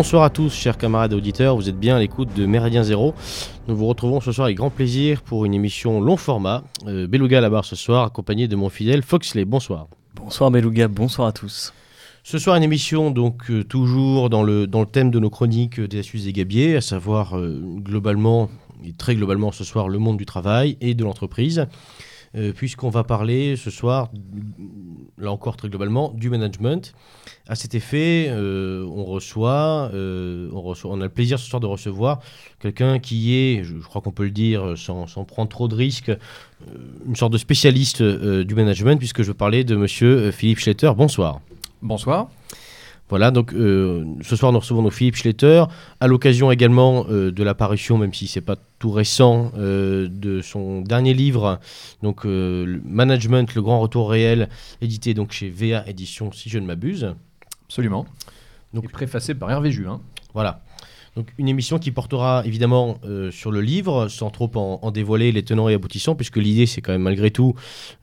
Bonsoir à tous, chers camarades et auditeurs. Vous êtes bien à l'écoute de Méridien Zéro. Nous vous retrouvons ce soir avec grand plaisir pour une émission long format. Euh, Beluga à la barre ce soir, accompagné de mon fidèle Foxley. Bonsoir. Bonsoir Beluga, bonsoir à tous. Ce soir, une émission donc euh, toujours dans le, dans le thème de nos chroniques des astuces des gabiers, à savoir euh, globalement, et très globalement ce soir, le monde du travail et de l'entreprise. Euh, puisqu'on va parler ce soir, là encore très globalement, du management. À cet effet, euh, on, reçoit, euh, on, reçoit, on a le plaisir ce soir de recevoir quelqu'un qui est, je, crois qu'on peut le dire sans, prendre trop de risques, une sorte de spécialiste du management, puisque je parler de monsieur Philippe Schletter. Bonsoir. Bonsoir. Voilà, donc euh, ce soir nous recevons nos Philippe Schletter, à l'occasion également euh, de l'apparition, même si c'est pas tout récent, euh, de son dernier livre, donc Management, le grand retour réel, édité donc chez VA Édition, si je ne m'abuse. Absolument. Donc, Et préfacé par Hervé Juin. Voilà. Donc une émission qui portera évidemment sur le livre, sans trop en, dévoiler les tenants et aboutissants, puisque l'idée c'est quand même malgré tout,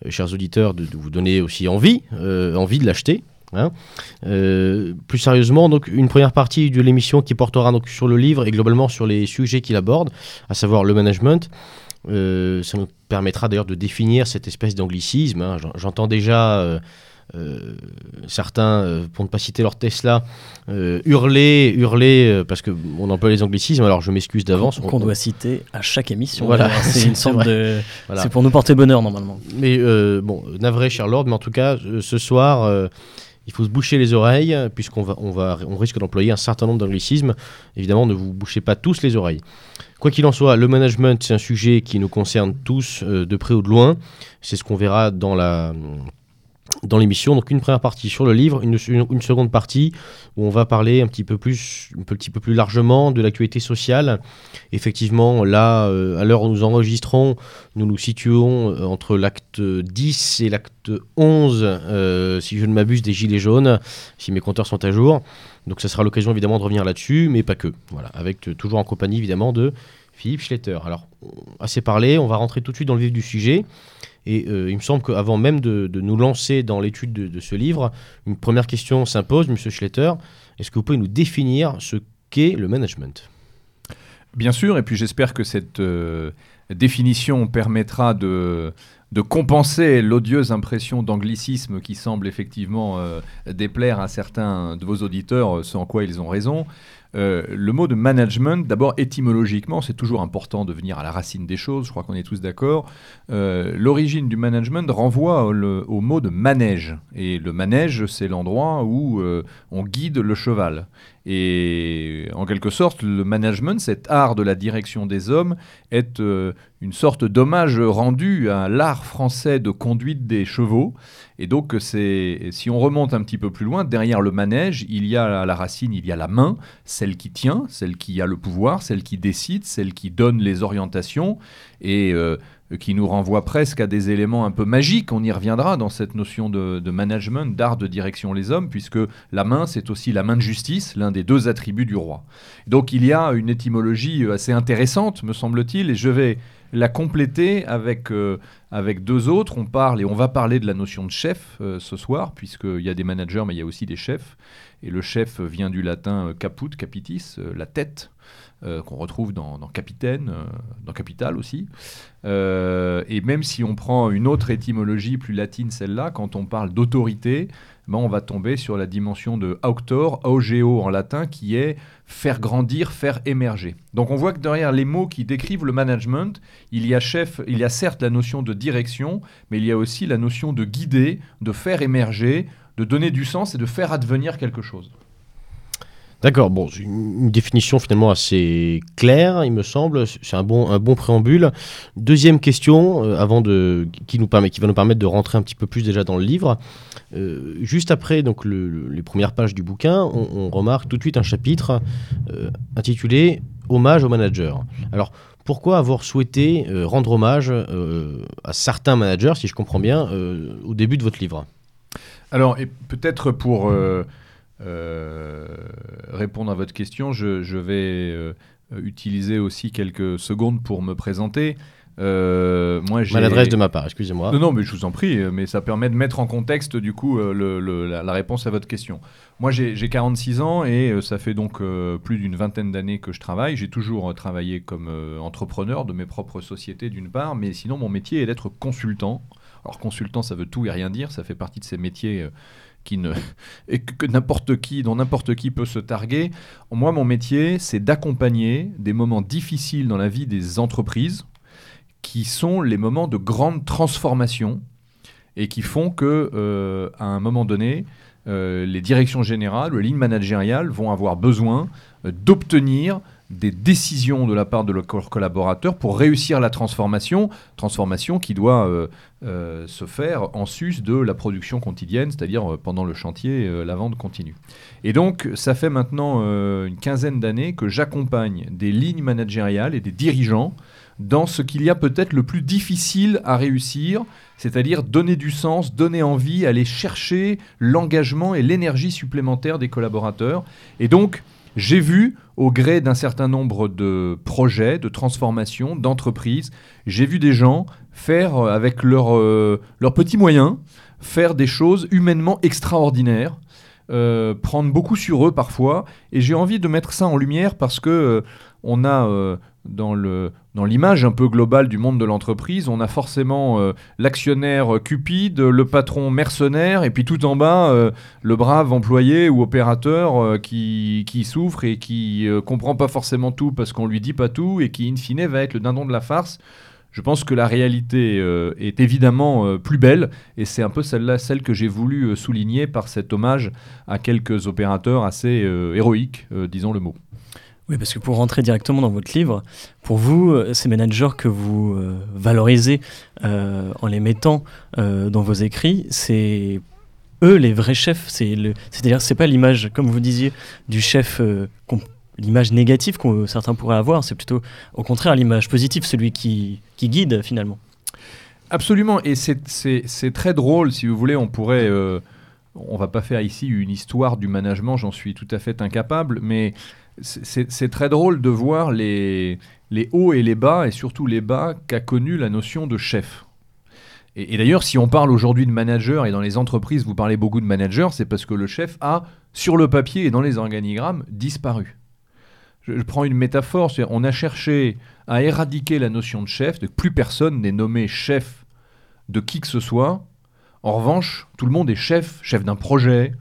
chers auditeurs, de, de, vous donner aussi envie, envie de l'acheter. Hein. Euh, plus sérieusement, donc une première partie de l'émission qui portera donc sur le livre et globalement sur les sujets qu'il aborde, à savoir le management. Euh, ça nous permettra d'ailleurs de définir cette espèce d'anglicisme. Hein. J'entends déjà euh, certains, pour ne pas citer leur Tesla, hurler, hurler parce que on emploie les anglicismes. Alors je m'excuse d'avance. Qu'on doit citer à chaque émission. Voilà, c'est une sorte de. C'est pour nous porter bonheur normalement. Mais bon, navré, cher Lord, mais en tout cas, ce soir il faut se boucher les oreilles, puisqu'on va, on va, on risque d'employer un certain nombre d'anglicismes. Évidemment, ne vous bouchez pas tous les oreilles. Quoi qu'il en soit, le management, c'est un sujet qui nous concerne tous euh, de près ou de loin. C'est ce qu'on verra dans la dans l'émission. Donc une première partie sur le livre, une, seconde partie où on va parler un petit peu plus, un petit peu plus largement de l'actualité sociale. Effectivement, là, euh, à l'heure où nous enregistrons, nous nous situons euh, entre l'acte 10 et l'acte 11, euh, si je ne m'abuse, des Gilets jaunes, si mes compteurs sont à jour. Donc ça sera l'occasion évidemment de revenir là-dessus, mais pas que. Voilà, avec toujours en compagnie évidemment de Philippe Schletter. Alors, assez parlé, on va rentrer tout de suite dans le vif du sujet. Et euh, il me semble qu'avant même de, nous lancer dans l'étude de, ce livre, une première question s'impose, Monsieur Schletter. Est-ce que vous pouvez nous définir ce qu'est le management? Bien sûr, et puis j'espère que cette euh, définition permettra de, compenser l'odieuse impression d'anglicisme qui semble effectivement euh, déplaire à certains de vos auditeurs, ce en quoi ils ont raison. Euh, le mot de management, d'abord étymologiquement, c'est toujours important de venir à la racine des choses, je crois qu'on est tous d'accord. Euh, l'origine du management renvoie au, mot de manège. Et le manège, c'est l'endroit où euh, on guide le cheval. Et en quelque sorte, le management, cet art de la direction des hommes, est une sorte d'hommage rendu à l'art français de conduite des chevaux. Et donc, si on remonte un petit peu plus loin, derrière le manège, il y a à la racine, il y a la main, celle qui tient, celle qui a le pouvoir, celle qui décide, celle qui donne les orientations, et euh, qui nous renvoie presque à des éléments un peu magiques. On y reviendra dans cette notion de, de management, d'art de direction les hommes, puisque la main, c'est aussi la main de justice, l'un des deux attributs du roi. Donc, il y a une étymologie assez intéressante, me semble-t-il, et je vais la compléter avec, euh, avec deux autres. On parle et on va parler de la notion de chef euh, ce soir, puisqu'il y a des managers, mais il y a aussi des chefs. Et le chef vient du latin euh, caput, capitis, la tête. Qu'on retrouve dans, capitaine, dans capital aussi. et même si on prend une autre étymologie plus latine, celle-là, quand on parle d'autorité, ben on va tomber sur la dimension de auctor, augeo en latin, qui est faire grandir, faire émerger. Donc on voit que derrière les mots qui décrivent le management, il y a chef, il y a certes la notion de direction, mais il y a aussi la notion de guider, de faire émerger, de donner du sens et de faire advenir quelque chose. D'accord, bon, une définition finalement assez claire, il me semble. C'est un bon, un préambule. Deuxième question, euh, avant qui, va nous permettre de rentrer un petit peu plus déjà dans le livre. Euh, juste après donc les premières pages du bouquin, on, remarque tout de suite un chapitre euh, intitulé Hommage au manager. Alors, pourquoi avoir souhaité rendre hommage à certains managers, si je comprends bien, au début de votre livre? Alors, et peut-être pour répondre à votre question, je, vais euh, utiliser aussi quelques secondes pour me présenter. Euh, moi, Maladresse de ma part, excusez-moi. Non, non, mais je vous en prie, euh, mais ça permet de mettre en contexte du coup euh, la, réponse à votre question. Moi, j'ai 46 ans et ça fait donc plus d'une vingtaine d'années que je travaille. J'ai toujours travaillé comme entrepreneur de mes propres sociétés d'une part, mais sinon mon métier est d'être consultant. Alors consultant, ça veut tout et rien dire. Ça fait partie de ces métiers qui ne et que, n'importe qui, dont n'importe qui peut se targuer. Moi, mon métier, c'est d'accompagner des moments difficiles dans la vie des entreprises qui sont les moments de grande transformation et qui font que, euh, à un moment donné, euh, les directions générales, les lignes managériales vont avoir besoin euh, d'obtenir des décisions de la part de leurs collaborateurs pour réussir la transformation, transformation qui doit se faire en sus de la production quotidienne, c'est-à-dire pendant le chantier, la vente continue. Et donc, ça fait maintenant une quinzaine d'années que j'accompagne des lignes managériales et des dirigeants dans ce qu'il y a peut-être le plus difficile à réussir, c'est-à-dire donner du sens, donner envie, aller chercher l'engagement et l'énergie supplémentaire des collaborateurs. Et donc, j'ai vu, au gré d'un certain nombre de projets, de transformations, d'entreprises, j'ai vu des gens faire, euh, avec euh, leurs petits moyens, faire des choses humainement extraordinaires. Euh, prendre beaucoup sur eux parfois, et j'ai envie de mettre ça en lumière parce que on a dans l'image un peu globale du monde de l'entreprise, on a forcément euh, l'actionnaire cupide, le patron mercenaire, et puis tout en bas, euh, le brave employé ou opérateur euh, qui, qui, souffre et qui comprend pas forcément tout parce qu'on lui dit pas tout, et qui, in fine, va être le dindon de la farce. Je pense que la réalité est évidemment plus belle, et c'est un peu celle-là, celle que j'ai voulu souligner par cet hommage à quelques opérateurs assez héroïques, disons le mot. Oui, parce que pour rentrer directement dans votre livre, pour vous, euh, ces managers que vous euh, valorisez euh, en les mettant dans vos écrits, c'est eux les vrais chefs. C'est-à-dire, c'est pas l'image, comme vous disiez, du chef, l'image négative que certains pourraient avoir. C'est plutôt, au contraire, l'image positive, celui qui, qui guide finalement. Absolument, et c'est très drôle, si vous voulez, on pourrait on va pas faire ici une histoire du management, j'en suis tout à fait incapable, mais c'est très drôle de voir les, hauts et les bas, et surtout les bas qu'a connu la notion de chef. Et, d'ailleurs, si on parle aujourd'hui de manager, et dans les entreprises, vous parlez beaucoup de manager, c'est parce que le chef a, sur le papier et dans les organigrammes, disparu. Je, prends une métaphore, on a cherché à éradiquer la notion de chef, de plus personne n'est nommé chef de qui que ce soit. En revanche, tout le monde est chef, chef d'un projet,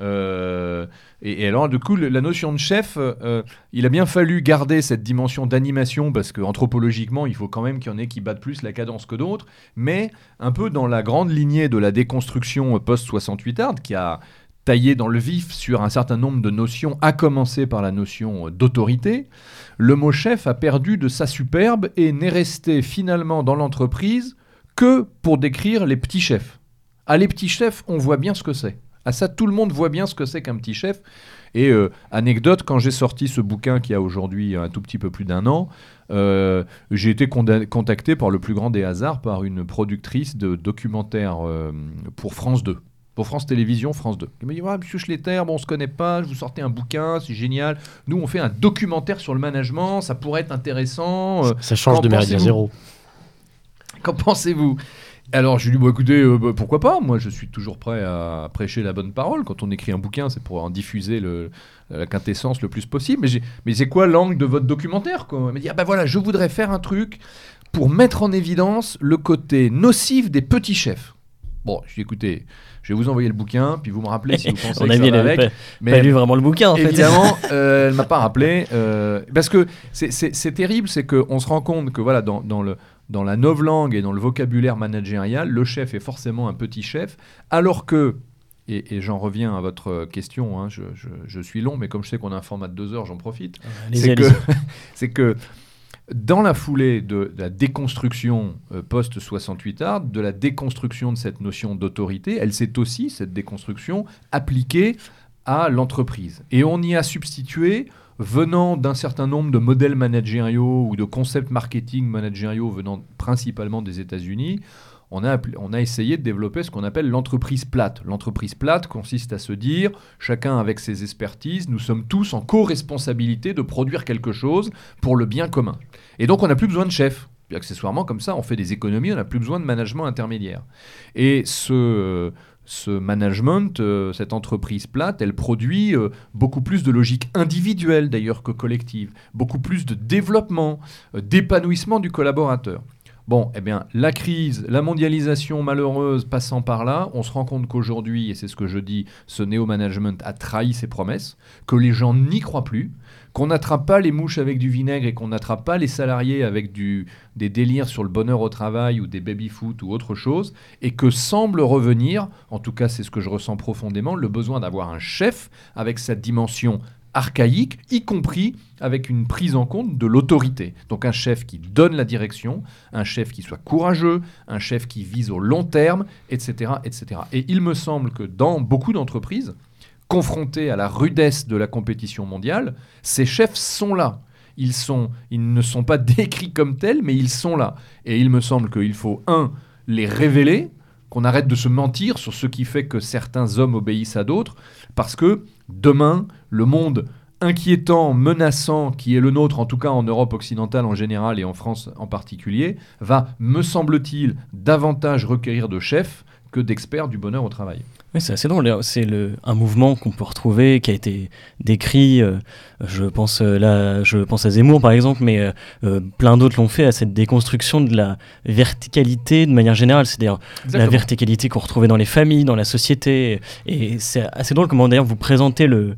euh, et, alors, du coup, la notion de chef, euh, il a bien fallu garder cette dimension d'animation parce qu'anthropologiquement, il faut quand même qu'il y en ait qui battent plus la cadence que d'autres. Mais un peu dans la grande lignée de la déconstruction post-68 art, qui a taillé dans le vif sur un certain nombre de notions, à commencer par la notion d'autorité, le mot chef a perdu de sa superbe et n'est resté finalement dans l'entreprise que pour décrire les petits chefs. À les petits chefs, on voit bien ce que c'est. À ça, tout le monde voit bien ce que c'est qu'un petit chef. Et euh, anecdote, quand j'ai sorti ce bouquin qui a aujourd'hui un tout petit peu plus d'un an, euh, j'ai été contacté par le plus grand des hasards par une productrice de documentaires euh, pour France 2. Pour France Télévisions, France 2. Il m'a dit Monsieur Schletter, bon, on se connaît pas, je vous sortais un bouquin, c'est génial. Nous, on fait un documentaire sur le management, ça pourrait être intéressant. ça change de Méridien Zéro. Qu'en pensez-vous? Alors je lui dis, écoutez, euh, bah, pourquoi pas? Moi je suis toujours prêt à prêcher la bonne parole. Quand on écrit un bouquin, c'est pour en diffuser le, la quintessence le plus possible. Mais, mais c'est quoi l'angle de votre documentaire quoi? Il m'a dit, ah ben voilà, je voudrais faire un truc pour mettre en évidence le côté nocif des petits chefs. Bon, je lui écoutez, je vais vous envoyer le bouquin, puis vous me rappelez si vous pensez que ça va avec. Pas, mais pas lu vraiment le bouquin, en fait. Évidemment, euh, elle m'a pas rappelé. Euh, parce que c'est terrible, c'est qu'on se rend compte que voilà, dans, dans le, dans la novlangue et dans le vocabulaire managérial, le chef est forcément un petit chef, alors que, et, j'en reviens à votre question, hein, je, suis long, mais comme je sais qu'on a un format de deux heures, j'en profite, c'est que, que dans la foulée de, la déconstruction euh, post-68 art, de la déconstruction de cette notion d'autorité, elle s'est aussi, cette déconstruction, appliquée à l'entreprise. Et on y a substitué venant d'un certain nombre de modèles managériaux ou de concepts marketing managériaux venant principalement des États-Unis, on a, on a essayé de développer ce qu'on appelle l'entreprise plate. L'entreprise plate consiste à se dire, chacun avec ses expertises, nous sommes tous en co-responsabilité de produire quelque chose pour le bien commun. Et donc on n'a plus besoin de chef. Puis accessoirement, comme ça, on fait des économies, on n'a plus besoin de management intermédiaire. Et ce, ce management, euh, cette entreprise plate, elle produit euh, beaucoup plus de logique individuelle d'ailleurs que collective, beaucoup plus de développement, euh, d'épanouissement du collaborateur. Bon, eh bien, la crise, la mondialisation malheureuse passant par là, on se rend compte qu'aujourd'hui, et c'est ce que je dis, ce néo-management a trahi ses promesses, que les gens n'y croient plus, qu'on n'attrape pas les mouches avec du vinaigre et qu'on n'attrape pas les salariés avec des délires sur le bonheur au travail ou des baby-foot ou autre chose, et que semble revenir, en tout cas c'est ce que je ressens profondément, le besoin d'avoir un chef avec cette dimension archaïque, y compris avec une prise en compte de l'autorité. Donc un chef qui donne la direction, un chef qui soit courageux, un chef qui vise au long terme, etc. etc. Et il me semble que dans beaucoup d'entreprises, confrontés à la rudesse de la compétition mondiale, ces chefs sont là. Ils, sont, ils ne sont pas décrits comme tels, mais ils sont là. Et il me semble qu'il faut, un, les révéler, qu'on arrête de se mentir sur ce qui fait que certains hommes obéissent à d'autres, parce que demain, le monde inquiétant, menaçant qui est le nôtre, en tout cas en Europe occidentale en général et en France en particulier, va, me semble-t-il, davantage requérir de chefs que d'experts du bonheur au travail. Oui, c'est assez drôle. C'est un mouvement qu'on peut retrouver, qui a été décrit. Euh, je pense euh, là, je pense à Zemmour par exemple, mais euh, plein d'autres l'ont fait à cette déconstruction de la verticalité de manière générale, c'est-à-dire la verticalité qu'on retrouvait dans les familles, dans la société. Et c'est assez drôle comment d'ailleurs vous présentez le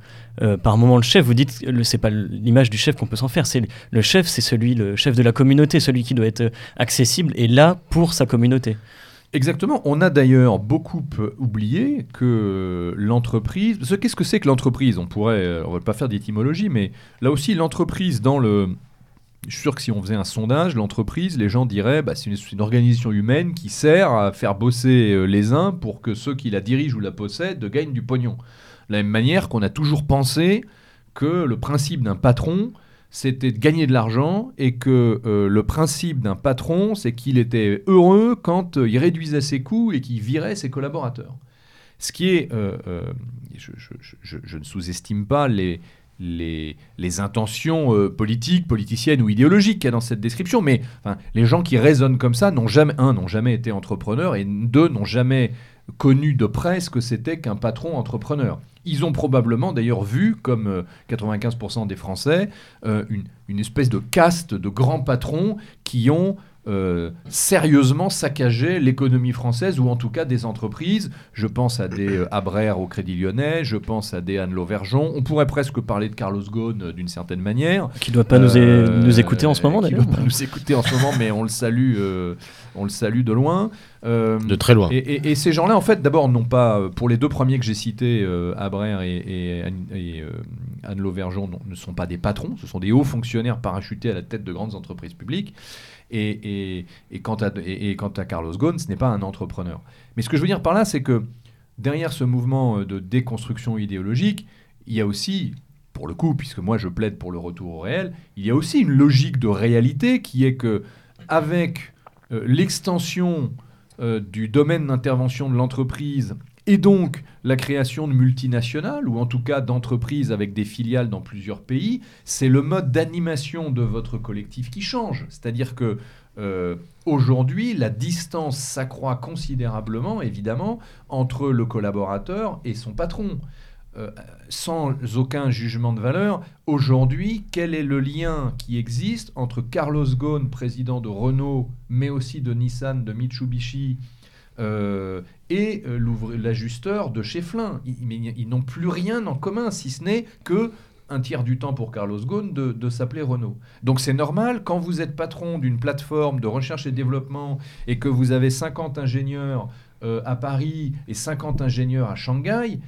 par moment le chef. Vous dites que c'est pas l'image du chef qu'on peut s'en faire. C'est le chef, c'est celui, le chef de la communauté, celui qui doit être accessible et là pour sa communauté. Exactement. On a d'ailleurs beaucoup oublié que l'entreprise. Qu'est-ce que c'est que l'entreprise? On pourrait, euh, on va pas faire d'étymologie, mais là aussi l'entreprise dans le. Je suis sûr que si on faisait un sondage, l'entreprise, les gens diraient, bah, c'est une, organisation humaine qui sert à faire bosser euh, les uns pour que ceux qui la dirigent ou la possèdent gagnent du pognon. De la même manière qu'on a toujours pensé que le principe d'un patron, c'était de gagner de l'argent et que euh, le principe d'un patron, c'est qu'il était heureux quand euh, il réduisait ses coûts et qu'il virait ses collaborateurs. Ce qui est, euh, je, ne sous-estime pas les, intentions politiques, politiciennes ou idéologiques qu'il y a dans cette description, mais les gens qui raisonnent comme ça n'ont jamais, un, n'ont jamais été entrepreneurs et deux, n'ont jamais connu de près ce que c'était qu'un patron entrepreneur. Ils ont probablement d'ailleurs vu, comme 95% euh, des Français, euh, une, une, espèce de caste de grands patrons qui ont euh, sérieusement saccagé l'économie française ou en tout cas des entreprises. Je pense à des euh, au Crédit Lyonnais, je pense à des Anne Lauvergeon. On pourrait presque parler de Carlos Ghosn d'une certaine manière. Qui ne doit pas nous, nous, écouter en ce moment d'ailleurs. Qui ne doit pas nous écouter en ce moment, mais on le salue, on le salue de loin. de très loin. Et, ces gens-là, en fait, d'abord, non pas pour les deux premiers que j'ai cités, Abraire et, et, Anne Lauvergeon, ne sont pas des patrons, ce sont des hauts fonctionnaires parachutés à la tête de grandes entreprises publiques. Et, quant à, et, quant à Carlos Ghosn, ce n'est pas un entrepreneur. Mais ce que je veux dire par là, c'est que derrière ce mouvement euh, de déconstruction idéologique, il y a aussi, pour le coup, puisque moi je plaide pour le retour au réel, il y a aussi une logique de réalité qui est que avec euh, l'extension euh, du domaine d'intervention de l'entreprise et donc la création de multinationales, ou en tout cas d'entreprises avec des filiales dans plusieurs pays, c'est le mode d'animation de votre collectif qui change. C'est-à-dire que euh, aujourd'hui, la distance s'accroît considérablement, évidemment, entre le collaborateur et son patron. Euh, sans aucun jugement de valeur, aujourd'hui, quel est le lien qui existe entre Carlos Ghosn, président de Renault, mais aussi de Nissan, de Mitsubishi, euh, et euh, l'ajusteur de chez. Ils, n'ont plus rien en commun, si ce n'est que un tiers du temps pour Carlos Ghosn de, s'appeler Renault. Donc c'est normal, quand vous êtes patron d'une plateforme de recherche et développement et que vous avez 50 ingénieurs à Paris et 50 ingénieurs à Shanghai,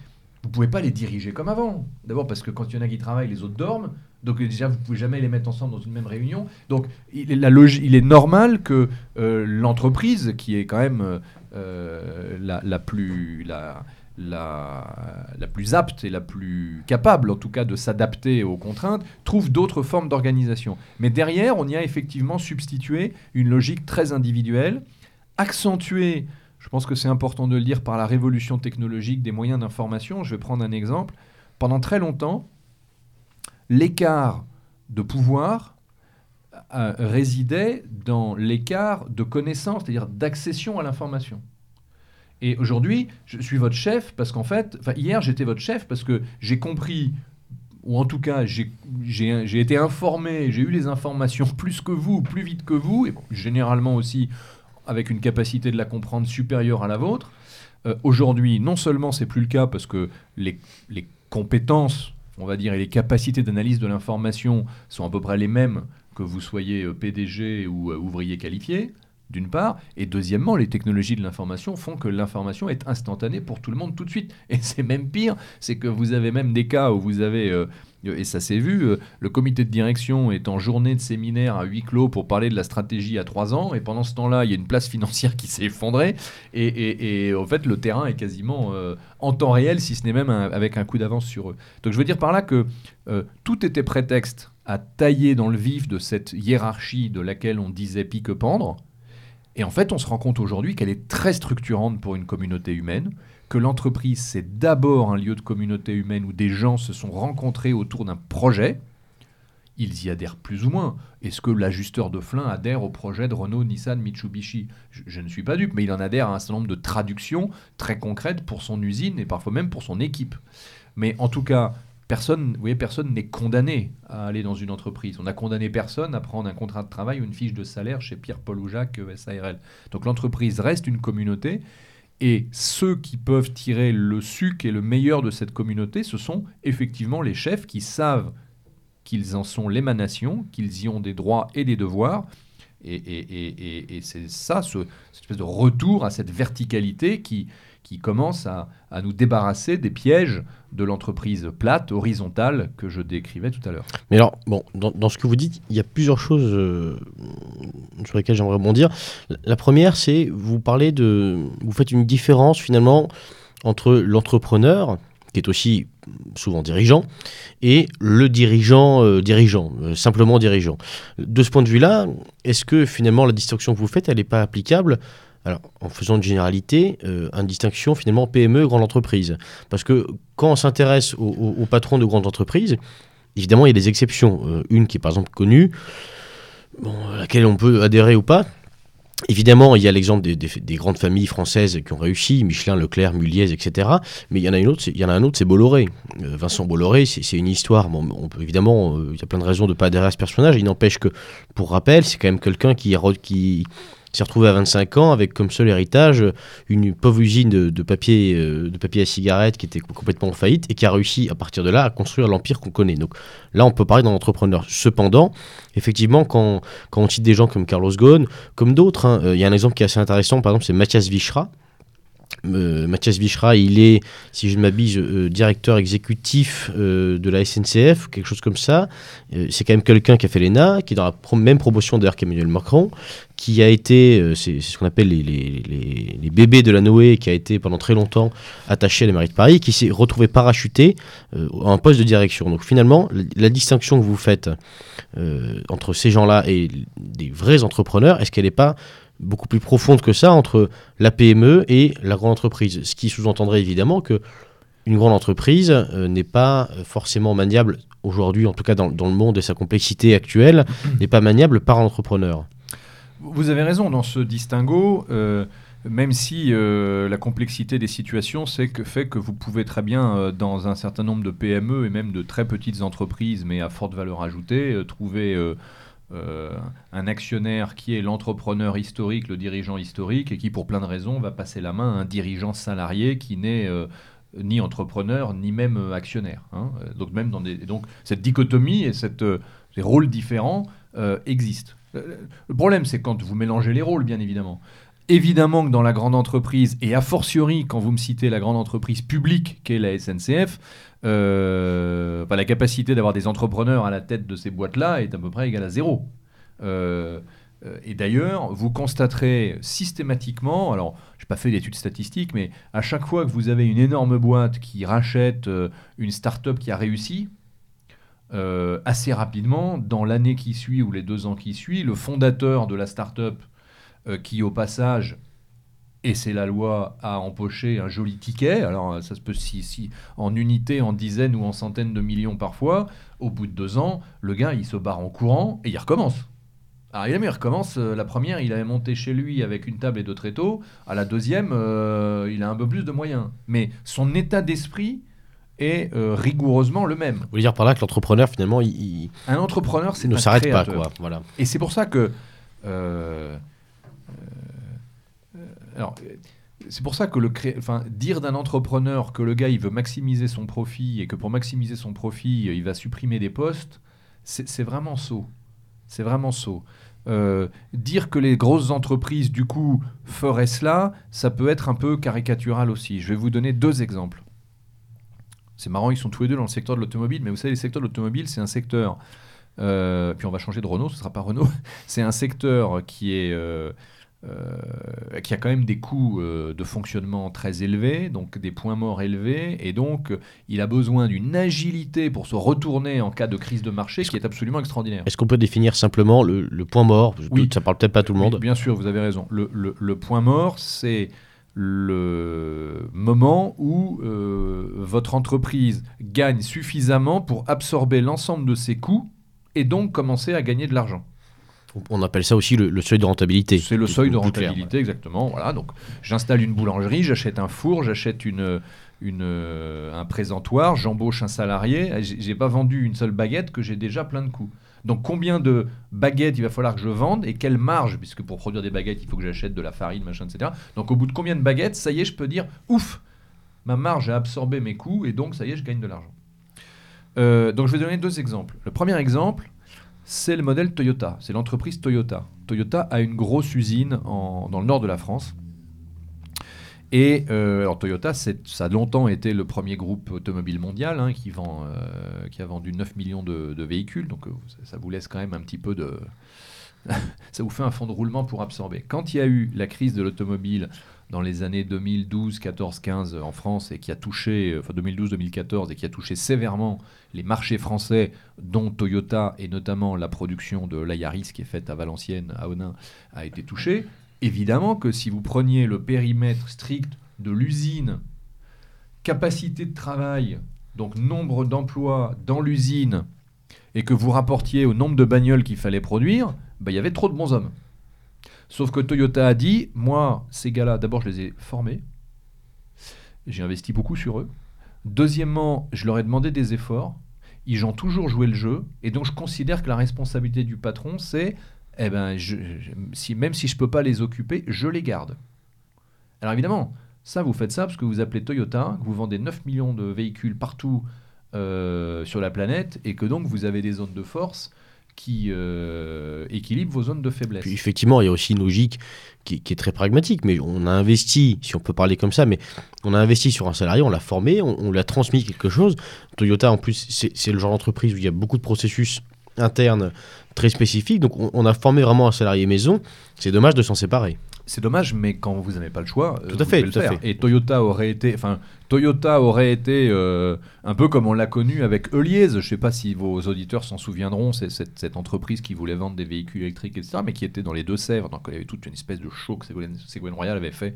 vous pouvez pas les diriger comme avant. D'abord parce que quand il y en a qui travaillent, les autres dorment. Donc déjà, vous pouvez jamais les mettre ensemble dans une même réunion. Donc il est, il est normal que l'entreprise, qui est quand même euh, la, plus, la, la, plus apte et la plus capable, en tout cas, de s'adapter aux contraintes, trouve d'autres formes d'organisation. Mais derrière, on y a effectivement substitué une logique très individuelle, accentuée, je pense que c'est important de le dire, par la révolution technologique des moyens d'information. Je vais prendre un exemple. Pendant très longtemps, l'écart de pouvoir résidait dans l'écart de connaissance, c'est-à-dire d'accession à l'information. Et aujourd'hui, je suis votre chef parce qu'en fait, hier j'étais votre chef parce que j'ai compris, ou en tout cas j'ai été informé, j'ai eu les informations plus que vous, plus vite que vous, et généralement aussi avec une capacité de la comprendre supérieure à la vôtre. Euh, aujourd'hui, non seulement c'est plus le cas parce que les, compétences, on va dire, et les capacités d'analyse de l'information sont à peu près les mêmes que vous soyez euh, PDG ou euh, ouvrier qualifié, d'une part, et deuxièmement, les technologies de l'information font que l'information est instantanée pour tout le monde tout de suite. Et c'est même pire, c'est que vous avez même des cas où vous avez, et ça s'est vu, le comité de direction est en journée de séminaire à huis clos pour parler de la stratégie à trois ans, et pendant ce temps-là, il y a une place financière qui s'est effondrée, et, et, en fait, le terrain est quasiment en temps réel, si ce n'est même avec un coup d'avance sur eux. Donc je veux dire par là que tout était prétexte à tailler dans le vif de cette hiérarchie de laquelle on disait pique-pendre. Et en fait, on se rend compte aujourd'hui qu'elle est très structurante pour une communauté humaine, que l'entreprise, c'est d'abord un lieu de communauté humaine où des gens se sont rencontrés autour d'un projet. Ils y adhèrent plus ou moins. Est-ce que l'ajusteur de flin adhère au projet de Renault, Nissan, Mitsubishi? Je, ne suis pas dupe, mais il en adhère à un certain nombre de traductions très concrètes pour son usine et parfois même pour son équipe. Mais en tout cas, Personne, vous voyez, personne n'est condamné à aller dans une entreprise. On n'a condamné personne à prendre un contrat de travail ou une fiche de salaire chez Pierre, Paul ou Jacques euh, SARL. Donc l'entreprise reste une communauté et ceux qui peuvent tirer le suc et le meilleur de cette communauté, ce sont effectivement les chefs qui savent qu'ils en sont l'émanation, qu'ils y ont des droits et des devoirs. Et, c'est ça, ce, cette espèce de retour à cette verticalité qui, qui commence à, nous débarrasser des pièges de l'entreprise plate, horizontale, que je décrivais tout à l'heure. Mais alors, bon, dans, ce que vous dites, il y a plusieurs choses euh, sur lesquelles j'aimerais rebondir. La première, c'est vous parlez de, vous faites une différence finalement entre l'entrepreneur, qui est aussi souvent dirigeant, et le dirigeant, euh, dirigeant, euh, simplement dirigeant. De ce point de vue-là, est-ce que finalement la distinction que vous faites, elle n'est pas applicable? Alors, en faisant une généralité, euh, une distinction finalement PME, grande entreprise. Parce que quand on s'intéresse aux, patrons de grandes entreprises, évidemment, il y a des exceptions. Euh, une qui est par exemple connue, à laquelle on peut adhérer ou pas. Évidemment, il y a l'exemple des, grandes familles françaises qui ont réussi, Michelin, Leclerc, Muliez, etc. Mais il y en a, une autre, il y en un autre, c'est Bolloré. Euh, Vincent Bolloré, c'est une histoire. on peut, évidemment, il y a plein de raisons de ne pas adhérer à ce personnage. Il n'empêche que, pour rappel, c'est quand même quelqu'un qui, s'est retrouvé à 25 ans avec comme seul héritage une pauvre usine de, papier, euh, de papier à cigarette qui était complètement en faillite et qui a réussi à partir de là à construire l'empire qu'on connaît. Donc là, on peut parler d'un entrepreneur. Cependant, effectivement, quand, on cite des gens comme Carlos Ghosn, comme d'autres, hein, euh, il y a un exemple qui est assez intéressant, par exemple, c'est Mathias Vichra. Euh, Mathias Vichra, il est, si je ne m'abuse, directeur exécutif de la SNCF, quelque chose comme ça. c'est quand même quelqu'un qui a fait l'ENA, qui est dans la même promotion d'ailleurs qu'Emmanuel Macron, qui a été, euh, c'est ce qu'on appelle les, bébés de la Noé, qui a été pendant très longtemps attaché à la mairie de Paris, qui s'est retrouvé parachuté euh, à un poste de direction. Donc finalement, la, distinction que vous faites euh, entre ces gens-là et des vrais entrepreneurs, est-ce qu'elle n'est pas beaucoup plus profonde que ça entre la PME et la grande entreprise Ce qui sous-entendrait évidemment que une grande entreprise n'est pas forcément maniable aujourd'hui, en tout cas dans, dans, le monde et sa complexité actuelle, n'est pas maniable par entrepreneur. Vous avez raison dans ce distinguo. Euh, même si euh, la complexité des situations que, fait que vous pouvez très bien, euh, dans un certain nombre de PME et même de très petites entreprises, mais à forte valeur ajoutée, trouver un actionnaire qui est l'entrepreneur historique, le dirigeant historique, et qui, pour plein de raisons, va passer la main à un dirigeant salarié qui n'est ni entrepreneur, ni même actionnaire. Hein. Donc, même cette dichotomie et ces rôles différents existent. Le problème, c'est quand vous mélangez les rôles, bien évidemment. Évidemment que dans la grande entreprise, et a fortiori quand vous me citez la grande entreprise publique qu'est la SNCF, euh, la capacité d'avoir des entrepreneurs à la tête de ces boîtes-là est à peu près égale à zéro. Euh, euh, et d'ailleurs, vous constaterez systématiquement, alors je n'ai pas fait d'études statistiques, mais à chaque fois que vous avez une énorme boîte qui rachète une start-up qui a réussi, assez rapidement, dans l'année qui suit ou les deux ans qui suivent, le fondateur de la start-up, qui au passage, et c'est la loi, a empoché un joli ticket, alors ça se peut si, si en unité, en dizaines ou en centaines de millions parfois, au bout de deux ans, le gars il se barre en courant et il recommence. Alors évidemment, il recommence. euh, la première, il avait monté chez lui avec une table et deux tréteaux. À la deuxième, euh, il a un peu plus de moyens. Mais son état d'esprit est euh, rigoureusement le même. Vous voulez dire par là que l'entrepreneur, finalement, il, il Un entrepreneur, c'est ne s'arrête pas, quoi. Voilà. Et c'est pour ça que. euh, euh, alors, c'est pour ça que le cré... enfin, dire d'un entrepreneur que le gars il veut maximiser son profit et que pour maximiser son profit il va supprimer des postes, c'est vraiment saut. C'est vraiment saut. Euh, dire que les grosses entreprises du coup feraient cela, ça peut être un peu caricatural aussi. Je vais vous donner deux exemples. C'est marrant, ils sont tous les deux dans le secteur de l'automobile, mais vous savez, le secteur de l'automobile, c'est un secteur. euh, puis on va changer de Renault, ce ne sera pas Renault. c'est un secteur qui est. euh, euh, qui a quand même des coûts euh, de fonctionnement très élevés, donc des points morts élevés, et donc euh, il a besoin d'une agilité pour se retourner en cas de crise de marché qui est absolument extraordinaire. Est-ce qu'on peut définir simplement le, le point mort? Oui. Ça parle peut-être pas à tout le Oui, monde. bien sûr, vous avez raison. Le, le- le point mort, c'est le moment où votre entreprise gagne suffisamment pour absorber l'ensemble de ses coûts et donc commencer à gagner de l'argent. On appelle ça aussi le, le seuil de rentabilité. C'est le seuil de clair, rentabilité, exactement. Voilà, donc j'installe une boulangerie, j'achète un four, j'achète une, une, euh, un présentoir, j'embauche un salarié. J'ai pas vendu une seule baguette que j'ai déjà plein de coûts. Donc combien de baguettes il va falloir que je vende et quelle marge, puisque pour produire des baguettes, il faut que j'achète de la farine, machin, etc. Donc au bout de combien de baguettes, ça y est, je peux dire, ouf, ma marge a absorbé mes coûts et donc ça y est, je gagne de l'argent. Euh, donc je vais donner deux exemples. Le premier exemple, c'est le modèle Toyota. C'est l'entreprise Toyota. Toyota a une grosse usine dans le nord de la France. Et euh, alors Toyota, ça a longtemps été le premier groupe automobile mondial hein, qui, vend, euh, qui a vendu 9 millions de, véhicules. Donc euh, ça vous laisse quand même un petit peu de... ça vous fait un fond de roulement pour absorber. Quand il y a eu la crise de l'automobile dans les années 2012, 14, 15 en France et qui a touché, euh, enfin 2012-2014 et qui a touché sévèrement les marchés français, dont Toyota et notamment la production de la Yaris qui est faite à Valenciennes, à Onin, a été touchée. Évidemment que si vous preniez le périmètre strict de l'usine, capacité de travail, donc nombre d'emplois dans l'usine, et que vous rapportiez au nombre de bagnoles qu'il fallait produire, bah, il y avait trop de bons hommes. Sauf que Toyota a dit, moi, ces gars-là, d'abord, je les ai formés. J'ai investi beaucoup sur eux. Deuxièmement, je leur ai demandé des efforts. Ils ont toujours joué le jeu. Et donc, je considère que la responsabilité du patron, c'est, eh ben, si, même si je ne peux pas les occuper, je les garde. Alors évidemment, ça, vous faites ça parce que vous appelez Toyota, que vous vendez 9 millions de véhicules partout euh, sur la planète, et que donc vous avez des zones de force qui euh, équilibrent vos zones de faiblesse. Puis effectivement, il y a aussi une logique qui, est très pragmatique, mais on a investi, si on peut parler comme ça, mais on a investi sur un salarié, on l'a formé, on, on lui a transmis quelque chose. Toyota, en plus, c'est c'est le genre d'entreprise où il y a beaucoup de processus internes très spécifiques, donc on, on a formé vraiment un salarié maison. C'est dommage de s'en séparer. C'est dommage, mais quand vous n'avez pas le choix, euh, Tout à fait, devez tout à le faire. fait. Et Toyota aurait été, enfin, Toyota aurait été euh, un peu comme on l'a connu avec Euliez. Je ne sais pas si vos auditeurs s'en souviendront. C'est cette, cette entreprise qui voulait vendre des véhicules électriques, etc., mais qui était dans les Deux-Sèvres. Donc il y avait toute une espèce de show que Ségolène, Ségolène Royal avait fait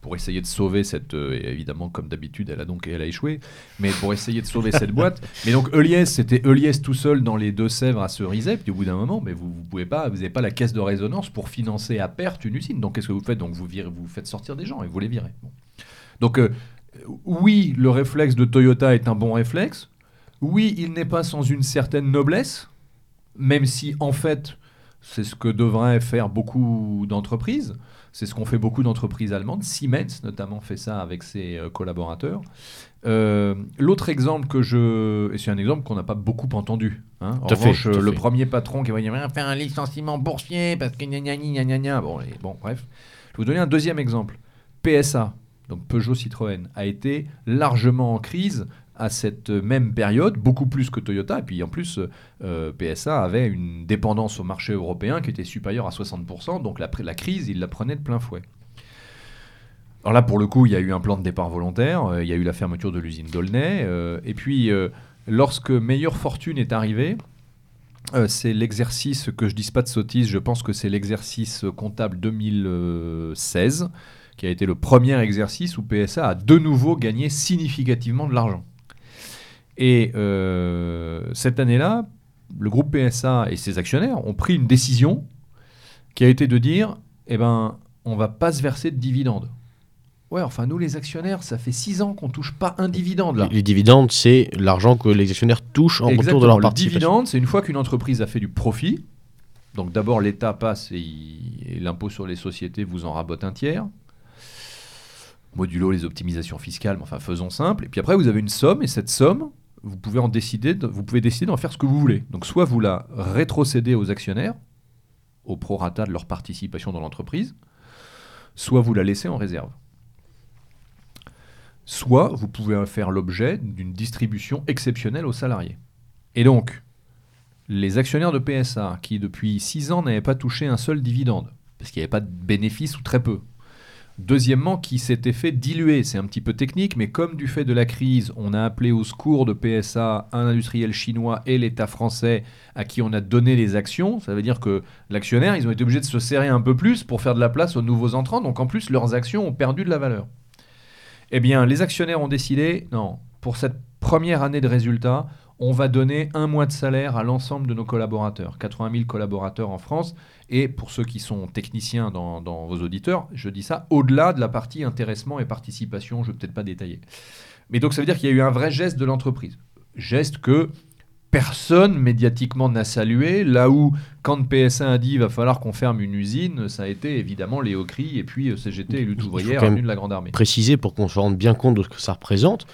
pour essayer de sauver cette. euh, et évidemment, comme d'habitude, elle a donc elle a échoué. Mais pour essayer de sauver cette boîte. Mais donc Euliez, c'était Euliez tout seul dans les Deux-Sèvres à Cerizay. Puis au bout d'un moment, mais vous, vous pouvez pas, vous n'avez pas la caisse de résonance pour financer à perte une usine. Donc qu'est-ce que vous faites? Donc vous virez, vous faites sortir des gens et vous les virez. Bon. Donc euh, oui, le réflexe de Toyota est un bon réflexe. Oui, il n'est pas sans une certaine noblesse, même si en fait c'est ce que devraient faire beaucoup d'entreprises. C'est ce qu'ont fait beaucoup d'entreprises allemandes. Siemens, notamment, fait ça avec ses euh, collaborateurs. Euh, L'autre exemple que je. Et c'est un exemple qu'on n'a pas beaucoup entendu. hein. En fait, revanche, le fait. premier patron qui va dire Ah, faire un licenciement boursier parce que gna gna gna gna gna. Bon, et bon, bref. Je vais vous donner un deuxième exemple. PSA, donc Peugeot Citroën, a été largement en crise à cette même période, beaucoup plus que Toyota. Et puis en plus, euh, PSA avait une dépendance au marché européen qui était supérieure à 60%, donc la, la crise, il la prenait de plein fouet. Alors là, pour le coup, il y a eu un plan de départ volontaire, euh, il y a eu la fermeture de l'usine d'Aulnay, euh, et puis lorsque Meilleure Fortune est arrivé, euh, c'est l'exercice, que je dise pas de sottise, je pense que c'est l'exercice comptable 2016, qui a été le premier exercice où PSA a de nouveau gagné significativement de l'argent. Et euh, cette année-là, le groupe PSA et ses actionnaires ont pris une décision qui a été de dire, eh ben, on va pas se verser de dividendes. Ouais, enfin, nous, les actionnaires, ça fait six ans qu'on touche pas un dividende, là. Les, dividendes, c'est l'argent que les actionnaires touchent en retour de leur le participation. dividende, c'est une fois qu'une entreprise a fait du profit. Donc d'abord, l'État passe et, et l'impôt sur les sociétés vous en rabote un tiers. Modulo les optimisations fiscales, mais enfin faisons simple. Et puis après, vous avez une somme, et cette somme, vous pouvez en décider, de- vous pouvez décider d'en faire ce que vous voulez. Donc soit vous la rétrocédez aux actionnaires, au prorata de leur participation dans l'entreprise, soit vous la laissez en réserve. Soit vous pouvez faire l'objet d'une distribution exceptionnelle aux salariés. Et donc, les actionnaires de PSA qui depuis 6 ans n'avaient pas touché un seul dividende, parce qu'il n'y avait pas de bénéfice ou très peu. Deuxièmement, qui s'était fait diluer, c'est un petit peu technique, mais comme du fait de la crise, on a appelé au secours de PSA un industriel chinois et l'État français à qui on a donné les actions, ça veut dire que l'actionnaire, ils ont été obligés de se serrer un peu plus pour faire de la place aux nouveaux entrants, donc en plus leurs actions ont perdu de la valeur. Eh bien, les actionnaires ont décidé, non, pour cette première année de résultats, on va donner un mois de salaire à l'ensemble de nos collaborateurs, 80 000 collaborateurs en France. Et pour ceux qui sont techniciens dans, dans vos auditeurs, je dis ça au-delà de la partie intéressement et participation, je ne vais peut-être pas détailler. Mais donc ça veut dire qu'il y a eu un vrai geste de l'entreprise. Geste que personne médiatiquement n'a salué, là où quand PSA a dit il va falloir qu'on ferme une usine, ça a été évidemment Léo Cri et puis euh, CGT et lutte ouvrière, de la Grande Armée. Préciser pour qu'on se rende bien compte de ce que ça représente.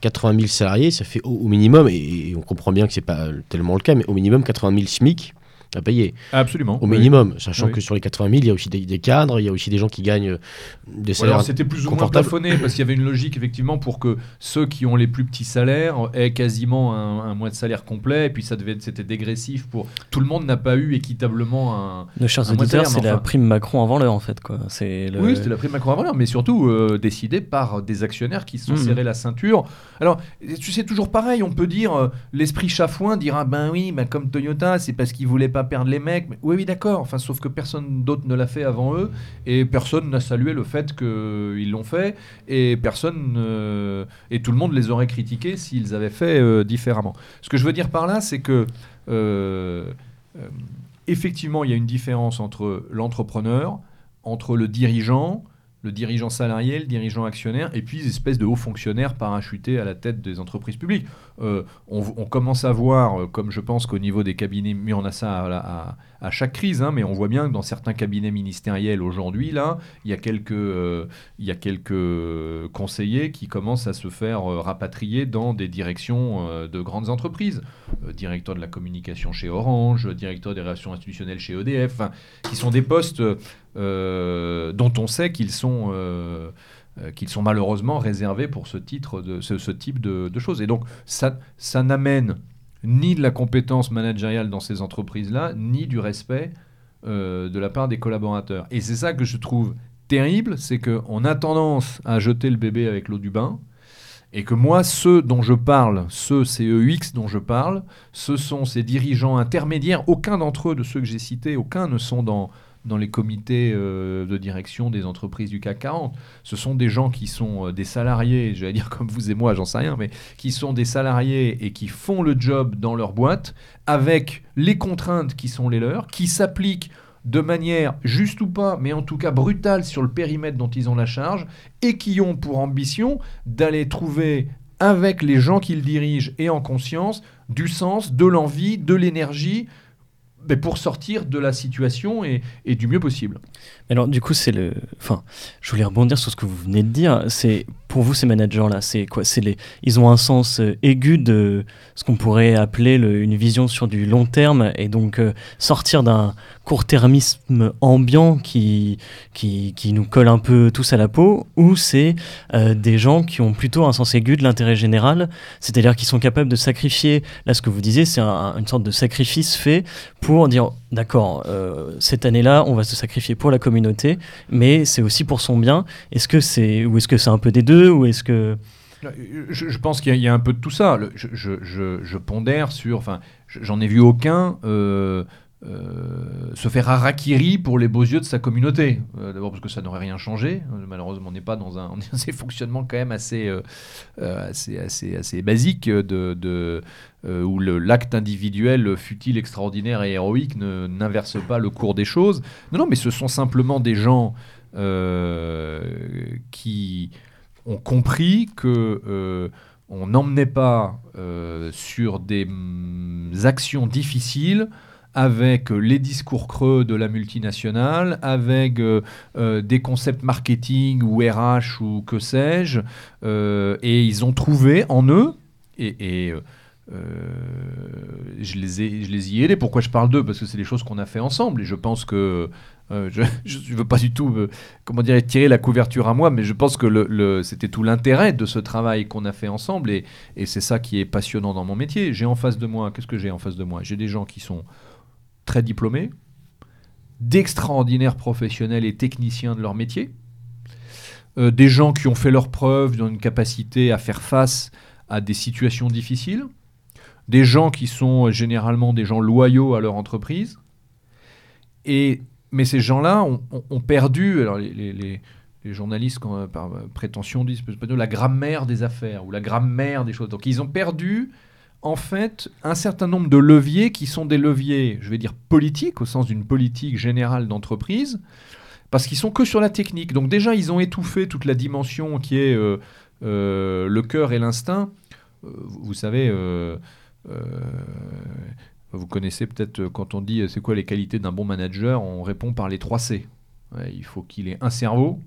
80 000 salariés, ça fait au, minimum, et, et on comprend bien que c'est pas tellement le cas, mais au minimum 80 000 SMIC à payer. Absolument. Au minimum, sachant Oui. que sur les 80 000, il y a aussi des, des cadres, il y a aussi des gens qui gagnent des salaires. alors c'était plus ou moins plafonné parce qu'il y avait une logique effectivement pour que ceux qui ont les plus petits salaires aient quasiment un, un mois de salaire complet et puis ça devait c'était dégressif pour tout le monde n'a pas eu équitablement un Nos chers auditeurs, c'est la prime Macron avant l'heure en fait. Quoi. C'est le... oui c'était la prime Macron avant l'heure, mais surtout euh, décidé par des actionnaires qui se sont Mhm. serrés la ceinture alors tu sais toujours pareil on peut dire euh, l'esprit chafouin dira ben oui ben comme Toyota c'est parce qu'ils voulaient pas perdre les mecs Mais oui oui d'accord enfin sauf que personne d'autre ne l'a fait avant eux et personne n'a salué le fait qu'ils l'ont fait et personne euh, et tout le monde les aurait critiqués s'ils avaient fait euh, différemment. Ce que je veux dire par là, c'est que euh, effectivement, il y a une différence entre l'entrepreneur, entre le dirigeant, le dirigeant salarié, le dirigeant actionnaire, et puis espèces de hauts fonctionnaires parachutés à la tête des entreprises publiques. Euh, on, commence à voir, euh, comme je pense qu'au niveau des cabinets, mais on a ça à, chaque crise, hein, mais on voit bien que dans certains cabinets ministériels aujourd'hui, là, il y a quelques, euh, il y a quelques conseillers qui commencent à se faire rapatrier dans des directions de grandes entreprises. Directeur de la communication chez Orange, directeur des relations institutionnelles chez EDF, qui sont des postes dont on sait qu'ils sont, euh, euh, qu'ils sont malheureusement réservés pour ce, type de, choses. Et donc, ça, ça n'amène ni de la compétence managériale dans ces entreprises-là, ni du respect euh, de la part des collaborateurs. Et c'est ça que je trouve terrible, c'est qu'on a tendance à jeter le bébé avec l'eau du bain, et que moi, ceux dont je parle, ceux CEX dont je parle, ce sont ces dirigeants intermédiaires, aucun d'entre eux, de ceux que j'ai cités, aucun ne sont dans, dans les comités euh, de direction des entreprises du CAC 40. Ce sont des gens qui sont euh, des salariés, j'allais dire comme vous et moi, j'en sais rien, mais qui sont des salariés et qui font le job dans leur boîte avec les contraintes qui sont les leurs, qui s'appliquent de manière juste ou pas, mais en tout cas brutale sur le périmètre dont ils ont la charge, et qui ont pour ambition d'aller trouver avec les gens qu'ils dirigent et en conscience du sens, de l'envie, de l'énergie, pour sortir de la situation et, et du mieux possible. Alors, du coup, c'est le. Enfin, je voulais rebondir sur ce que vous venez de dire. C'est pour vous ces managers-là, c'est quoi? C'est les. Ils ont un sens euh, aigu de ce qu'on pourrait appeler le- une vision sur du long terme et donc euh, sortir d'un court-termisme ambiant qui, qui qui nous colle un peu tous à la peau. Ou c'est euh, des gens qui ont plutôt un sens aigu de l'intérêt général, c'est-à-dire qui sont capables de sacrifier. Là, ce que vous disiez, c'est un- une sorte de sacrifice fait pour dire d'accord, euh, cette année-là, on va se sacrifier pour la communauté, mais c'est aussi pour son bien. Est-ce que c'est ou est-ce que c'est un peu des deux ou est-ce que Je, je pense qu'il y, a- un peu de tout ça. Je, pondère sur. Enfin, je- j'en ai vu aucun euh, euh, se faire harakiri pour les beaux yeux de sa communauté. Euh, d'abord parce que ça n'aurait rien changé. Euh, malheureusement, on n'est pas dans un, on fonctionnement quand même assez, assez, assez, assez, basique de, de où l'acte individuel, fut-il extraordinaire et héroïque, n'inverse pas le cours des choses. Non, non, mais ce sont simplement des gens qui ont compris que on n'emmenait pas sur des mm, actions difficiles avec euh, les discours creux de la multinationale, avec euh, euh, des concepts marketing ou RH ou que sais-je, et ils ont trouvé en eux, et, je, les ai, je les y ai aidés. Pourquoi je parle d'eux? Parce que c'est des choses qu'on a fait ensemble, et je pense que je ne veux pas du tout, comment dire, tirer la couverture à moi, mais je pense que c'était tout l'intérêt de ce travail qu'on a fait ensemble, et, et c'est ça qui est passionnant dans mon métier. J'ai en face de moi, qu'est-ce que j'ai en face de moi? J'ai des gens qui sont très diplômés, d'extraordinaires professionnels et techniciens de leur métier, euh, des gens qui ont fait leurs preuves dans une capacité à faire face à des situations difficiles, des gens qui sont généralement des gens loyaux à leur entreprise. Et, mais ces gens-là ont, perdu, alors les, journalistes, par prétention, disent la grammaire des affaires ou la grammaire des choses. Donc ils ont perdu en fait un certain nombre de leviers qui sont des leviers, je vais dire politiques, au sens d'une politique générale d'entreprise, parce qu'ils sont que sur la technique. Donc déjà, ils ont étouffé toute la dimension qui est euh, euh, le cœur et l'instinct. Euh, vous savez, vous connaissez peut-être quand on dit c'est quoi les qualités d'un bon manager, on répond par les trois C. il faut qu'il ait un cerveau,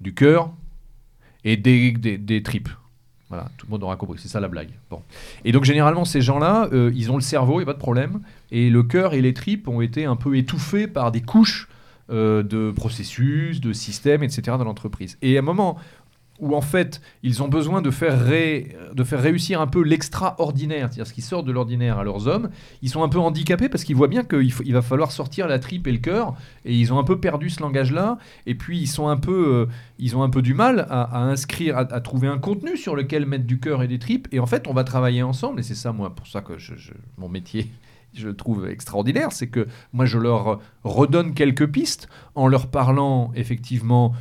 du cœur et des tripes. Tout le monde aura compris, c'est ça la blague. Et donc généralement ces gens-là, euh, ils ont le cerveau, il n'y a pas de problème, et le cœur et les tripes ont été un peu étouffés par des couches euh, de processus, de systèmes, etc. dans l'entreprise. Et à un moment où en fait ils ont besoin de faire, de faire réussir un peu l'extraordinaire, c'est-à-dire ce qui sort de l'ordinaire à leurs hommes, ils sont un peu handicapés parce qu'ils voient bien qu'il il va falloir sortir la tripe et le cœur, et ils ont un peu perdu ce langage-là, et puis ils sont un peu, euh, ils ont un peu du mal à, inscrire, à, trouver un contenu sur lequel mettre du cœur et des tripes, et en fait on va travailler ensemble, et c'est ça moi pour ça que mon métier je trouve extraordinaire, c'est que moi je leur redonne quelques pistes en leur parlant effectivement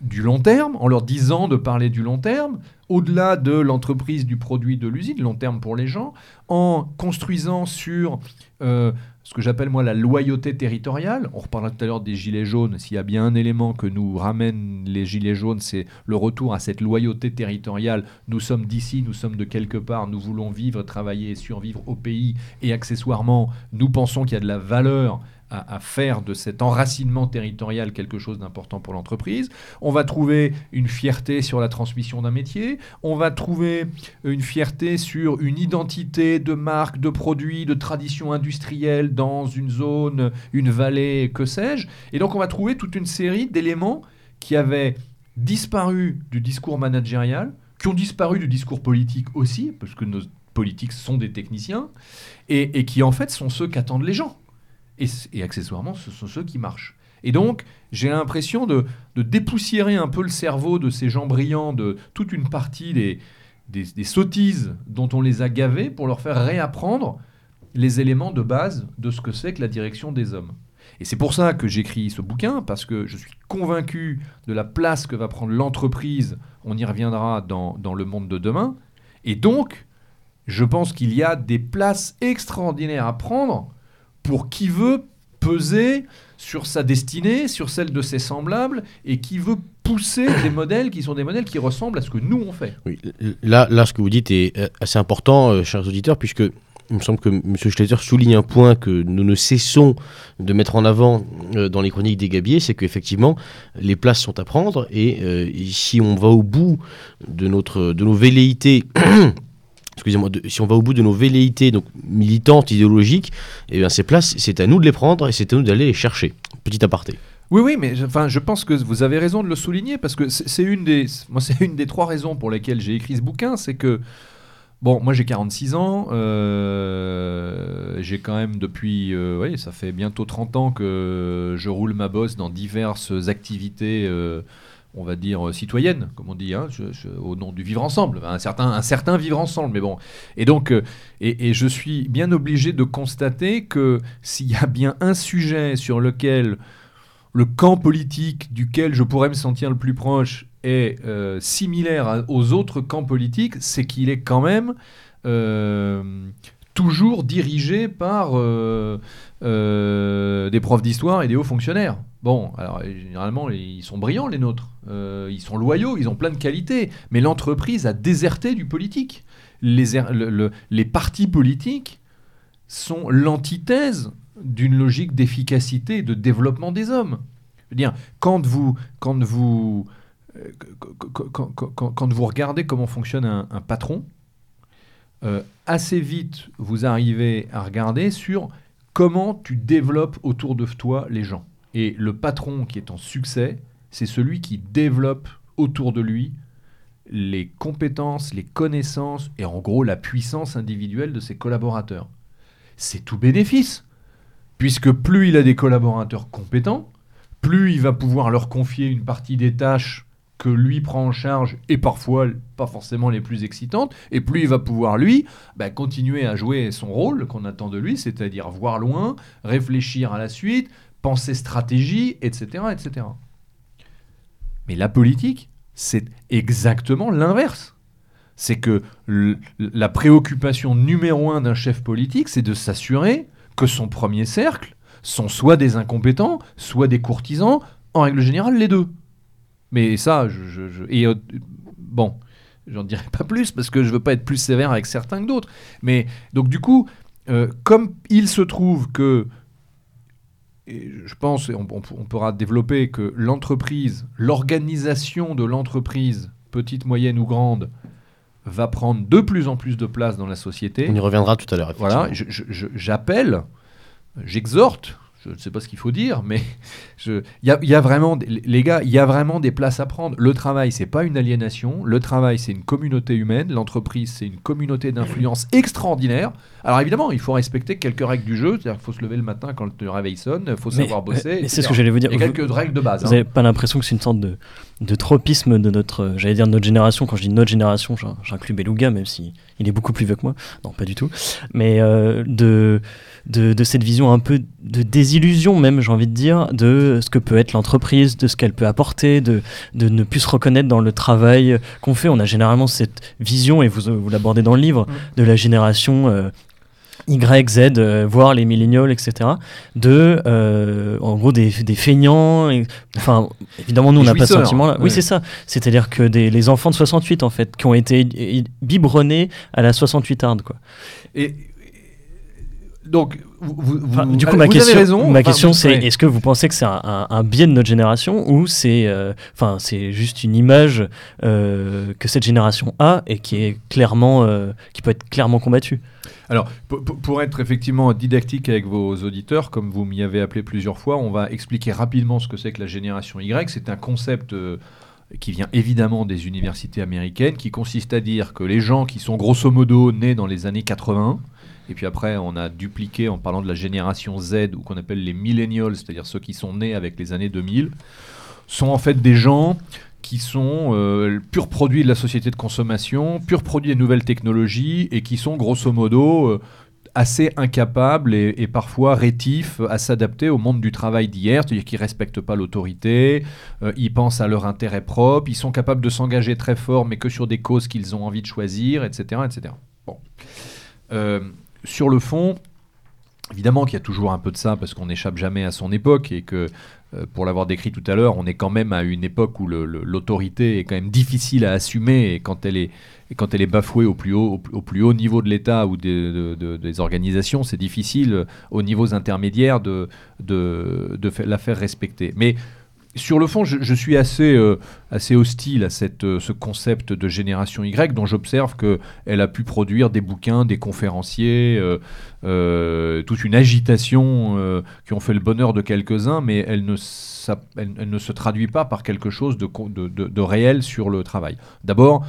du long terme, en leur disant de parler du long terme, au-delà de l'entreprise, du produit, de l'usine, long terme pour les gens, en construisant sur euh, ce que j'appelle moi la loyauté territoriale. On reparlera tout à l'heure des gilets jaunes. S'il y a bien un élément que nous ramènent les gilets jaunes, c'est le retour à cette loyauté territoriale. Nous sommes d'ici, nous sommes de quelque part, nous voulons vivre, travailler et survivre au pays, et accessoirement, nous pensons qu'il y a de la valeur à, faire de cet enracinement territorial quelque chose d'important pour l'entreprise. On va trouver une fierté sur la transmission d'un métier. On va trouver une fierté sur une identité de marque, de produit, de tradition industrielle dans une zone, une vallée, que sais-je. Et donc on va trouver toute une série d'éléments qui avaient disparu du discours managérial, qui ont disparu du discours politique aussi, parce que nos politiques sont des techniciens, et, et qui en fait sont ceux qu'attendent les gens et, accessoirement, ce sont ceux qui marchent. Et donc, j'ai l'impression de, dépoussiérer un peu le cerveau de ces gens brillants, de toute une partie des, des, sottises dont on les a gavés pour leur faire réapprendre les éléments de base de ce que c'est que la direction des hommes. Et c'est pour ça que j'écris ce bouquin, parce que je suis convaincu de la place que va prendre l'entreprise, on y reviendra dans, dans le monde de demain, et donc, je pense qu'il y a des places extraordinaires à prendre pour qui veut peser sur sa destinée, sur celle de ses semblables, et qui veut pousser des modèles qui sont des modèles qui ressemblent à ce que nous on fait. Oui, là, là, ce que vous dites est euh, assez important, euh, chers auditeurs, puisque il me semble que M. Schletter souligne un point que nous ne cessons de mettre en avant euh, dans les chroniques des Gabiers, c'est qu'effectivement, les places sont à prendre, et si on va au bout de, notre, de nos velléités excusez-moi, si on va au bout de nos velléités militantes, idéologiques, eh bien ces places, c'est à nous de les prendre et c'est à nous d'aller les chercher. Petit aparté. Oui, oui, mais enfin, je pense que vous avez raison de le souligner parce que c'est une des, c'est une des trois raisons pour lesquelles j'ai écrit ce bouquin, c'est que Bon, moi j'ai 46 ans, euh, j'ai quand même depuis, euh, oui, ça fait bientôt 30 ans que je roule ma bosse dans diverses activités euh, on va dire, citoyenne, comme on dit, hein, au nom du vivre ensemble, un certain, vivre ensemble. Mais bon, et donc, et, je suis bien obligé de constater que s'il y a bien un sujet sur lequel le camp politique duquel je pourrais me sentir le plus proche est similaire aux autres camps politiques, c'est qu'il est quand même toujours dirigé par euh, euh, des profs d'histoire et des hauts fonctionnaires. Bon, alors généralement, ils sont brillants, les nôtres. Euh, ils sont loyaux, ils ont plein de qualités. Mais l'entreprise a déserté du politique. Les, er, les partis politiques sont l'antithèse d'une logique d'efficacité et de développement des hommes. Je veux dire, quand vous, quand vous, quand, vous regardez comment fonctionne un patron, euh, assez vite, vous arrivez à regarder sur comment tu développes autour de toi les gens. Et le patron qui est en succès, c'est celui qui développe autour de lui les compétences, les connaissances et en gros la puissance individuelle de ses collaborateurs. C'est tout bénéfice, puisque plus il a des collaborateurs compétents, plus il va pouvoir leur confier une partie des tâches que lui prend en charge et parfois pas forcément les plus excitantes, et plus il va pouvoir lui bah, continuer à jouer son rôle qu'on attend de lui, c'est-à-dire voir loin, réfléchir à la suite, penser stratégie, etc. etc. Mais la politique, c'est exactement l'inverse. C'est que la préoccupation numéro un d'un chef politique, c'est de s'assurer que son premier cercle sont soit des incompétents, soit des courtisans, en règle générale les deux. Mais ça, je, je, et euh, bon, j'en dirai pas plus parce que je veux pas être plus sévère avec certains que d'autres. Mais donc du coup, euh, comme il se trouve que et je pense, on, on, pourra développer que l'entreprise, l'organisation de l'entreprise, petite, moyenne ou grande, va prendre de plus en plus de place dans la société. On y reviendra tout à l'heure. Voilà, j'appelle, j'exhorte je ne sais pas ce qu'il faut dire, mais il y, y a, vraiment, les gars, il y a vraiment des places à prendre. Le travail, c'est pas une aliénation. Le travail, c'est une communauté humaine. L'entreprise, c'est une communauté d'influence extraordinaire. Alors évidemment, il faut respecter quelques règles du jeu. C'est-à-dire qu'il faut se lever le matin quand le réveil sonne, il faut savoir bosser. c'est ce que j'allais vous dire. Il y a quelques règles de base. Vous n'avez hein. pas l'impression que c'est une sorte de, de tropisme de notre, j'allais dire notre génération. Quand je dis notre génération, j'inclus Beluga, même si il est beaucoup plus vieux que moi. Non, pas du tout. Mais euh, de, de, cette vision un peu de désillusion, même, j'ai envie de dire, de ce que peut être l'entreprise, de ce qu'elle peut apporter, de, de ne plus se reconnaître dans le travail qu'on fait. On a généralement cette vision, et vous, vous l'abordez dans le livre, mm. de la génération euh, y, Z, euh, voire les millénials, etc. De, euh, en gros, des, des feignants. enfin, évidemment, nous, on n'a pas ce sentiment-là. Oui, c'est ça. C'est-à-dire que des, les enfants de 68, en fait, qui ont été biberonnés à la 68 arde, quoi. Et donc, vous, du coup, ma question, raison. Ma question, c'est est-ce que vous pensez que c'est un, biais de notre génération ou c'est, euh, enfin, c'est juste une image que cette génération a et qui est clairement, qui peut être clairement combattue? Alors, pour être effectivement didactique avec vos auditeurs, comme vous m'y avez appelé plusieurs fois, on va expliquer rapidement ce que c'est que la génération Y. C'est un concept euh, qui vient évidemment des universités américaines, qui consiste à dire que les gens qui sont grosso modo nés dans les années 80, et puis après on a dupliqué en parlant de la génération Z, ou qu'on appelle les millennials, c'est-à-dire ceux qui sont nés avec les années 2000, sont en fait des gens qui sont euh, purs produits de la société de consommation, purs produits des nouvelles technologies et qui sont grosso modo euh, assez incapables et, parfois rétifs à s'adapter au monde du travail d'hier, c'est-à-dire qu'ils ne respectent pas l'autorité, euh, ils pensent à leur intérêt propre, ils sont capables de s'engager très fort mais que sur des causes qu'ils ont envie de choisir, etc. etc. Bon. Sur le fond, Évidemment qu'il y a toujours un peu de ça parce qu'on n'échappe jamais à son époque et que, euh, pour l'avoir décrit tout à l'heure, on est quand même à une époque où l'autorité est quand même difficile à assumer et quand elle est, bafouée au plus haut, niveau de l'État ou des, organisations, c'est difficile aux niveaux intermédiaires de, de, la faire respecter. Mais sur le fond, je, suis assez, euh, assez hostile à cette, euh, ce concept de génération Y, dont j'observe qu'elle a pu produire des bouquins, des conférenciers, euh, toute une agitation qui ont fait le bonheur de quelques-uns, mais elle ne, ne, se traduit pas par quelque chose de, de, réel sur le travail. D'abord,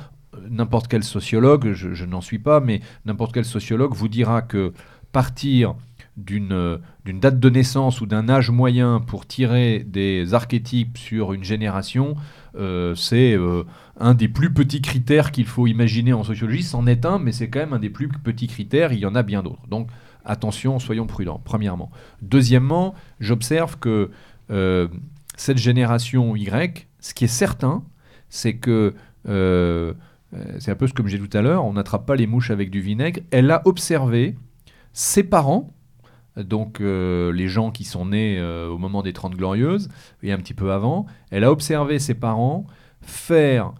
n'importe quel sociologue, je n'en suis pas, mais n'importe quel sociologue vous dira que partir d'une d'une date de naissance ou d'un âge moyen pour tirer des archétypes sur une génération, c'est un des plus petits critères qu'il faut imaginer en sociologie. C'en est un, mais c'est quand même un des plus petits critères. Il y en a bien d'autres. Donc attention, soyons prudents, premièrement. Deuxièmement, j'observe que cette génération Y, ce qui est certain, c'est que euh, c'est un peu ce que j'ai dit tout à l'heure, on n'attrape pas les mouches avec du vinaigre. Elle a observé ses parents, donc euh, les gens qui sont nés euh, au moment des Trente Glorieuses et un petit peu avant, elle a observé ses parents faire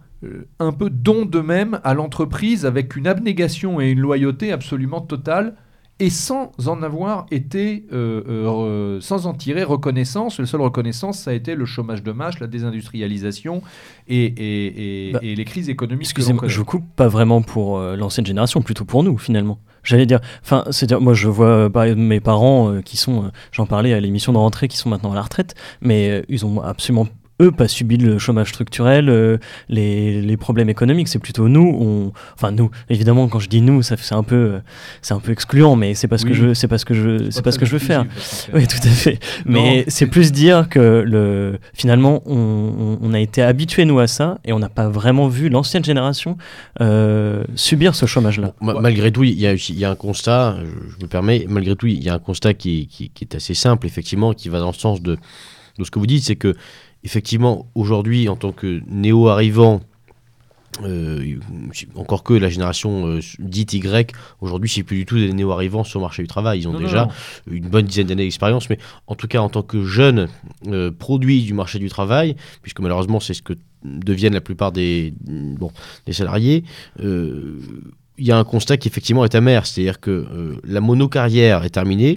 un peu don d'eux-mêmes à l'entreprise avec une abnégation et une loyauté absolument totale et sans en avoir été, euh, euh, sans en tirer reconnaissance. Le seule reconnaissance, ça a été le chômage de masse, la désindustrialisation et, Bah, et les crises économiques. que Excusez-moi, je coupe pas vraiment pour euh, l'ancienne génération, plutôt pour nous finalement. J'allais dire, enfin, c'est-à-dire, moi je vois exemple, mes parents qui sont, j'en parlais à l'émission de rentrée, qui sont maintenant à la retraite, mais ils ont absolument eux pas subi le chômage structurel, euh, les, les problèmes économiques. C'est plutôt nous, on, enfin nous. Évidemment, quand je dis nous, ça c'est un peu, c'est un peu excluant, mais c'est parce que Oui. je, c'est parce que je, c'est pas ce que je veux faire. Oui, tout à fait. Mais Non, c'est plus dire que le, finalement, on, on- on a été habitués, nous, à ça, et on n'a pas vraiment vu l'ancienne génération euh, subir ce chômage-là. Bon, ma- Malgré tout, il y, a, il y a un constat, je, me permets, malgré tout, il y a un constat qui est, qui- qui est assez simple, effectivement, qui va dans le sens de, de ce que vous dites, c'est que, effectivement, aujourd'hui, en tant que néo-arrivant, euh, encore que la génération euh, dite Y, aujourd'hui, c'est plus du tout des néo-arrivants sur le marché du travail. Ils ont Non, déjà non. une bonne dizaine d'années d'expérience, mais en tout cas en tant que jeune euh, produit du marché du travail, puisque malheureusement c'est ce que deviennent la plupart des, bon, des salariés, il y a un constat qui effectivement est amer, c'est-à-dire que la monocarrière est terminée.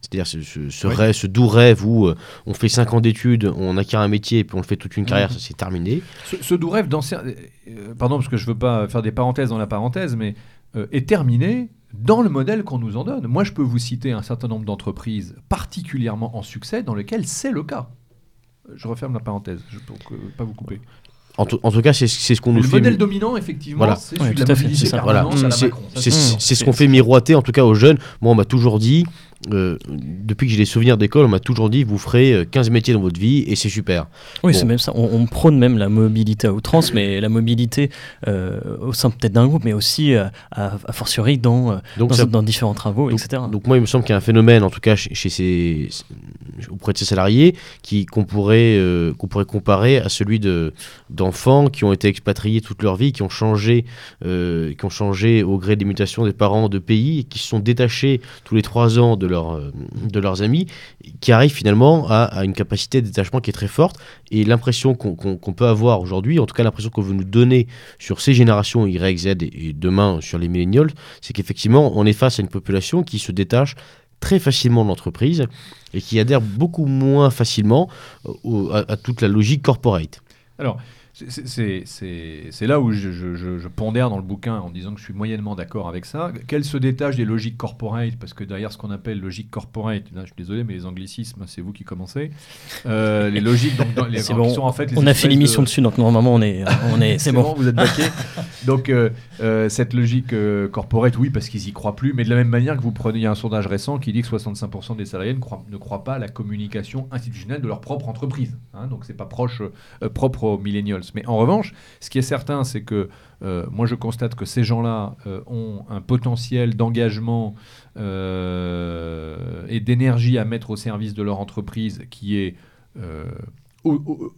C'est-à-dire ce, ce, ce Oui. rêve, ce doux rêve où euh, on fait 5 ans d'études, on acquiert un métier et puis on le fait toute une carrière, Mhm. ça c'est terminé. Ce, ce doux rêve d'ancien. euh, pardon, parce que je veux pas faire des parenthèses dans la parenthèse, mais euh, est terminé dans le modèle qu'on nous en donne. Moi, je peux vous citer un certain nombre d'entreprises particulièrement en succès dans lesquelles c'est le cas. Je referme la parenthèse je, pour pas vous couper. En, tout- en tout cas, c'est ce qu'on nous Le fait. modèle dominant, effectivement, Voilà. c'est Ouais, celui de tout la à fait, mobilité c'est. Voilà, ce qu'on fait miroiter en tout cas aux jeunes. Moi, on m'a toujours dit, euh, depuis que j'ai des souvenirs d'école, on m'a toujours dit, vous ferez euh, 15 métiers dans votre vie et c'est super. Oui, Bon. c'est même ça. On, on prône même la mobilité à outrance, mais la mobilité euh, au sein peut-être d'un groupe, mais aussi euh, à, à fortiori dans, euh, Donc, dans, ça- dans différents travaux, donc, etc. donc moi, il me semble qu'il y a un phénomène, en tout cas chez, chez ces, auprès de ces salariés, qui qu'on pourrait, euh, qu'on pourrait comparer à celui de d'enfants qui ont été expatriés toute leur vie, qui ont changé, euh, qui ont changé au gré des mutations des parents de pays, et qui se sont détachés tous les trois ans de, euh, de leurs amis, qui arrivent finalement à, une capacité de détachement qui est très forte. Et l'impression qu'on peut avoir aujourd'hui, en tout cas l'impression qu'on veut nous donner sur ces générations Y, Z et, demain sur les millennials, c'est qu'effectivement on est face à une population qui se détache très facilement de l'entreprise et qui adhère beaucoup moins facilement euh, à, à toute la logique corporate. Alors, c'est- là où je, je- je- je pondère dans le bouquin en disant que je suis moyennement d'accord avec ça. Qu'elle se détache des logiques corporate, parce que derrière ce qu'on appelle logique corporate, là, je suis désolé, mais les anglicismes, c'est vous qui commencez. Euh, les logiques, donc, dans- les, qui bon, sont en fait les on a fait l'émission de- dessus, donc normalement on est, on est, c'est bon. vous êtes baqué. Donc, euh, euh, cette logique euh, corporate, oui, parce qu'ils y croient plus, mais de la même manière que vous prenez, il y a un sondage récent qui dit que 65% des salariés ne croient, ne croient pas à la communication institutionnelle de leur propre entreprise. hein. donc, c'est pas proche, euh, propre aux millennials. Mais en revanche, ce qui est certain, c'est que euh, moi, je constate que ces gens-là euh, ont un potentiel d'engagement euh, et d'énergie à mettre au service de leur entreprise qui est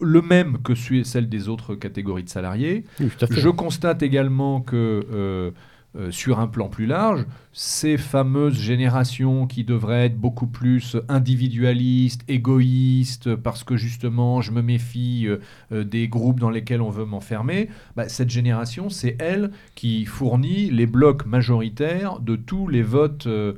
le même que celui- celle des autres catégories de salariés. Je constate également que euh, euh, sur un plan plus large, ces fameuses générations qui devraient être beaucoup plus individualistes, égoïstes, parce que justement je me méfie euh, euh, des groupes dans lesquels on veut m'enfermer, bah, cette génération, c'est elle qui fournit les blocs majoritaires de tous les votes euh,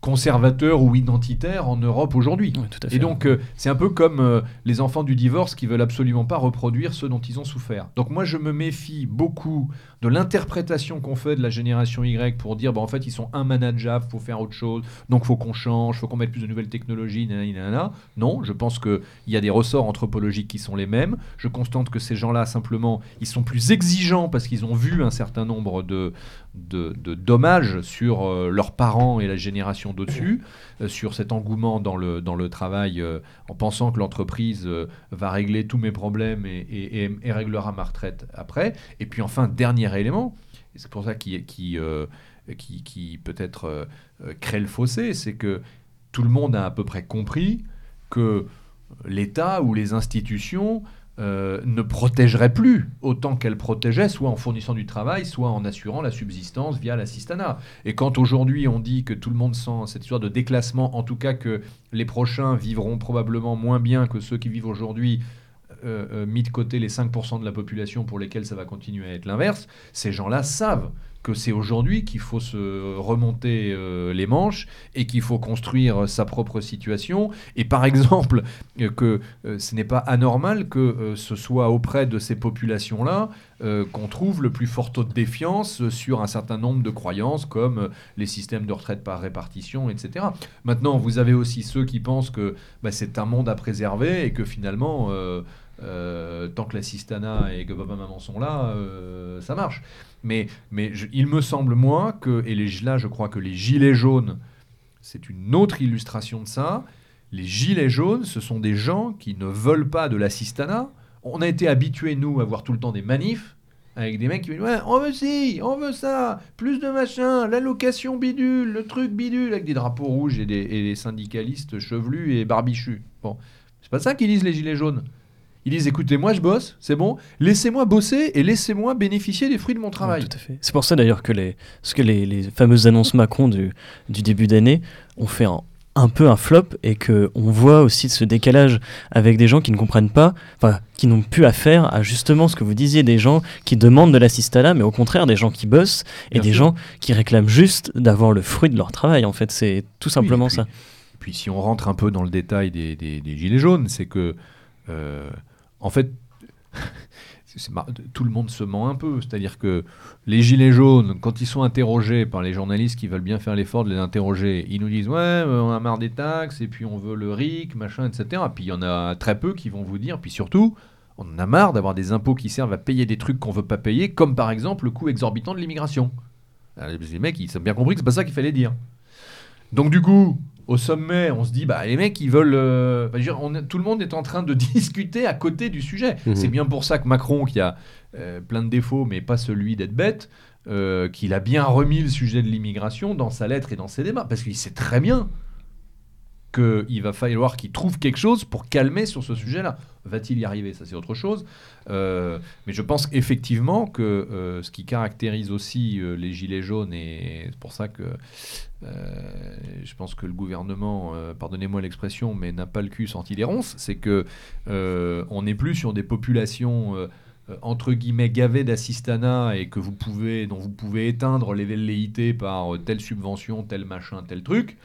conservateurs ou identitaires en Europe aujourd'hui. Et donc, euh, c'est un peu comme euh, les enfants du divorce qui veulent absolument pas reproduire ceux dont ils ont souffert. Donc, moi, je me méfie beaucoup de l'interprétation qu'on fait de la génération Y pour dire, bah, en fait, ils sont immanageables, faut faire autre chose, donc faut qu'on change, faut qu'on mette plus de nouvelles technologies, nanana. Non, je pense qu'il y a des ressorts anthropologiques qui sont les mêmes. Je constate que ces gens-là, simplement, ils sont plus exigeants parce qu'ils ont vu un certain nombre de, de, dommages sur euh, leurs parents et la génération d'au-dessus, euh, sur cet engouement dans le, dans le travail, euh, en pensant que l'entreprise va régler tous mes problèmes et, et- réglera ma retraite après. Et puis enfin, élément, et c'est pour ça qui, euh, peut-être euh, euh, crée le fossé, c'est que tout le monde a à peu près compris que l'État ou les institutions ne protégeraient plus autant qu'elles protégeaient, soit en fournissant du travail, soit en assurant la subsistance via l'assistanat. Et quand aujourd'hui on dit que tout le monde sent cette histoire de déclassement, en tout cas que les prochains vivront probablement moins bien que ceux qui vivent aujourd'hui, euh, euh, mis de côté les 5% de la population pour lesquels ça va continuer à être l'inverse, ces gens-là savent que c'est aujourd'hui qu'il faut se remonter euh, les manches et qu'il faut construire sa propre situation. Et par exemple, que ce n'est pas anormal que ce soit auprès de ces populations-là qu'on trouve le plus fort taux de défiance sur un certain nombre de croyances comme les systèmes de retraite par répartition, etc. Maintenant, vous avez aussi ceux qui pensent que bah, c'est un monde à préserver et que finalement, euh, tant que l'assistanat et que papa-maman sont là, euh, ça marche. Mais, mais il me semble, moi, que, et les, là, je crois que les gilets jaunes, c'est une autre illustration de ça. Les gilets jaunes, ce sont des gens qui ne veulent pas de l'assistanat. On a été habitués, nous, à voir tout le temps des manifs avec des mecs qui disent Ouais, on veut ci, on veut ça, plus de machin, l'allocation bidule, le truc bidule, avec des drapeaux rouges et des, et des syndicalistes chevelus et barbichus. Bon, c'est pas ça qu'ils disent les gilets jaunes. Ils disent écoutez, moi je bosse, c'est bon, laissez-moi bosser et laissez-moi bénéficier des fruits de mon travail. Ouais, tout à fait. C'est pour ça d'ailleurs que les, ce que les, les fameuses annonces Macron du, du début d'année ont fait un, un peu un flop et que on voit aussi ce décalage avec des gens qui ne comprennent pas, enfin qui n'ont plus affaire à justement ce que vous disiez, des gens qui demandent de l'assistanat, mais au contraire des gens qui bossent et des gens qui réclament juste d'avoir le fruit de leur travail. En fait, c'est tout simplement Oui, et puis- ça. Et puis si on rentre un peu dans le détail des, des- des gilets jaunes, c'est que, euh, en fait, tout le monde se ment un peu. C'est-à-dire que les gilets jaunes, quand ils sont interrogés par les journalistes qui veulent bien faire l'effort de les interroger, ils nous disent ouais, euh, on a marre des taxes et puis on veut le RIC, machin, etc. Puis il y en a très peu qui vont vous dire, puis surtout. On en a marre d'avoir des impôts qui servent à payer des trucs qu'on veut pas payer, comme par exemple le coût exorbitant de l'immigration. Alors, Les mecs, ils ont bien compris que c'est pas ça qu'il fallait dire. Donc du coup, au sommet, on se dit, bah les mecs, ils veulent... euh, bah, dire, on tout le monde est en train de discuter à côté du sujet. Mhm. C'est bien pour ça que Macron, qui a euh, plein de défauts, mais pas celui d'être bête, euh, qu'il a bien remis le sujet de l'immigration dans sa lettre et dans ses débats, parce qu'il sait très bien qu'il va falloir qu'il trouve quelque chose pour calmer sur ce sujet-là. Va-t-il y arriver? Ça, c'est autre chose. Euh, mais je pense effectivement que euh, ce qui caractérise aussi euh, les gilets jaunes, et c'est pour ça que je pense que le gouvernement, pardonnez-moi l'expression, mais n'a pas le cul sorti des ronces, c'est que on n'est plus sur des populations entre guillemets gavées d'assistanat et que vous pouvez, dont vous pouvez éteindre les velléités par telle subvention, tel machin, tel truc.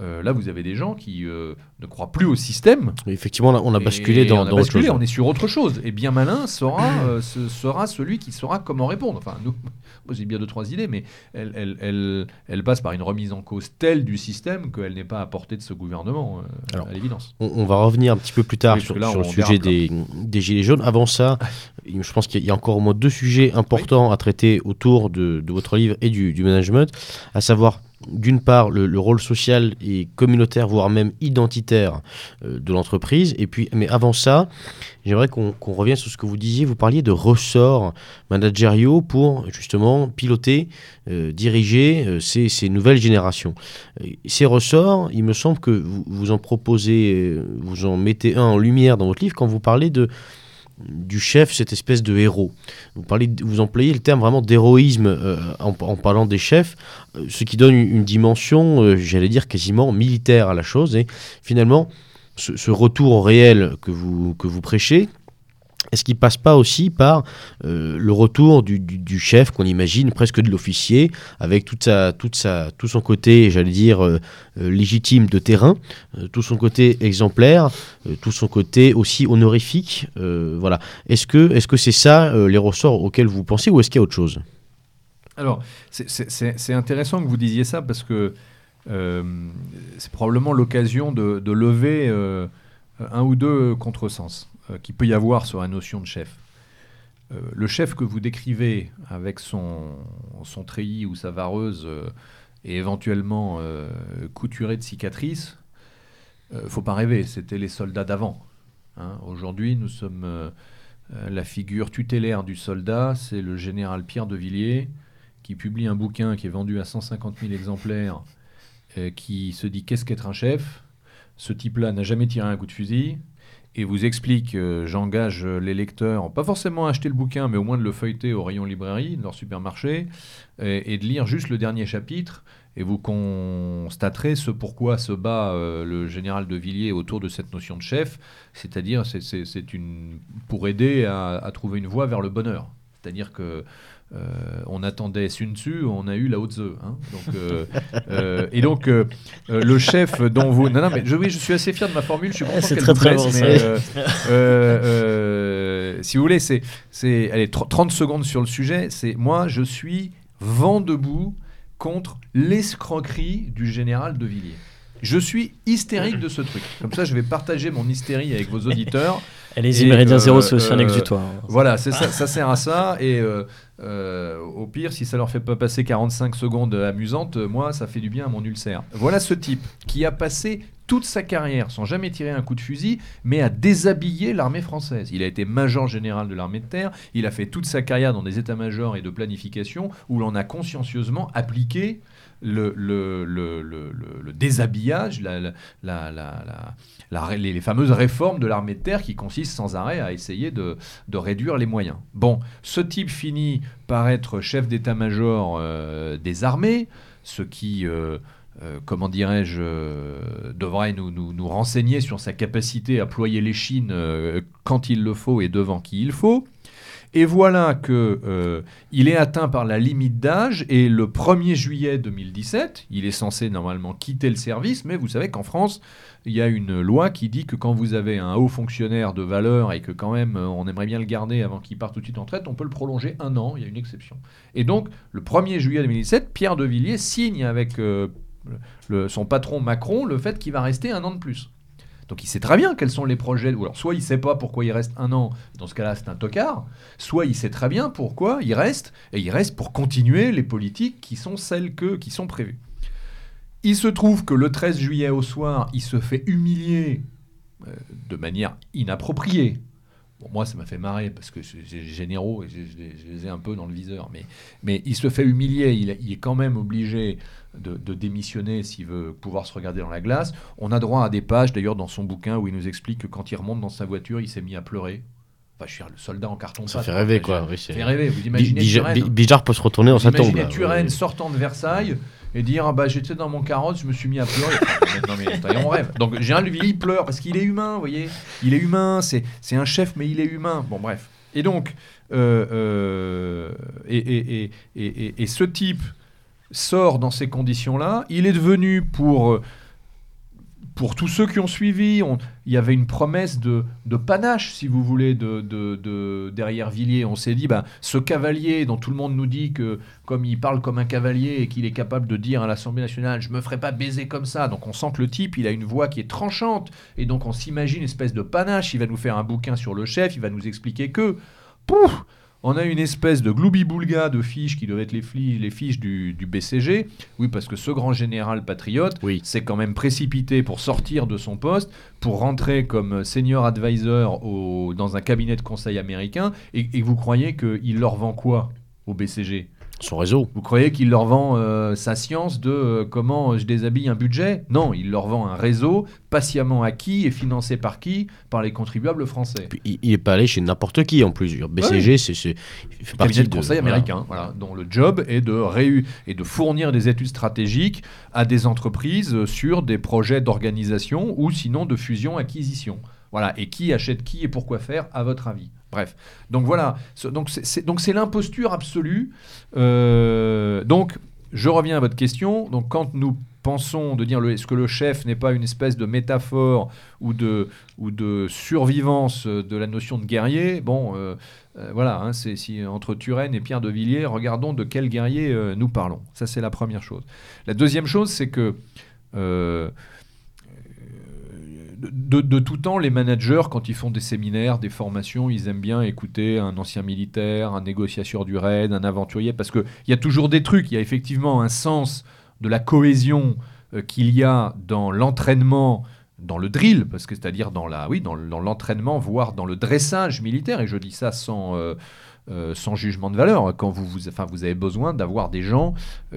Euh, là, vous avez des gens qui euh, ne croient plus au système. Effectivement, on a, basculé dans, on a dans basculé, autre chose. on est sur autre chose. Et bien malin sera, euh, ce- sera celui qui saura comment répondre. Enfin, nous, moi j'ai bien deux, trois idées, mais elle, elle, elle, elle passe par une remise en cause telle du système qu'elle n'est pas à portée de ce gouvernement, Alors, à l'évidence. On, on va revenir un petit peu plus tard Oui, sur, que là, sur le sujet des, des Gilets jaunes. Avant ça, je pense qu'il y a encore au moins deux sujets importants à traiter autour de, de votre livre et du, du management, à savoir d'une part le, le rôle social et communautaire, voire même identitaire euh, de l'entreprise. Et puis, mais avant ça, j'aimerais qu'on qu'on revienne sur ce que vous disiez. Vous parliez de ressorts managériaux pour justement piloter, euh, diriger euh, ces, ces nouvelles générations. Ces ressorts, il me semble que vous, vous en proposez, vous en mettez un en lumière dans votre livre quand vous parlez de du chef, cette espèce de héros. Vous, parlez, vous employez le terme vraiment d'héroïsme euh, en, parlant des chefs, euh, ce qui donne une, dimension, euh, j'allais dire, quasiment militaire à la chose. Et finalement, ce, ce retour au réel que vous, que vous prêchez, est-ce qu'il passe pas aussi par euh, le retour du, chef qu'on imagine presque de l'officier avec tout son côté, j'allais dire euh, euh, légitime de terrain, tout son côté exemplaire, tout son côté aussi honorifique, voilà. Est-ce que c'est ça les ressorts auxquels vous pensez ou est-ce qu'il y a autre chose? Alors, c'est- intéressant que vous disiez ça parce que c'est probablement l'occasion de, de lever un ou deux contresens qu'il peut y avoir sur la notion de chef. Euh, le chef que vous décrivez avec son, son treillis ou sa vareuse euh, et éventuellement couturé de cicatrices, faut pas rêver, c'était les soldats d'avant. Hein. Aujourd'hui, nous sommes la figure tutélaire du soldat, c'est le général Pierre de Villiers, qui publie un bouquin qui est vendu à 150 000 exemplaires, qui se dit qu'est-ce qu'être un chef? Ce type-là n'a jamais tiré un coup de fusil et vous explique, euh, j'engage les lecteurs, pas forcément à acheter le bouquin, mais au moins de le feuilleter au rayon librairie, de leur supermarché, et, de lire juste le dernier chapitre, et vous constaterez ce pourquoi se bat euh, le général de Villiers autour de cette notion de chef, c'est-à-dire c'est une pour aider à, à, trouver une voie vers le bonheur. C'est-à-dire que euh, on attendait Sun Tzu, on a eu Lao Tzu. Hein. donc, euh, euh, et donc, le chef dont vous. Non, non, mais je, oui, je suis assez fier de ma formule. Je suis content qu'elle très, très si vous voulez, c'est, c'est, allez, 30 secondes sur le sujet. C'est moi, je suis vent debout contre l'escroquerie du général de Villiers. Je suis hystérique de ce truc. Comme ça, je vais partager mon hystérie avec vos auditeurs. Allez-y, Méridien Zéro, c'est aussi un exutoire. Voilà, ça, ça, sert à ça. Et euh, au pire, si ça leur fait pas passer 45 secondes amusantes, moi, ça fait du bien à mon ulcère. Voilà ce type qui a passé toute sa carrière sans jamais tirer un coup de fusil, mais a déshabillé l'armée française. Il a été major général de l'armée de terre, il a fait toute sa carrière dans des états-majors et de planification où l'on a consciencieusement appliqué le, déshabillage, la, la, les, fameuses réformes de l'armée de terre qui consistent sans arrêt à essayer de, réduire les moyens. Bon, ce type finit par être chef d'état-major euh, des armées, ce qui... Euh, euh, comment dirais-je, devrait nous, renseigner sur sa capacité à ployer les chines quand il le faut et devant qui il faut. Et voilà que euh, il est atteint par la limite d'âge et le 1er juillet 2017, il est censé normalement quitter le service, mais vous savez qu'en France, il y a une loi qui dit que quand vous avez un haut fonctionnaire de valeur et que quand même euh, on aimerait bien le garder avant qu'il parte tout de suite en retraite, on peut le prolonger un an, il y a une exception. Et donc, le 1er juillet 2017, Pierre de Villiers signe avec euh, son patron Macron le fait qu'il va rester un an de plus. Donc il sait très bien quels sont les projets. Ou alors soit il sait pas pourquoi il reste un an, dans ce cas-là c'est un tocard, soit il sait très bien pourquoi il reste, et il reste pour continuer les politiques qui sont celles que, qui sont prévues. Il se trouve que le 13 juillet au soir, il se fait humilier euh, de manière inappropriée. Bon, moi, ça m'a fait marrer parce que j'ai généraux et je, les ai un peu dans le viseur. Mais, mais il se fait humilier. Il, il est quand même obligé de, démissionner s'il veut pouvoir se regarder dans la glace. On a droit à des pages, d'ailleurs, dans son bouquin, où il nous explique que quand il remonte dans sa voiture, il s'est mis à pleurer. Enfin, je suis le soldat en carton Ça fait rêver, quoi. ça fait rêver. Vous imaginez Bijard peut se retourner dans sa tombe. Imaginez Turenne sortant de Versailles et dire ah bah j'étais dans mon carotte, je me suis mis à pleurer. non mais on rêve. Donc Gérald Villiers il pleure parce qu'il est humain, vous voyez. Il est humain, c'est c'est un chef mais il est humain. Bon bref. Et donc euh, euh, et, et, et, et, ce type sort dans ces conditions-là. Il est devenu pour, euh, pour tous ceux qui ont suivi, il y avait une promesse de, panache, si vous voulez, de, de, derrière Villiers. On s'est dit, ben, ce cavalier dont tout le monde nous dit que, comme il parle comme un cavalier et qu'il est capable de dire à l'Assemblée nationale, je me ferai pas baiser comme ça. Donc on sent que le type, il a une voix qui est tranchante. Et donc on s'imagine une espèce de panache. Il va nous faire un bouquin sur le chef, il va nous expliquer que, pouf, on a une espèce de gloubi-boulga de fiches qui doivent être les, les fiches du, BCG. Oui, parce que ce grand général patriote s'est quand même précipité pour sortir de son poste, pour rentrer comme senior advisor dans un cabinet de conseil américain. Et, et vous croyez qu'il leur vend quoi au BCG son réseau. Vous croyez qu'il leur vend euh, sa science de euh, comment je déshabille un budget? Non, il leur vend un réseau patiemment acquis et financé par qui? Par les contribuables français. il n'est pas allé chez n'importe qui en plus. BCG, c'est fait partie de conseil américain, voilà. dont le job est de, réu et de fournir des études stratégiques à des entreprises sur des projets d'organisation ou sinon de fusion-acquisition. Voilà. Et qui achète qui et pourquoi faire, à votre avis? Bref. Donc voilà. Donc c'est l'imposture absolue. Euh, donc je reviens à votre question. Donc quand nous pensons de dire est-ce que le chef n'est pas une espèce de métaphore ou de, ou de survivance de la notion de guerrier Bon, euh, euh, voilà, hein, c'est si, entre Turenne et Pierre de Villiers, regardons de quel guerrier nous parlons. Ça, c'est la première chose. La deuxième chose, c'est que de, tout temps, les managers, quand ils font des séminaires, des formations, ils aiment bien écouter un ancien militaire, un négociateur du raid, un aventurier, parce qu'il y a toujours des trucs, il y a effectivement un sens de la cohésion euh, qu'il y a dans l'entraînement, dans le drill, parce que c'est-à-dire dans la, oui, dans, l'entraînement, voire dans le dressage militaire, et je dis ça sans, euh, euh, sans jugement de valeur, quand vous, vous, enfin, vous avez besoin d'avoir des gens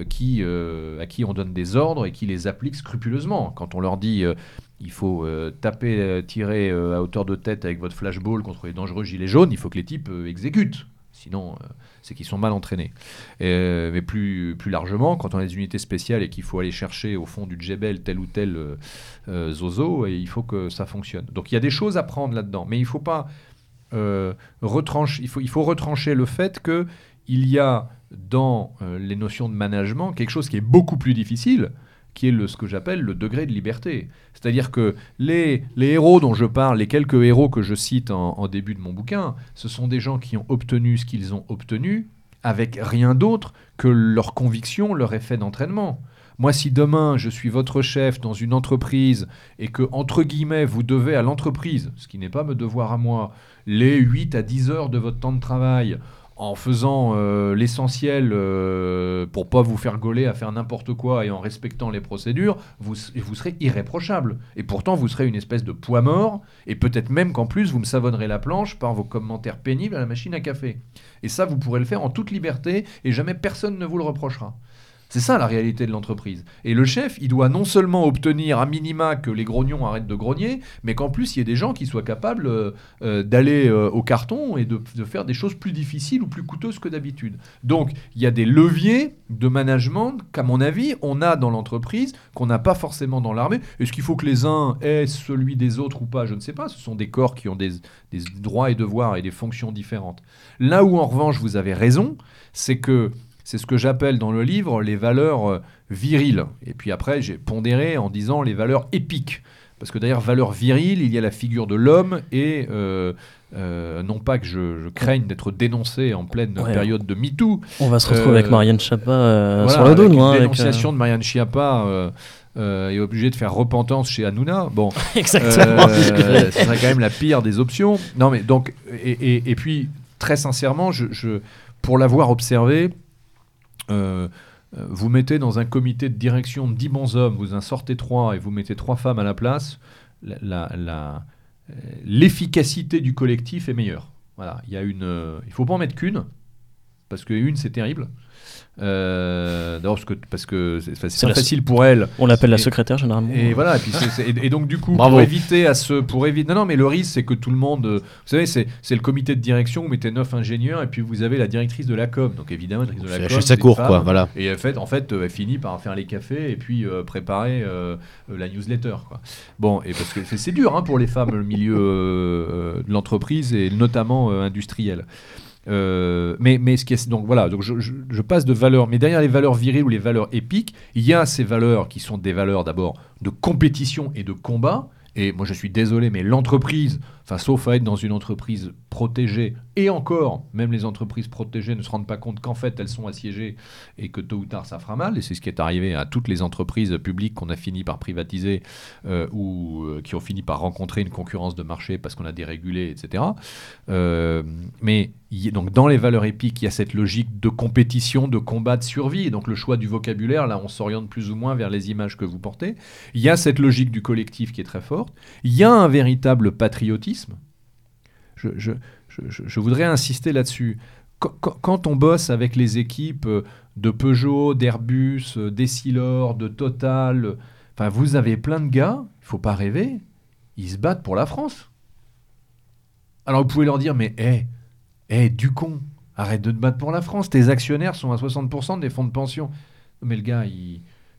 qui, à qui on donne des ordres et qui les appliquent scrupuleusement. Quand on leur dit il faut taper, tirer à hauteur de tête avec votre flashball contre les dangereux gilets jaunes, il faut que les types exécutent. Sinon, euh, c'est qu'ils sont mal entraînés. Euh, mais plus, plus largement, quand on a des unités spéciales et qu'il faut aller chercher au fond du djebel tel ou tel euh, zozo, et il faut que ça fonctionne. Donc il y a des choses à prendre là-dedans. Mais il faut pas retrancher, il faut retrancher le fait que il y a dans les notions de management quelque chose qui est beaucoup plus difficile, qui est le, ce que j'appelle le degré de liberté. C'est-à-dire que les, les, héros dont je parle, les quelques héros que je cite en, début de mon bouquin, ce sont des gens qui ont obtenu ce qu'ils ont obtenu avec rien d'autre que leur conviction, leur effet d'entraînement. Moi, si demain je suis votre chef dans une entreprise et que, entre guillemets, vous devez à l'entreprise, ce qui n'est pas me devoir à moi, les 8 à 10 heures de votre temps de travail, en faisant euh, l'essentiel euh, pour pas vous faire gauler à faire n'importe quoi et en respectant les procédures, vous, vous serez irréprochable. Et pourtant, vous serez une espèce de poids mort, et peut-être même qu'en plus, vous me savonnerez la planche par vos commentaires pénibles à la machine à café. Et ça, vous pourrez le faire en toute liberté, et jamais personne ne vous le reprochera. C'est ça la réalité de l'entreprise. Et le chef, il doit non seulement obtenir à minima que les grognons arrêtent de grogner, mais qu'en plus il y ait des gens qui soient capables euh, euh, d'aller euh, au carton et de, faire des choses plus difficiles ou plus coûteuses que d'habitude. Donc il y a des leviers de management qu'à mon avis on a dans l'entreprise qu'on n'a pas forcément dans l'armée. Est-ce qu'il faut que les uns aient celui des autres ou pas? Je ne sais pas. Ce sont des corps qui ont des, des droits et devoirs et des fonctions différentes. Là où en revanche vous avez raison, c'est que c'est ce que j'appelle dans le livre les valeurs euh, viriles. Et puis après, j'ai pondéré en disant les valeurs épiques. Parce que d'ailleurs, valeur virile, il y a la figure de l'homme et euh, euh, non pas que je, craigne d'être dénoncé en pleine période de MeToo. On va se retrouver avec Marianne Chiappa sur le dos, Une hein, dénonciation de Marianne Chiappa est obligée de faire repentance chez Hanouna. Bon, exactement. ce serait quand même la pire des options. Non, mais donc, et, et, puis, très sincèrement, je, je pour l'avoir observé, euh, euh, vous mettez dans un comité de direction de 10 bons hommes, vous en sortez 3 et vous mettez 3 femmes à la place, euh, l'efficacité du collectif est meilleure. Voilà, il y a une, il faut pas en mettre qu'une, parce qu'une c'est terrible. Euh, D'abord parce que parce que c'est pas facile pour elle. On l'appelle la secrétaire généralement. Et voilà. Et, puis et, donc du coup pour éviter à ce pour éviter non non mais le risque c'est que tout le monde vous savez c'est le comité de direction vous mettez neuf ingénieurs et puis vous avez la directrice de la com donc évidemment la directrice de la com. sa cour quoi voilà. Et en fait en fait elle finit par faire les cafés et puis euh, préparer euh, la newsletter quoi. Bon et parce que c'est dur hein, pour les femmes le milieu euh, de l'entreprise et notamment industriel. Euh, mais, mais ce qui est, donc voilà, donc je, je, passe de valeurs, mais derrière les valeurs viriles ou les valeurs épiques, il y a ces valeurs qui sont des valeurs d'abord de compétition et de combat. Et moi je suis désolé, mais l'entreprise, enfin sauf à être dans une entreprise protégée, et encore, même les entreprises protégées ne se rendent pas compte qu'en fait elles sont assiégées et que tôt ou tard ça fera mal. Et c'est ce qui est arrivé à toutes les entreprises publiques qu'on a fini par privatiser euh, ou euh, qui ont fini par rencontrer une concurrence de marché parce qu'on a dérégulé, etc. Euh, mais donc dans les valeurs épiques, il y a cette logique de compétition, de combat, de survie. Et donc le choix du vocabulaire, là, on s'oriente plus ou moins vers les images que vous portez. Il y a cette logique du collectif qui est très forte. Il y a un véritable patriotisme. Je, voudrais insister là-dessus. Quand, on bosse avec les équipes de Peugeot, d'Airbus, d'Essilor, de Total, enfin, vous avez plein de gars, il faut pas rêver, ils se battent pour la France. Alors vous pouvez leur dire, mais hé, eh, du con, arrête de te battre pour la France. Tes actionnaires sont à 60% des fonds de pension. Mais le gars,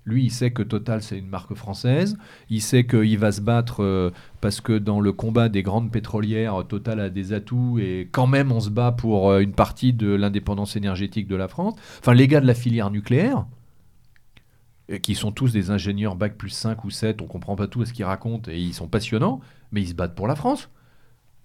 lui, il sait que Total, c'est une marque française. Il sait qu'il va se battre euh, parce que dans le combat des grandes pétrolières, Total a des atouts et quand même, on se bat pour euh, une partie de l'indépendance énergétique de la France. Enfin, les gars de la filière nucléaire, qui sont tous des ingénieurs bac plus 5 ou 7, on comprend pas tout à ce qu'ils racontent et ils sont passionnants, mais ils se battent pour la France.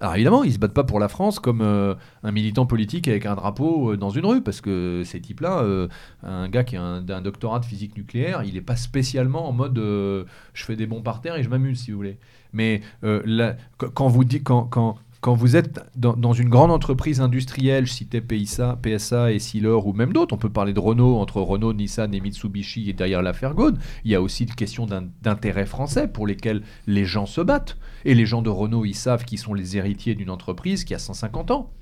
Alors évidemment, ils se battent pas pour la France comme euh, un militant politique avec un drapeau euh, dans une rue, parce que ces types-là, euh, un gars qui a un, doctorat de physique nucléaire, il n'est pas spécialement en mode je fais des bons par terre et je m'amuse, si vous voulez. Mais quand vous dites, quand, quand quand vous êtes dans, une grande entreprise industrielle, je citais PSA, PSA et Sealer ou même d'autres, on peut parler de Renault, entre Renault, Nissan et Mitsubishi et derrière l'affaire Gaude, il y a aussi une question d'intérêt français pour lesquels les gens se battent. Et les gens de Renault, ils savent qu'ils sont les héritiers d'une entreprise qui a 150 ans.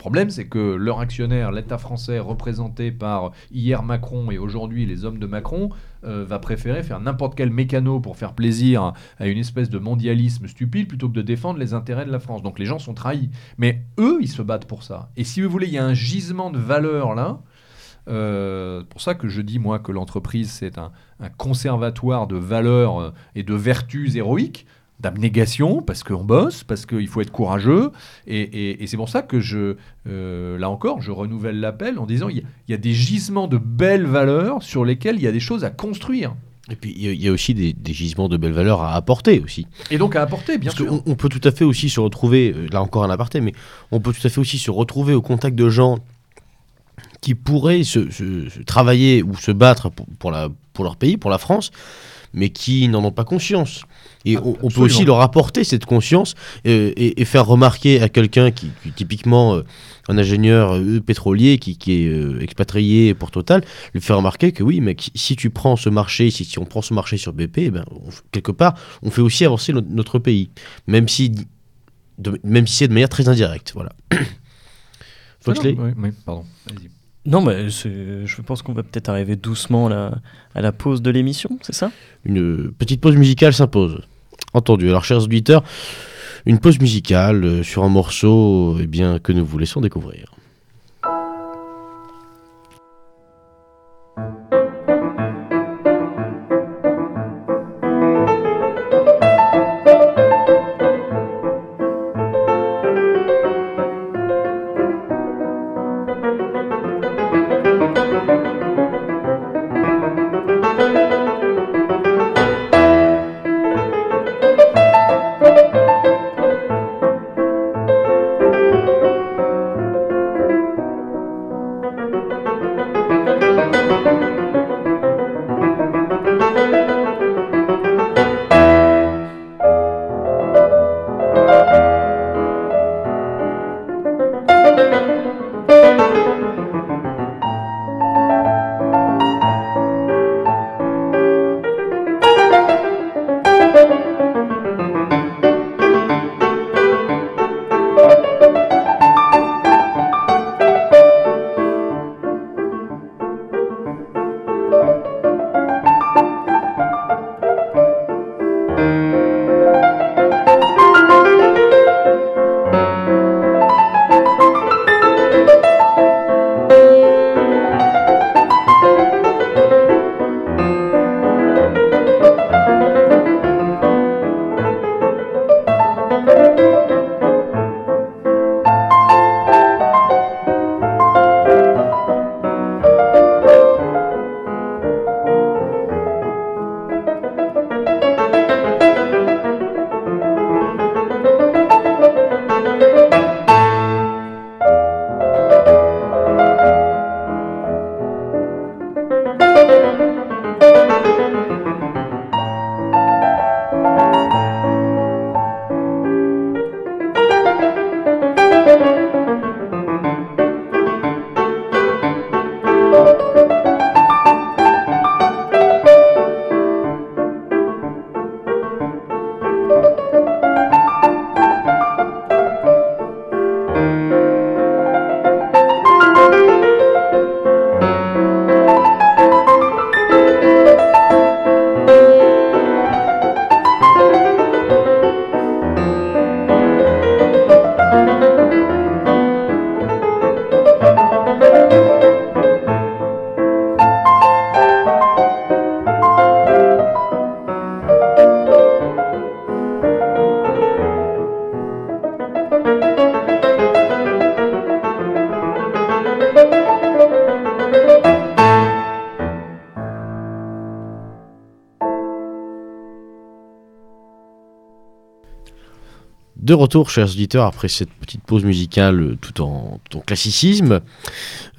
Problème, c'est que leur actionnaire, l'État français, représenté par hier Macron et aujourd'hui les hommes de Macron, euh, va préférer faire n'importe quel mécano pour faire plaisir à une espèce de mondialisme stupide plutôt que de défendre les intérêts de la France. Donc les gens sont trahis. Mais eux, ils se battent pour ça. Et si vous voulez, il y a un gisement de valeur là. Euh, pour ça que je dis moi que l'entreprise c'est un, un conservatoire de valeurs euh, et de vertus héroïques, d'abnégation parce qu'on bosse, parce qu'il faut être courageux, et, et- et c'est pour ça que je, euh, là encore, je renouvelle l'appel en disant il y, a- il y a des gisements de belles valeurs sur lesquelles il y a des choses à construire Et puis il y a- il y, a aussi des, des gisements de belles valeurs à apporter aussi. et donc à apporter, bien Parce sûr. qu'on on peut tout à fait aussi se retrouver, euh, là encore un aparté, mais on peut tout à fait aussi se retrouver au contact de gens qui pourraient se, se- se travailler ou se battre pour, pour la, pour leur pays, pour la France, mais qui n'en ont pas conscience. Et Ah, on, on peut aussi leur apporter cette conscience euh, et, et faire remarquer à quelqu'un qui, qui, typiquement euh, un ingénieur euh, pétrolier qui, qui est expatrié pour Total, lui faire remarquer que oui, mec, si tu prends ce marché, si, si on prend ce marché sur BP, eh ben, on quelque part, on fait aussi avancer no- notre pays, même si, de- même si c'est de manière très indirecte. Voilà. Foxley Ah oui, oui, pardon. Allez-y. Non, mais je pense qu'on va peut-être arriver doucement à la, à la pause de l'émission, c'est ça? Une petite pause musicale s'impose. Entendu. Alors, chers auditeurs, une pause musicale euh, sur un morceau eh bien, que nous vous laissons découvrir. De retour, chers auditeurs, après cette petite pause musicale euh, tout en, classicisme.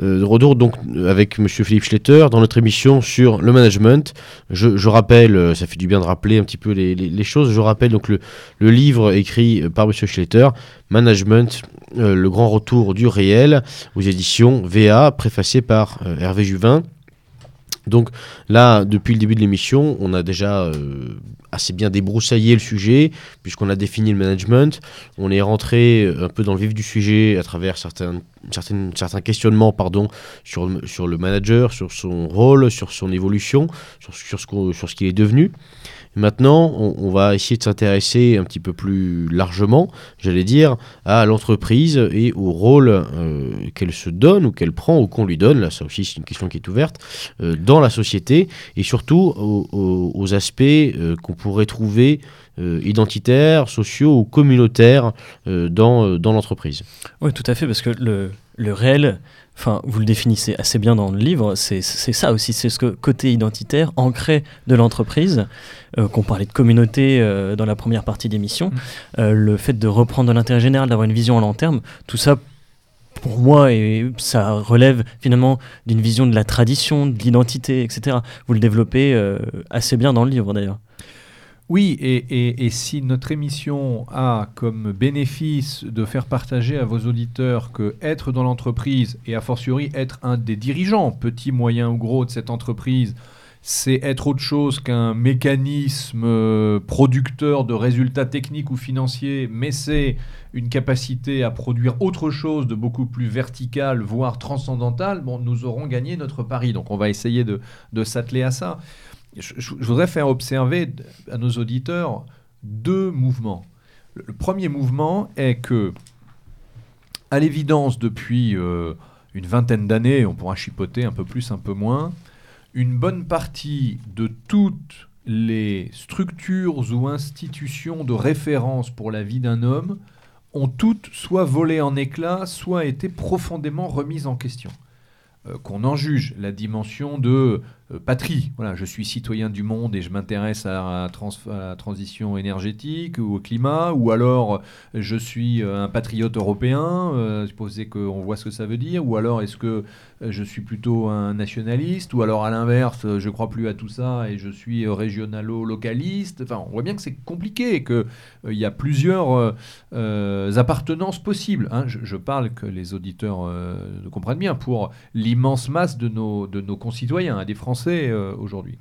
Euh, de retour donc avec Monsieur Philippe Schletter dans notre émission sur le management. Je, rappelle, euh, ça fait du bien de rappeler un petit peu les, choses. Je rappelle donc le, livre écrit euh, par Monsieur Schletter, Management, euh, le grand retour du réel, aux éditions VA, préfacé par euh, Hervé Juvin. Donc là, depuis le début de l'émission, on a déjà euh, assez bien débroussaillé le sujet, puisqu'on a défini le management. On est rentré euh, un peu dans le vif du sujet à travers certains, certains questionnements pardon, sur, sur le manager, sur son rôle, sur son évolution, sur, sur ce sur ce qu'il est devenu. Maintenant, on, va essayer de s'intéresser un petit peu plus largement, j'allais dire, à l'entreprise et au rôle euh, qu'elle se donne ou qu'elle prend ou qu'on lui donne. Là, ça aussi, c'est une question qui est ouverte euh, dans la société et surtout aux, aspects euh, qu'on pourrait trouver identitaires, sociaux ou communautaires dans, dans l'entreprise. Oui, tout à fait, parce que le, le réel, enfin, vous le définissez assez bien dans le livre, c'est ça aussi, c'est ce que- côté identitaire, ancré de l'entreprise, euh, qu'on parlait de communauté euh, dans la première partie d'émission, Mm. euh, le fait de reprendre de l'intérêt général, d'avoir une vision à long terme, tout ça, pour moi, et ça relève finalement d'une vision de la tradition, de l'identité, etc. Vous le développez assez bien dans le livre d'ailleurs. Oui, et, si notre émission a comme bénéfice de faire partager à vos auditeurs que être dans l'entreprise, et a fortiori être un des dirigeants, petit, moyen ou gros, de cette entreprise, c'est être autre chose qu'un mécanisme euh, producteur de résultats techniques ou financiers, mais c'est une capacité à produire autre chose de beaucoup plus vertical, voire transcendantal, nous aurons gagné notre pari. Donc on va essayer de s'atteler à ça. Je, voudrais faire observer à nos auditeurs deux mouvements. Le, premier mouvement est que, à l'évidence, depuis euh, une vingtaine d'années, on pourra chipoter un peu plus, un peu moins, une bonne partie de toutes les structures ou institutions de référence pour la vie d'un homme ont toutes soit volé en éclats, soit été profondément remises en question. Euh, qu'on en juge la dimension de patrie. Voilà, je suis citoyen du monde et je m'intéresse à, à la transition énergétique ou au climat, ou alors euh, je suis euh, un patriote européen, euh, supposé qu'on voit ce que ça veut dire, ou alors est-ce que euh, je suis plutôt un nationaliste, ou alors à l'inverse, euh, je crois plus à tout ça et je suis euh, régionalo-localiste. Enfin, on voit bien que c'est compliqué et qu'il y a plusieurs euh, euh, appartenances possibles. hein. Je, parle que les auditeurs euh, comprennent bien pour l'immense masse de nos, de nos concitoyens, hein, des Français euh, aujourd'hui.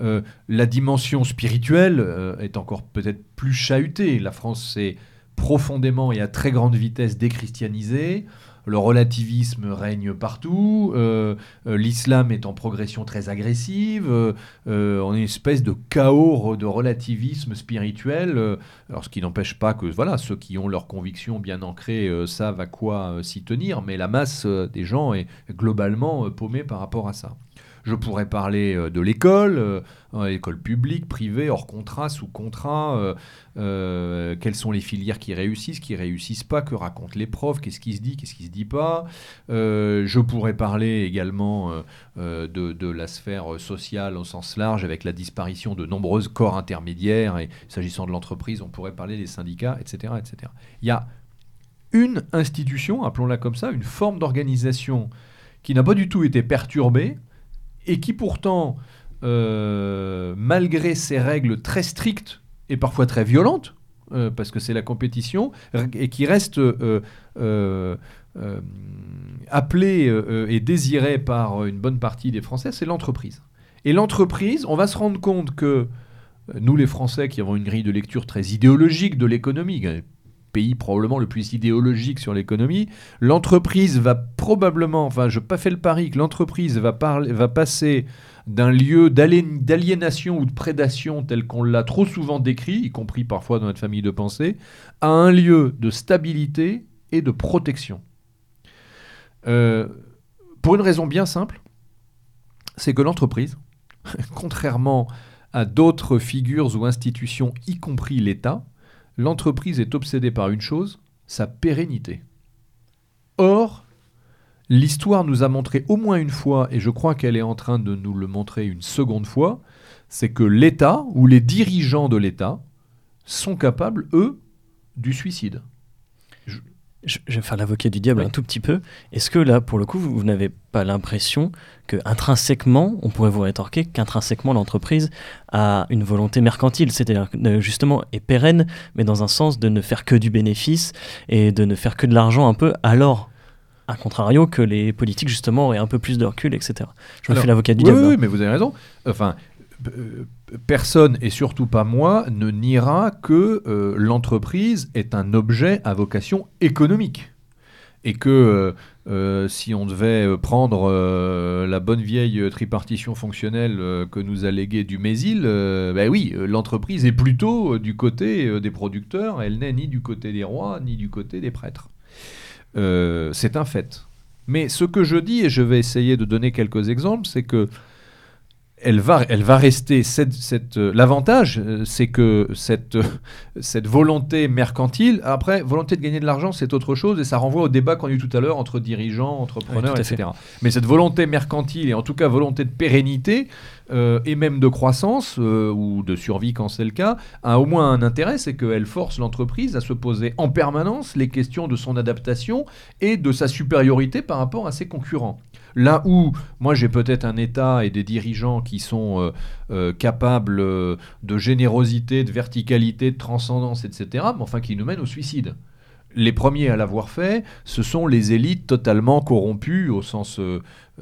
Euh, la dimension spirituelle euh, est encore peut-être plus chahutée. La France s'est profondément et à très grande vitesse déchristianisée. Le relativisme règne partout. euh, euh, L'islam est en progression très agressive. euh, euh, on est une espèce de chaos de relativisme spirituel. euh, alors, ce qui n'empêche pas que voilà, ceux qui ont leurs convictions bien ancrées savent à quoi s'y tenir, mais la masse des gens est globalement paumée par rapport à ça. Je pourrais parler euh, de l'école, euh, euh, école publique, privée, hors contrat, sous contrat, quelles sont les filières qui réussissent, qui réussissent pas, que racontent les profs, qu'est-ce qui se dit, qu'est-ce qui se dit pas. Je pourrais parler également de, de la sphère sociale au sens large, avec la disparition de nombreux corps intermédiaires, et s'agissant de l'entreprise, on pourrait parler des syndicats, etc., etc. Il y a une institution, appelons-la comme ça, une forme d'organisation qui n'a pas du tout été perturbée, et qui pourtant, euh, malgré ses règles très strictes et parfois très violentes, euh, parce que c'est la compétition, et qui reste euh, appelée et désirée par une bonne partie des Français, c'est l'entreprise. Et l'entreprise, on va se rendre compte que nous, les Français, qui avons une grille de lecture très idéologique de l'économie, pays probablement le plus idéologique sur l'économie, l'entreprise va probablement, enfin, je pas fait le pari que l'entreprise va, va passer d'un lieu d'aliénation ou de prédation tel qu'on l'a trop souvent décrit, y compris parfois dans notre famille de pensée, à un lieu de stabilité et de protection. Euh, pour une raison bien simple, c'est que l'entreprise, contrairement à d'autres figures ou institutions, y compris l'État, l'entreprise est obsédée par une chose, sa pérennité. Or, l'histoire nous a montré au moins une fois, et je crois qu'elle est en train de nous le montrer une seconde fois, c'est que l'État ou les dirigeants de l'État sont capables, eux, du suicide. Je, vais faire l'avocat du diable un tout petit peu. Est-ce que là, pour le coup, vous, n'avez pas l'impression que intrinsèquement, on pourrait vous rétorquer qu'intrinsèquement l'entreprise a une volonté mercantile, c'est-à-dire justement est pérenne, mais dans un sens de ne faire que du bénéfice et de ne faire que de l'argent un peu, alors a contrario que les politiques justement auraient un peu plus de recul, etc. Je me fais l'avocat du diable. Oui, mais vous avez raison. Enfin, euh, personne, et surtout pas moi, ne niera que euh, l'entreprise est un objet à vocation économique. Et que euh, si on devait prendre la bonne vieille tripartition fonctionnelle que nous a léguée du Mésil, ben oui, l'entreprise est plutôt du côté des producteurs, elle n'est ni du côté des rois, ni du côté des prêtres. c'est un fait. Mais ce que je dis, et je vais essayer de donner quelques exemples, c'est que elle va, elle va rester. Cette, euh, L'avantage, euh, c'est que cette, euh, cette volonté mercantile, après, volonté de gagner de l'argent, c'est autre chose, et ça renvoie au débat qu'on a eu tout à l'heure entre dirigeants, entrepreneurs, etc. Mais cette volonté mercantile, et en tout cas volonté de pérennité, et même de croissance, ou de survie quand c'est le cas, a au moins un intérêt, c'est qu'elle force l'entreprise à se poser en permanence les questions de son adaptation et de sa supériorité par rapport à ses concurrents. Là où moi j'ai peut-être un État et des dirigeants qui sont euh, euh, capables euh, de générosité, de verticalité, de transcendance, etc., mais enfin qui nous mènent au suicide. Les premiers à l'avoir fait, ce sont les élites totalement corrompues au sens,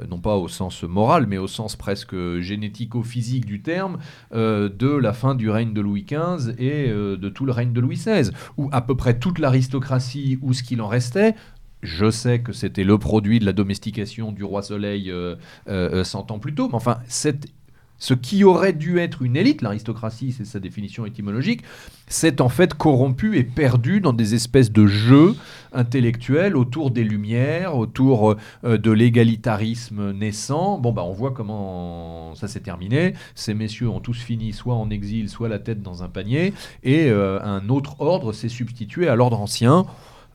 non pas au sens moral, mais au sens presque génético-physique du terme, de la fin du règne de Louis XV et de tout le règne de Louis XVI, où à peu près toute l'aristocratie ou ce qu'il en restait je sais que c'était le produit de la domestication du roi Soleil 100 euh, euh, euh, ans plus tôt, mais enfin, ce qui aurait dû être une élite, l'aristocratie, c'est sa définition étymologique, s'est en fait corrompu et perdu dans des espèces de jeux intellectuels autour des Lumières, autour de l'égalitarisme naissant. Bon, bah, on voit comment ça s'est terminé. Ces messieurs ont tous fini soit en exil, soit la tête dans un panier, et un autre ordre s'est substitué à l'ordre ancien.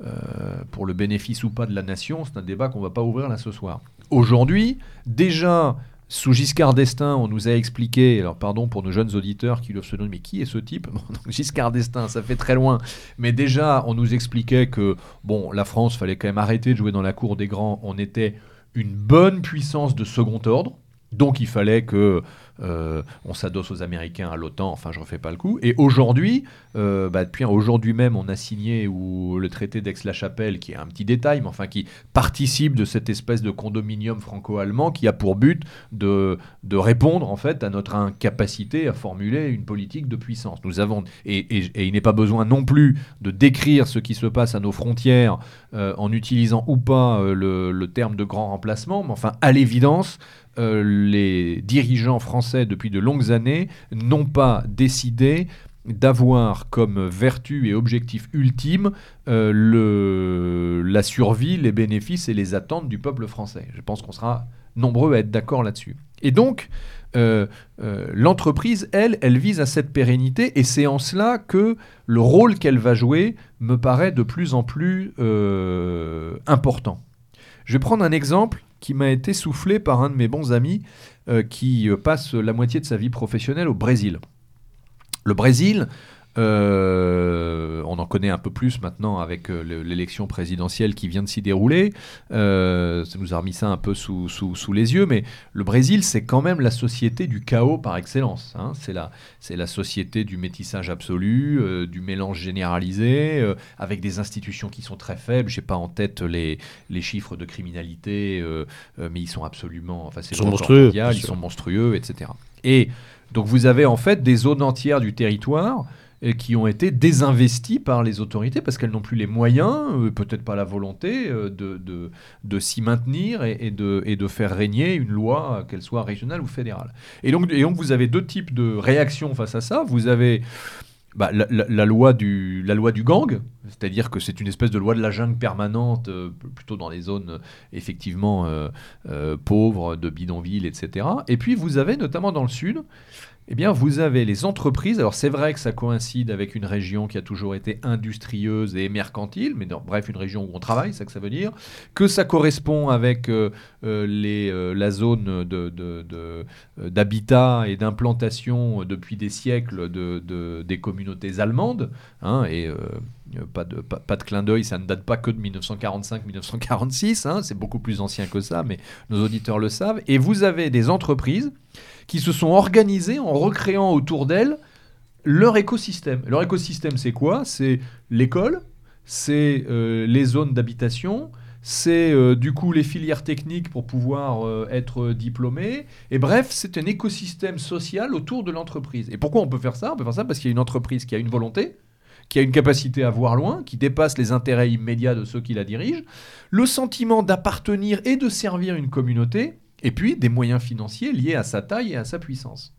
Euh, pour le bénéfice ou pas de la nation, c'est un débat qu'on ne va pas ouvrir là ce soir. Aujourd'hui, déjà, sous Giscard d'Estaing, on nous a expliqué, alors pardon pour nos jeunes auditeurs qui doivent se demander, mais qui est ce type? Giscard d'Estaing, ça fait très loin. Mais déjà, on nous expliquait que, bon, la France, fallait quand même arrêter de jouer dans la cour des grands. On était une bonne puissance de second ordre. Donc il fallait que euh, on s'adosse aux Américains, à l'OTAN, enfin je refais pas le coup. Et aujourd'hui, euh, bah, depuis aujourd'hui même, on a signé le traité d'Aix-la-Chapelle, qui est un petit détail, mais enfin qui participe de cette espèce de condominium franco-allemand qui a pour but de, répondre en fait à notre incapacité à formuler une politique de puissance. Nous avons et, il n'est pas besoin non plus de décrire ce qui se passe à nos frontières euh, en utilisant ou pas le terme de grand remplacement, mais enfin à l'évidence, euh, les dirigeants français depuis de longues années n'ont pas décidé d'avoir comme vertu et objectif ultime euh, la survie, les bénéfices et les attentes du peuple français. Je pense qu'on sera nombreux à être d'accord là-dessus. Et donc, euh, l'entreprise, elle, elle vise à cette pérennité, et c'est en cela que le rôle qu'elle va jouer me paraît de plus en plus important. Je vais prendre un exemple qui m'a été soufflé par un de mes bons amis euh, qui euh, passe la moitié de sa vie professionnelle au Brésil. Le Brésil, euh, on en connaît un peu plus maintenant avec euh, l'élection présidentielle qui vient de s'y dérouler. Euh, ça nous a remis ça un peu sous, sous, les yeux, mais le Brésil, c'est quand même la société du chaos par excellence. Hein. C'est la, la société du métissage absolu, du mélange généralisé, avec des institutions qui sont très faibles. Je n'ai pas en tête les, les chiffres de criminalité, mais ils sont absolument... Enfin, ils sont monstrueux. ils sont monstrueux, etc. Et donc vous avez en fait des zones entières du territoire qui ont été désinvestis par les autorités parce qu'elles n'ont plus les moyens, euh, peut-être pas la volonté, euh, de, de, de s'y maintenir et, de, et de faire régner une loi, qu'elle soit régionale ou fédérale. Et donc, et donc vous avez deux types de réactions face à ça. Vous avez bah, la, loi du, la loi du gang, c'est-à-dire que c'est une espèce de loi de la jungle permanente, euh, plutôt dans les zones effectivement pauvres, de bidonville, etc. Et puis vous avez notamment dans le sud eh bien, vous avez les entreprises. Alors, c'est vrai que ça coïncide avec une région qui a toujours été industrieuse et mercantile, mais bref, une région où on travaille, c'est ça que ça veut dire. Que ça correspond avec euh, euh, euh, la zone d'habitat et d'implantation depuis des siècles de, des communautés allemandes. Hein, et pas, de, pas, de clin d'œil, ça ne date pas que de 1945-1946, hein, c'est beaucoup plus ancien que ça, mais nos auditeurs le savent. Et vous avez des entreprises qui se sont organisées en recréant autour d'elles leur écosystème. Leur écosystème, c'est quoi? C'est l'école, c'est les zones d'habitation, c'est euh, du coup les filières techniques pour pouvoir euh, être diplômé. Et bref, c'est un écosystème social autour de l'entreprise. Et pourquoi on peut faire ça? On peut faire ça parce qu'il y a une entreprise qui a une volonté, qui a une capacité à voir loin, qui dépasse les intérêts immédiats de ceux qui la dirigent, le sentiment d'appartenir et de servir une communauté, et puis des moyens financiers liés à sa taille et à sa puissance.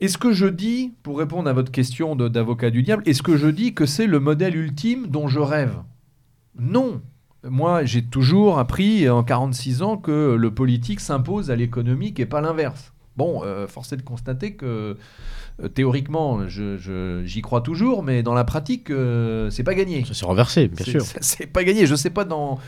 Est-ce que je dis, pour répondre à votre question d'avocat du diable, est-ce que je dis que c'est le modèle ultime dont je rêve? Non, moi, j'ai toujours appris en 46 ans que le politique s'impose à l'économique et pas l'inverse. Bon, euh, force est de constater que euh, théoriquement, j'y crois toujours, mais dans la pratique, euh, c'est pas gagné. Ça s'est renversé, bien sûr. C'est pas gagné. Je sais pas dans.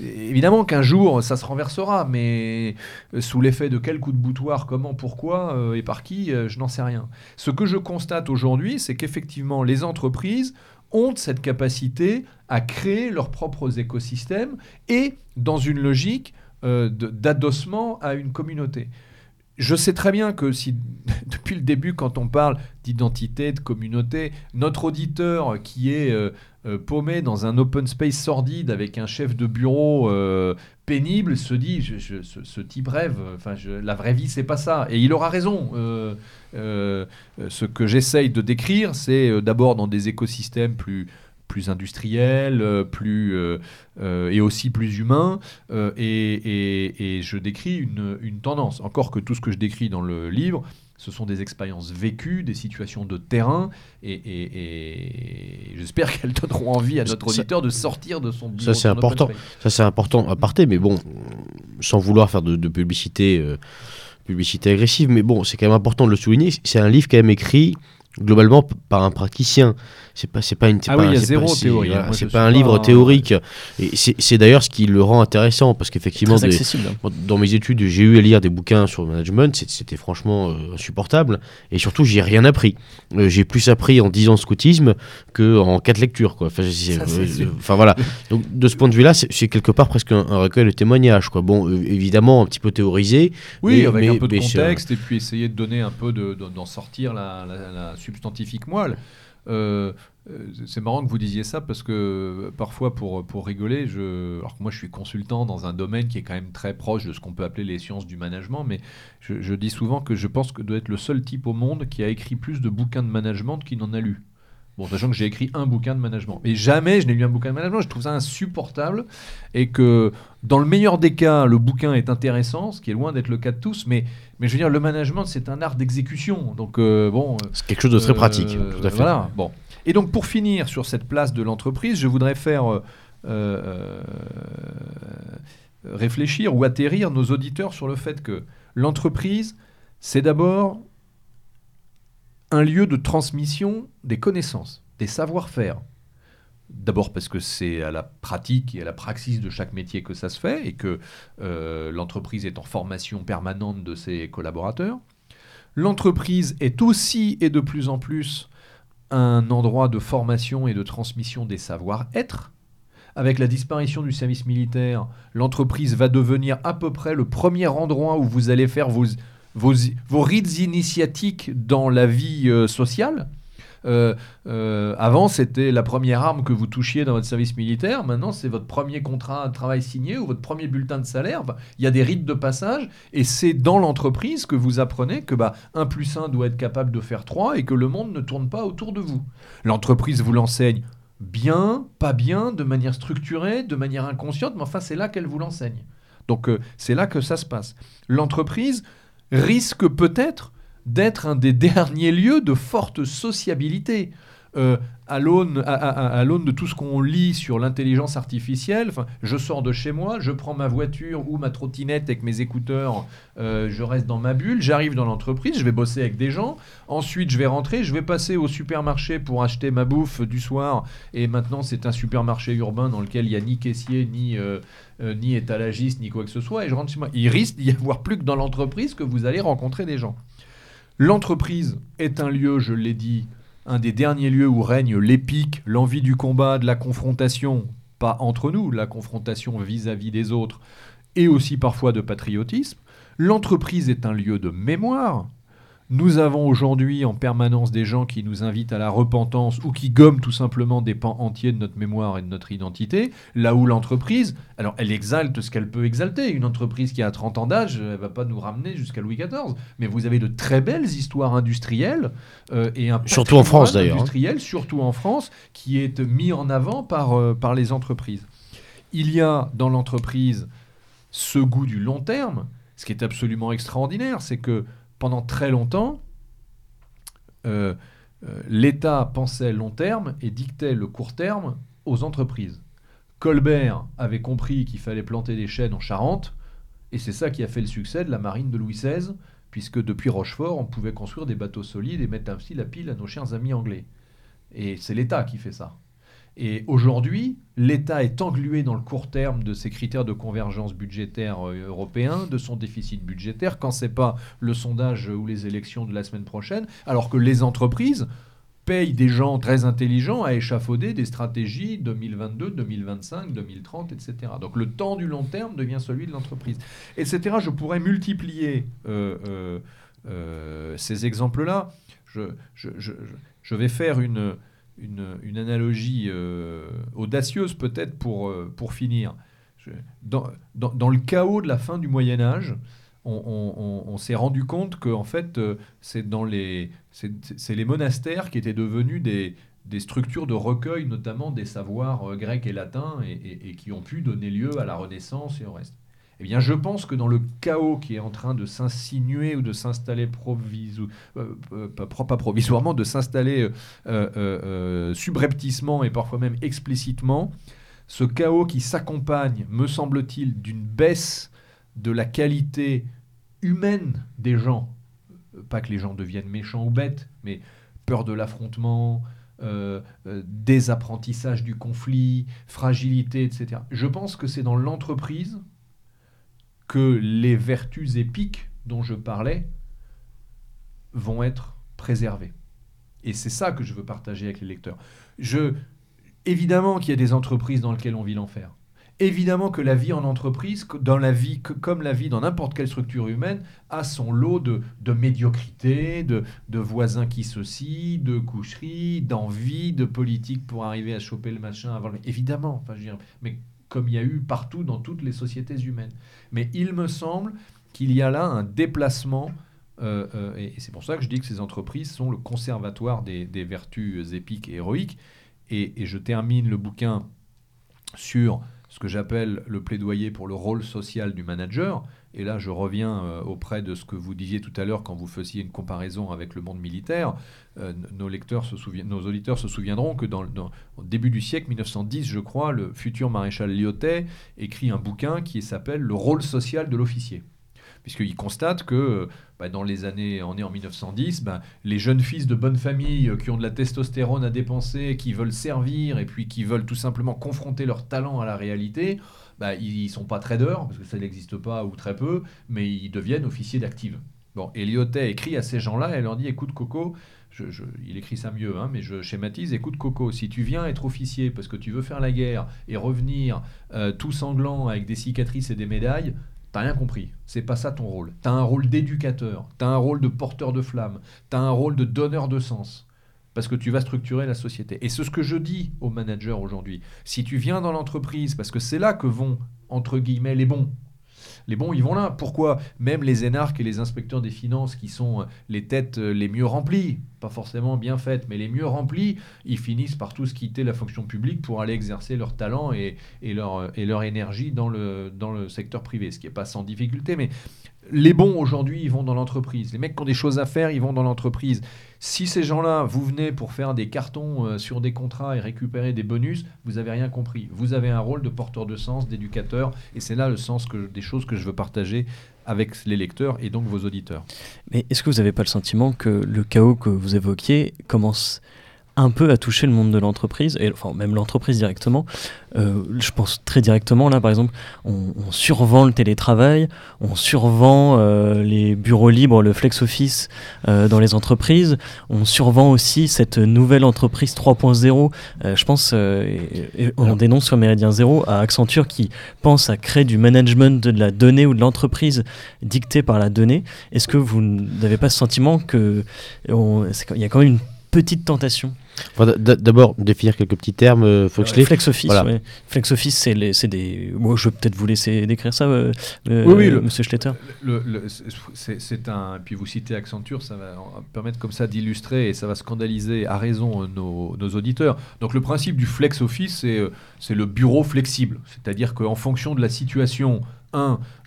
Évidemment qu'un jour, ça se renversera, mais sous l'effet de quel coup de boutoir, comment, pourquoi et par qui, je n'en sais rien. Ce que je constate aujourd'hui, c'est qu'effectivement, les entreprises ont cette capacité à créer leurs propres écosystèmes et dans une logique euh, d'adossement à une communauté. Je sais très bien que si, depuis le début, quand on parle d'identité, de communauté, notre auditeur qui est euh, euh, paumé dans un open space sordide avec un chef de bureau pénible se dit ce, type rêve, enfin, la vraie vie, c'est pas ça. Et il aura raison. ce que j'essaye de décrire, c'est d'abord dans des écosystèmes plus plus industriel, euh, plus, euh, euh, et aussi plus humain. Et, je décris une, tendance. Encore que tout ce que je décris dans le livre, ce sont des expériences vécues, des situations de terrain, et, j'espère qu'elles donneront envie à notre auditeur de sortir de son Ça c'est important. Ça c'est important à parter, mais bon, sans vouloir faire de, publicité, publicité agressive, mais bon, c'est quand même important de le souligner. C'est un livre quand même écrit globalement par un praticien c'est pas c'est pas une ah oui, il y a zéro théorie. Hein. c'est pas un livre théorique. Et c'est d'ailleurs ce qui le rend intéressant parce qu'effectivement hein. dans mes études j'ai eu à lire des bouquins sur le management. C'était franchement euh, insupportable. Et surtout j'ai rien appris. Euh, j'ai plus appris en 10 ans de scoutisme que en 4 lectures quoi. Enfin, euh, enfin voilà. Donc de ce point de vue là c'est quelque part presque un, recueil de témoignages quoi. Bon évidemment un petit peu théorisé oui avec un peu de contexte et puis essayer de donner un peu d'en sortir la, la, la substantifique moelle c'est marrant que vous disiez ça parce que euh, parfois, pour, pour rigoler, je, alors que moi je suis consultant dans un domaine qui est quand même très proche de ce qu'on peut appeler les sciences du management, mais je, dis souvent que je pense que doit être le seul type au monde qui a écrit plus de bouquins de management qu'il n'en a lu. Bon, sachant que j'ai écrit un bouquin de management. Et jamais je n'ai lu un bouquin de management. Je trouve ça insupportable. Et que dans le meilleur des cas, le bouquin est intéressant, ce qui est loin d'être le cas de tous. Mais, mais je veux dire, le management, c'est un art d'exécution. Donc, euh, bon. C'est quelque chose de très pratique. Euh, tout à fait. Voilà. Bon. Et donc, pour finir sur cette place de l'entreprise, je voudrais faire. Euh, réfléchir ou atterrir nos auditeurs sur le fait que l'entreprise, c'est d'abord un lieu de transmission des connaissances, des savoir-faire. D'abord parce que c'est à la pratique et à la praxis de chaque métier que ça se fait et que euh, l'entreprise est en formation permanente de ses collaborateurs. L'entreprise est aussi et de plus en plus un endroit de formation et de transmission des savoir-être. Avec la disparition du service militaire, l'entreprise va devenir à peu près le premier endroit où vous allez faire vos, rites initiatiques dans la vie euh, sociale. Euh, euh, avant, c'était la première arme que vous touchiez dans votre service militaire. Maintenant, c'est votre premier contrat de travail signé ou votre premier bulletin de salaire. Il y a des rites de passage et c'est dans l'entreprise que vous apprenez que bah, 1 plus 1 doit être capable de faire 3 et que le monde ne tourne pas autour de vous. L'entreprise vous l'enseigne bien, pas bien, de manière structurée, de manière inconsciente, mais enfin, c'est là qu'elle vous l'enseigne. Donc, c'est là que ça se passe. L'entreprise, risque peut-être d'être un des derniers lieux de forte sociabilité. Euh, à l'aune de tout ce qu'on lit sur l'intelligence artificielle, je sors de chez moi, je prends ma voiture ou ma trottinette avec mes écouteurs, euh, je reste dans ma bulle, j'arrive dans l'entreprise, je vais bosser avec des gens, ensuite je vais rentrer, je vais passer au supermarché pour acheter ma bouffe du soir, et maintenant c'est un supermarché urbain dans lequel il n'y a ni caissier, euh, euh, ni étalagiste, ni quoi que ce soit, et je rentre chez moi. Il risque d'y avoir plus que dans l'entreprise que vous allez rencontrer des gens. L'entreprise est un lieu, je l'ai dit, un des derniers lieux où règne l'épique, l'envie du combat, de la confrontation, pas entre nous, la confrontation vis-à-vis des autres, et aussi parfois de patriotisme. L'entreprise est un lieu de mémoire, nous avons aujourd'hui en permanence des gens qui nous invitent à la repentance ou qui gomment tout simplement des pans entiers de notre mémoire et de notre identité, là où l'entreprise, alors elle exalte ce qu'elle peut exalter. Une entreprise qui a 30 ans d'âge, elle va pas nous ramener jusqu'à Louis XIV. Mais vous avez de très belles histoires industrielles euh, et un surtout en France d'ailleurs, hein. industriel, surtout en France, qui est mis en avant par, euh, par les entreprises. Il y a dans l'entreprise ce goût du long terme. Ce qui est absolument extraordinaire, c'est que pendant très longtemps, euh, euh, l'État pensait long terme et dictait le court terme aux entreprises. Colbert avait compris qu'il fallait planter des chênes en Charente, et c'est ça qui a fait le succès de la marine de Louis XVI, puisque depuis Rochefort, on pouvait construire des bateaux solides et mettre ainsi la pile à nos chers amis anglais. Et c'est l'État qui fait ça. Et aujourd'hui, l'État est englué dans le court terme de ses critères de convergence budgétaire euh, européens, de son déficit budgétaire, quand ce n'est pas le sondage ou les élections de la semaine prochaine, alors que les entreprises payent des gens très intelligents à échafauder des stratégies 2022, 2025, 2030, etc. Donc le temps du long terme devient celui de l'entreprise, etc. Je pourrais multiplier euh, euh, ces exemples-là. je, vais faire une, une, analogie euh, audacieuse peut-être pour, euh, pour finir. dans, dans, le chaos de la fin du Moyen Âge, on, s'est rendu compte que en fait, euh, c'est dans les, c'est les monastères qui étaient devenus des, des structures de recueil, notamment des savoirs grecs et latins, et, et, qui ont pu donner lieu à la Renaissance et au reste. Eh bien, je pense que dans le chaos qui est en train de s'insinuer ou de s'installer euh, euh, provisoirement, de s'installer euh, subrepticement et parfois même explicitement, ce chaos qui s'accompagne, me semble-t-il, d'une baisse de la qualité humaine des gens, pas que les gens deviennent méchants ou bêtes, mais peur de l'affrontement, désapprentissage du conflit, fragilité, etc. Je pense que c'est dans l'entreprise que les vertus épiques dont je parlais vont être préservées. Et c'est ça que je veux partager avec les lecteurs. Je, évidemment qu'il y a des entreprises dans lesquelles on vit l'enfer. Évidemment que la vie en entreprise, dans la vie, comme la vie dans n'importe quelle structure humaine, a son lot de, médiocrité, de, voisins qui se scient, de coucheries, d'envie, de politique pour arriver à choper le machin avant. Évidemment, enfin, je veux dire, mais comme il y a eu partout dans toutes les sociétés humaines. Mais il me semble qu'il y a là un déplacement, euh, euh, et, c'est pour ça que je dis que ces entreprises sont le conservatoire des, vertus épiques et héroïques. Et, je termine le bouquin sur ce que j'appelle le plaidoyer pour le rôle social du manager. Et là, je reviens euh, auprès de ce que vous disiez tout à l'heure quand vous faisiez une comparaison avec le monde militaire. Euh, nos, lecteurs nos auditeurs se souviendront que dans, au début du siècle 1910, je crois, le futur maréchal Lyotet écrit un bouquin qui s'appelle Le rôle social de l'officier puisqu'il constate que bah, dans les années, on est en 1910, bah, les jeunes fils de bonne famille euh, qui ont de la testostérone à dépenser, qui veulent servir et puis qui veulent tout simplement confronter leur talent à la réalité, bah, ils ne sont pas traders, parce que ça n'existe pas ou très peu, mais ils deviennent officiers d'active. Bon, Eliotet écrit à ces gens-là et leur dit écoute Coco, il écrit ça mieux, hein, mais je schématise. Écoute, Coco, si tu viens être officier parce que tu veux faire la guerre et revenir euh, tout sanglant avec des cicatrices et des médailles, T'as rien compris. C'est pas ça ton rôle. T'as un rôle d'éducateur. T'as un rôle de porteur de flamme. T'as un rôle de donneur de sens. Parce que tu vas structurer la société. Et c'est ce que je dis aux managers aujourd'hui. Si tu viens dans l'entreprise, parce que c'est là que vont, entre guillemets, les bons, les bons, ils vont là. Pourquoi? Même les énarques et les inspecteurs des finances, qui sont euh, les têtes euh, les mieux remplies, pas forcément bien faites, mais les mieux remplies, ils finissent par tous quitter la fonction publique pour aller exercer leur talent et, leur, euh, leur énergie dans le, dans le secteur privé, ce qui n'est pas sans difficulté. Mais les bons aujourd'hui, ils vont dans l'entreprise. Les mecs qui ont des choses à faire, ils vont dans l'entreprise. Si ces gens-là, vous venez pour faire des cartons euh, sur des contrats et récupérer des bonus, vous n'avez rien compris. Vous avez un rôle de porteur de sens, d'éducateur, et c'est là le sens des choses que je veux partager avec les lecteurs et donc vos auditeurs. Mais est-ce que vous n'avez pas le sentiment que le chaos que vous évoquiez commence un peu à toucher le monde de l'entreprise, et enfin même l'entreprise directement. Euh, je pense très directement, là par exemple, on, survend le télétravail, on survend euh, les bureaux libres, le flex office euh, dans les entreprises, on survend aussi cette nouvelle entreprise 3.0. je pense, on dénonce sur Méridien Zéro à Accenture qui pense à créer du management de la donnée ou de l'entreprise dicté par la donnée. Est-ce que vous n'avez pas ce sentiment qu'il y a quand même une petite tentation D'abord, définir quelques petits termes, euh, Foxley. Flex Office, Flex Office, c'est des. Moi, je vais peut-être vous laisser décrire ça, euh, euh, oui, Monsieur Schletter. c'est un. Puis vous citez Accenture, ça va permettre comme ça d'illustrer et ça va scandaliser à raison nos, nos, auditeurs. Donc, le principe du Flex Office, c'est le bureau flexible. C'est-à-dire qu'en fonction de la situation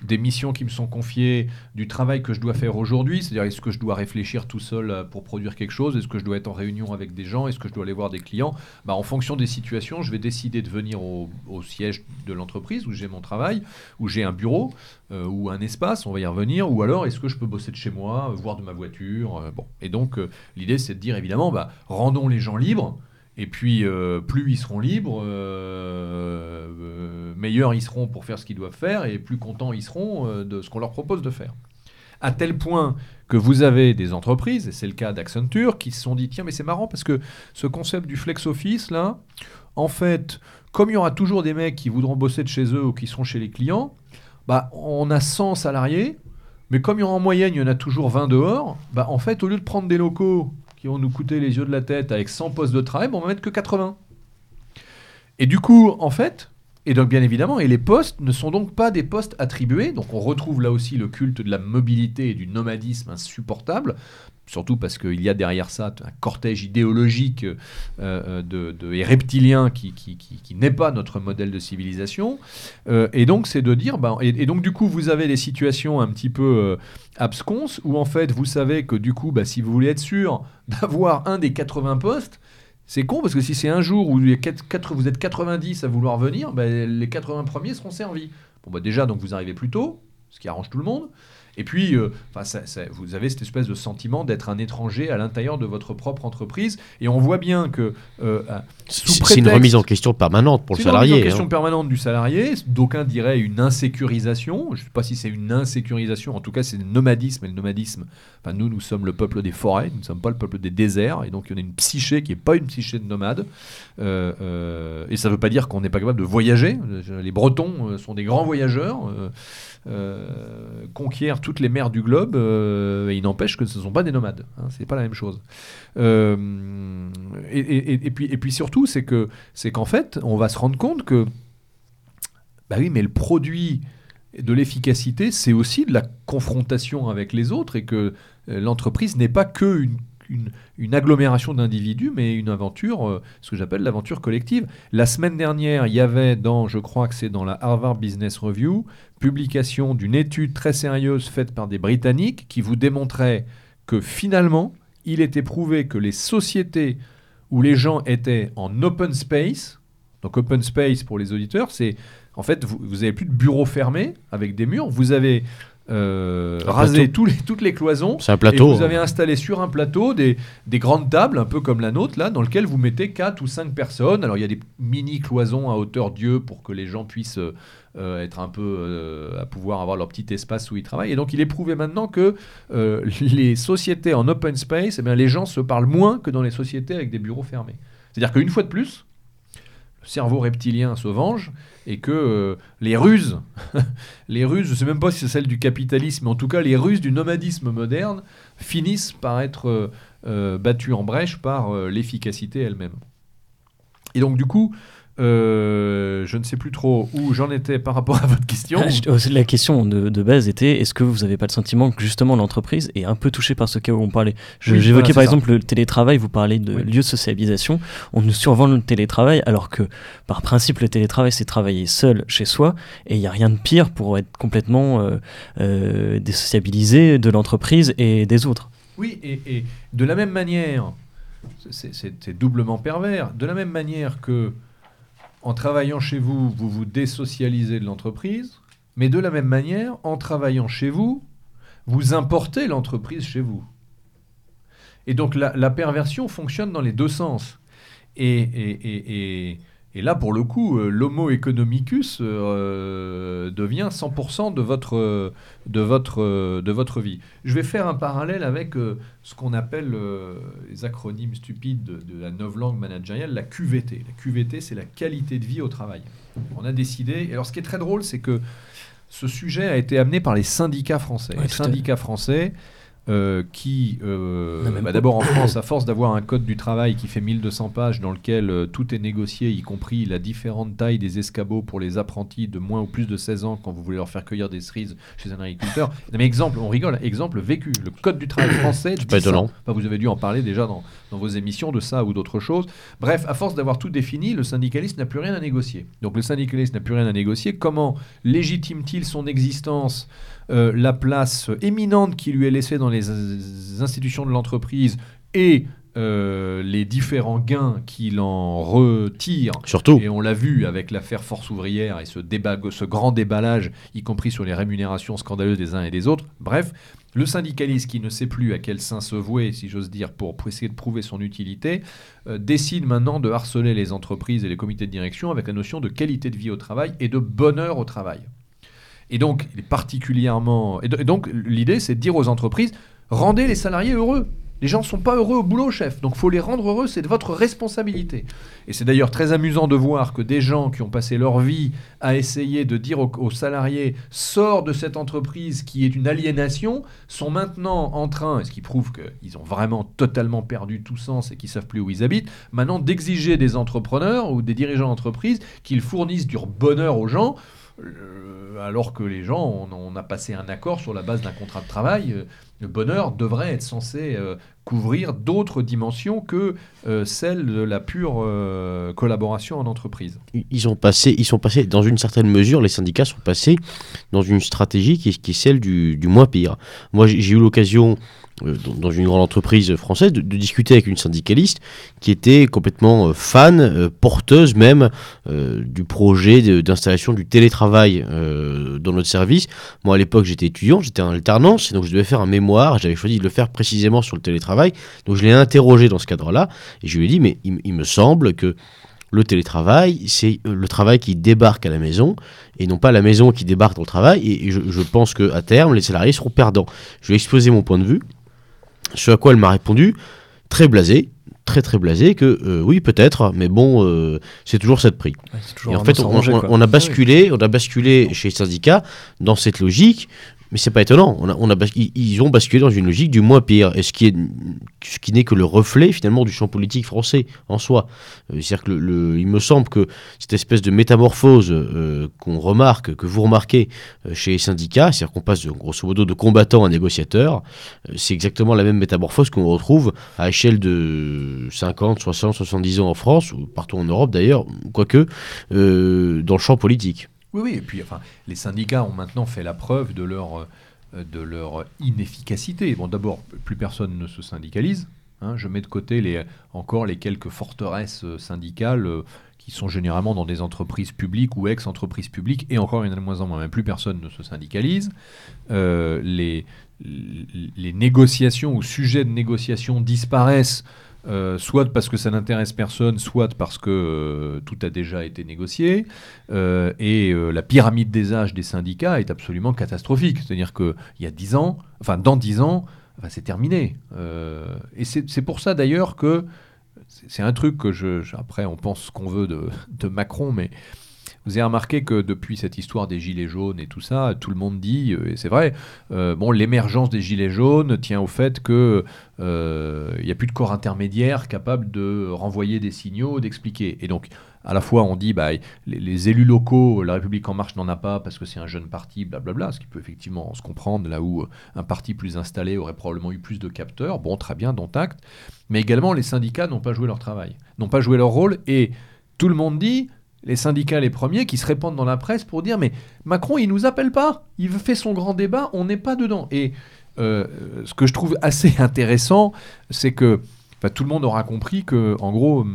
des missions qui me sont confiées, du travail que je dois faire aujourd'hui, c'est-à-dire est-ce que je dois réfléchir tout seul euh, pour produire quelque chose, est-ce que je dois être en réunion avec des gens, est-ce que je dois aller voir des clients, bah, en fonction des situations, je vais décider de venir au, siège de l'entreprise où j'ai mon travail, où j'ai un bureau, euh, ou un espace, on va y revenir, ou alors est-ce que je peux bosser de chez moi, voir de ma voiture, euh, bon. Et donc l'idée c'est de dire évidemment, bah, rendons les gens libres, et puis, euh, plus ils seront libres, euh, euh, meilleurs ils seront pour faire ce qu'ils doivent faire, et plus contents ils seront de ce qu'on leur propose de faire. À tel point que vous avez des entreprises, et c'est le cas d'Accenture, qui se sont dit, tiens, mais c'est marrant parce que ce concept du flex office, là, en fait, comme il y aura toujours des mecs qui voudront bosser de chez eux ou qui seront chez les clients, bah, on a 100 salariés, mais comme il y aura en moyenne, il y en a toujours 20 dehors, bah, en fait, au lieu de prendre des locaux qui vont nous coûter les yeux de la tête avec 100 postes de travail, on va mettre que 80. Et du coup, en fait, et donc bien évidemment, et les postes ne sont donc pas des postes attribués, donc on retrouve là aussi le culte de la mobilité et du nomadisme insupportable, surtout parce qu'il y a derrière ça un cortège idéologique euh, euh, de, et reptilien qui, qui, n'est pas notre modèle de civilisation. Euh, et donc c'est de dire, ben, et, donc du coup vous avez des situations un petit peu absconses où en fait vous savez que du coup, bah, si vous voulez être sûr d'avoir un des 80 postes, c'est con parce que si c'est un jour où vous êtes 90 à vouloir venir, bah, les 80 premiers seront servis. Bon, bah déjà, donc vous arrivez plus tôt, ce qui arrange tout le monde. Et puis, euh, vous avez cette espèce de sentiment d'être un étranger à l'intérieur de votre propre entreprise. Et on voit bien que. Euh, c'est une remise en question permanente pour le salarié. C'est une remise en question hein. permanente du salarié. D'aucuns diraient une insécurisation. Je ne sais pas si c'est une insécurisation. En tout cas, c'est le nomadisme. Et le nomadisme, enfin, nous, nous sommes le peuple des forêts. Nous ne sommes pas le peuple des déserts. Et donc, il y a une psyché qui n'est pas une psyché de nomade. Euh, et ça ne veut pas dire qu'on n'est pas capable de voyager. Les Bretons sont des grands voyageurs. Euh, conquièrent toutes les mers du globe, euh, il n'empêche que ce ne sont pas des nomades. Hein, c'est pas la même chose. Euh, et, puis, et puis surtout, c'est que c'est qu'en fait, on va se rendre compte que, bah oui, mais le produit de l'efficacité, c'est aussi de la confrontation avec les autres et que l'entreprise n'est pas que une une, agglomération d'individus, mais une aventure, euh, ce que j'appelle l'aventure collective. La semaine dernière, il y avait dans, je crois que c'est dans la Harvard Business Review, publication d'une étude très sérieuse faite par des Britanniques qui vous démontrait que finalement, il était prouvé que les sociétés où les gens étaient en open space, donc open space pour les auditeurs, c'est en fait, vous n'avez plus de bureaux fermés avec des murs, vous avez euh, raser tous les, toutes les cloisons. C'est un plateau. Et vous avez installé sur un plateau des, des, grandes tables, un peu comme la nôtre, là, dans lesquelles vous mettez 4 ou 5 personnes. Alors il y a des mini cloisons à hauteur Dieu pour que les gens puissent euh, être un peu euh, à pouvoir avoir leur petit espace où ils travaillent. Et donc il est prouvé maintenant que les sociétés en open space, eh bien, les gens se parlent moins que dans les sociétés avec des bureaux fermés. C'est-à-dire qu'une fois de plus, cerveau reptilien venge et que euh, les ruses, les ruses, je ne sais même pas si c'est celle du capitalisme, mais en tout cas les ruses du nomadisme moderne finissent par être euh, euh, battues en brèche par l'efficacité elle-même. Et donc du coup, euh, je ne sais plus trop où j'en étais par rapport à votre question. Oh, la question de, base était est-ce que vous n'avez pas le sentiment que justement l'entreprise est un peu touchée par ce cas où on parlait J'évoquais par exemple le télétravail, vous parlez de lieu de socialisation. On nous survend le télétravail alors que par principe le télétravail c'est travailler seul chez soi et il n'y a rien de pire pour être complètement euh, euh, désociabilisé de l'entreprise et des autres. Oui, et, et de la même manière, c'est doublement pervers, de la même manière que en travaillant chez vous, vous vous désocialisez de l'entreprise, mais de la même manière, en travaillant chez vous, vous importez l'entreprise chez vous. Et donc la, perversion fonctionne dans les deux sens. Et, et là, pour le coup, euh, l'homo economicus euh, devient 100% de votre, euh, de, votre, euh, de votre vie. Je vais faire un parallèle avec euh, ce qu'on appelle euh, les acronymes stupides de, de la novlangue managériale, la QVT. La QVT, c'est la qualité de vie au travail. On a décidé. Et alors, ce qui est très drôle, c'est que ce sujet a été amené par les syndicats français. Ouais, les syndicats français euh, qui, euh, bah, d'abord en France, à force d'avoir un code du travail qui fait 1200 pages dans lequel euh, tout est négocié, y compris la différente taille des escabeaux pour les apprentis de moins ou plus de 16 ans quand vous voulez leur faire cueillir des cerises chez un agriculteur. Non, mais exemple, on rigole, exemple vécu. Le code du travail français. C'est pas étonnant. Enfin, vous avez dû en parler déjà dans, dans vos émissions de ça ou d'autres choses. Bref, à force d'avoir tout défini, le syndicaliste n'a plus rien à négocier. Donc le syndicaliste n'a plus rien à négocier. Comment légitime-t-il son existence, euh, la place éminente qui lui est laissée dans les euh, institutions de l'entreprise et euh, les différents gains qu'il en retire Surtout. et on l'a vu avec l'affaire Force ouvrière et ce, débat, ce grand déballage, y compris sur les rémunérations scandaleuses des uns et des autres. Bref, le syndicaliste qui ne sait plus à quel sein se vouer, si j'ose dire, pour, essayer de prouver son utilité, euh, décide maintenant de harceler les entreprises et les comités de direction avec la notion de qualité de vie au travail et de bonheur au travail. Et donc, particulièrement. Et donc, l'idée, c'est de dire aux entreprises rendez les salariés heureux. Les gens ne sont pas heureux au boulot, chef. Donc, faut les rendre heureux, c'est de votre responsabilité. Et c'est d'ailleurs très amusant de voir que des gens qui ont passé leur vie à essayer de dire aux, salariés sors de cette entreprise qui est une aliénation sont maintenant en train, et ce qui prouve qu'ils ont vraiment totalement perdu tout sens et qu'ils savent plus où ils habitent, maintenant d'exiger des entrepreneurs ou des dirigeants d'entreprise qu'ils fournissent du bonheur aux gens. euh, alors que les gens, on, on a passé un accord sur la base d'un contrat de travail, euh, le bonheur devrait être censé euh, couvrir d'autres dimensions que euh, celle de la pure euh, collaboration en entreprise. Ils ont passé, ils sont passés, dans une certaine mesure, les syndicats sont passés dans une stratégie qui est, celle du, du moins pire. Moi, j'ai eu l'occasion, dans, dans une grande entreprise française, de, discuter avec une syndicaliste qui était complètement euh, fan, euh, porteuse même euh, du projet d'installation du télétravail euh, dans notre service. Moi, à l'époque, j'étais étudiant, j'étais en alternance, et donc je devais faire un mémoire. J'avais choisi de le faire précisément sur le télétravail. Donc, je l'ai interrogé dans ce cadre-là, et je lui ai dit, mais il, me semble que le télétravail, c'est euh, le travail qui débarque à la maison et non pas la maison qui débarque dans le travail. Et, je, je pense qu'à terme, les salariés seront perdants. Je ai exposé mon point de vue, ce à quoi elle m'a répondu, très blasé, très très blasé, que euh, oui, peut-être, mais bon, euh, c'est toujours ça de prix. Ouais, Et en fait, on, on- a basculé, on a basculé chez les syndicats dans cette logique. Mais c'est pas étonnant. On a, ils- ont basculé dans une logique du moins pire, ce qui est, ce qui n'est que le reflet finalement du champ politique français en soi. Euh, C'est-à-dire que le, il me semble que cette espèce de métamorphose euh, qu'on remarque, que vous remarquez euh, chez les syndicats, c'est-à-dire qu'on passe de, grosso modo de combattant à négociateur, c'est exactement la même métamorphose qu'on retrouve à échelle de 50, 60, 70 ans en France ou partout en Europe d'ailleurs, quoique dans le champ politique. Oui, oui, et puis enfin, les syndicats ont maintenant fait la preuve de leur, euh, inefficacité. Bon, d'abord, plus personne ne se syndicalise. hein. je mets de côté encore les quelques forteresses syndicales euh, qui sont généralement dans des entreprises publiques ou ex-entreprises publiques, et encore il y en a de moins en moins, mais plus personne ne se syndicalise. Euh, les, les négociations ou sujets de négociation disparaissent euh, soit parce que ça n'intéresse personne, soit parce que euh, tout a déjà été négocié. Euh, et la pyramide des âges des syndicats est absolument catastrophique. C'est-à-dire qu'il y a 10 ans, enfin dans 10 ans, c'est terminé. Et c'est pour ça d'ailleurs que c'est un truc que je, Après, on pense ce qu'on veut de Macron, mais vous avez remarqué que depuis cette histoire des gilets jaunes et tout ça, tout le monde dit, euh, et c'est vrai, euh, bon, l'émergence des gilets jaunes tient au fait que euh, il n'y a plus de corps intermédiaire capable de renvoyer des signaux, d'expliquer. Et donc, à la fois, on dit, bah, les, les élus locaux, La République En Marche n'en a pas parce que c'est un jeune parti, blablabla, ce qui peut effectivement se comprendre, là où un parti plus installé aurait probablement eu plus de capteurs. Bon, très bien, dont acte. Mais également, les syndicats n'ont pas joué leur travail, n'ont pas joué leur rôle, et tout le monde dit, les syndicats les premiers, qui se répandent dans la presse pour dire, mais Macron, il nous appelle pas, il fait son grand débat, on n'est pas dedans. Et euh, ce que je trouve assez intéressant, c'est que tout le monde aura compris que, en gros,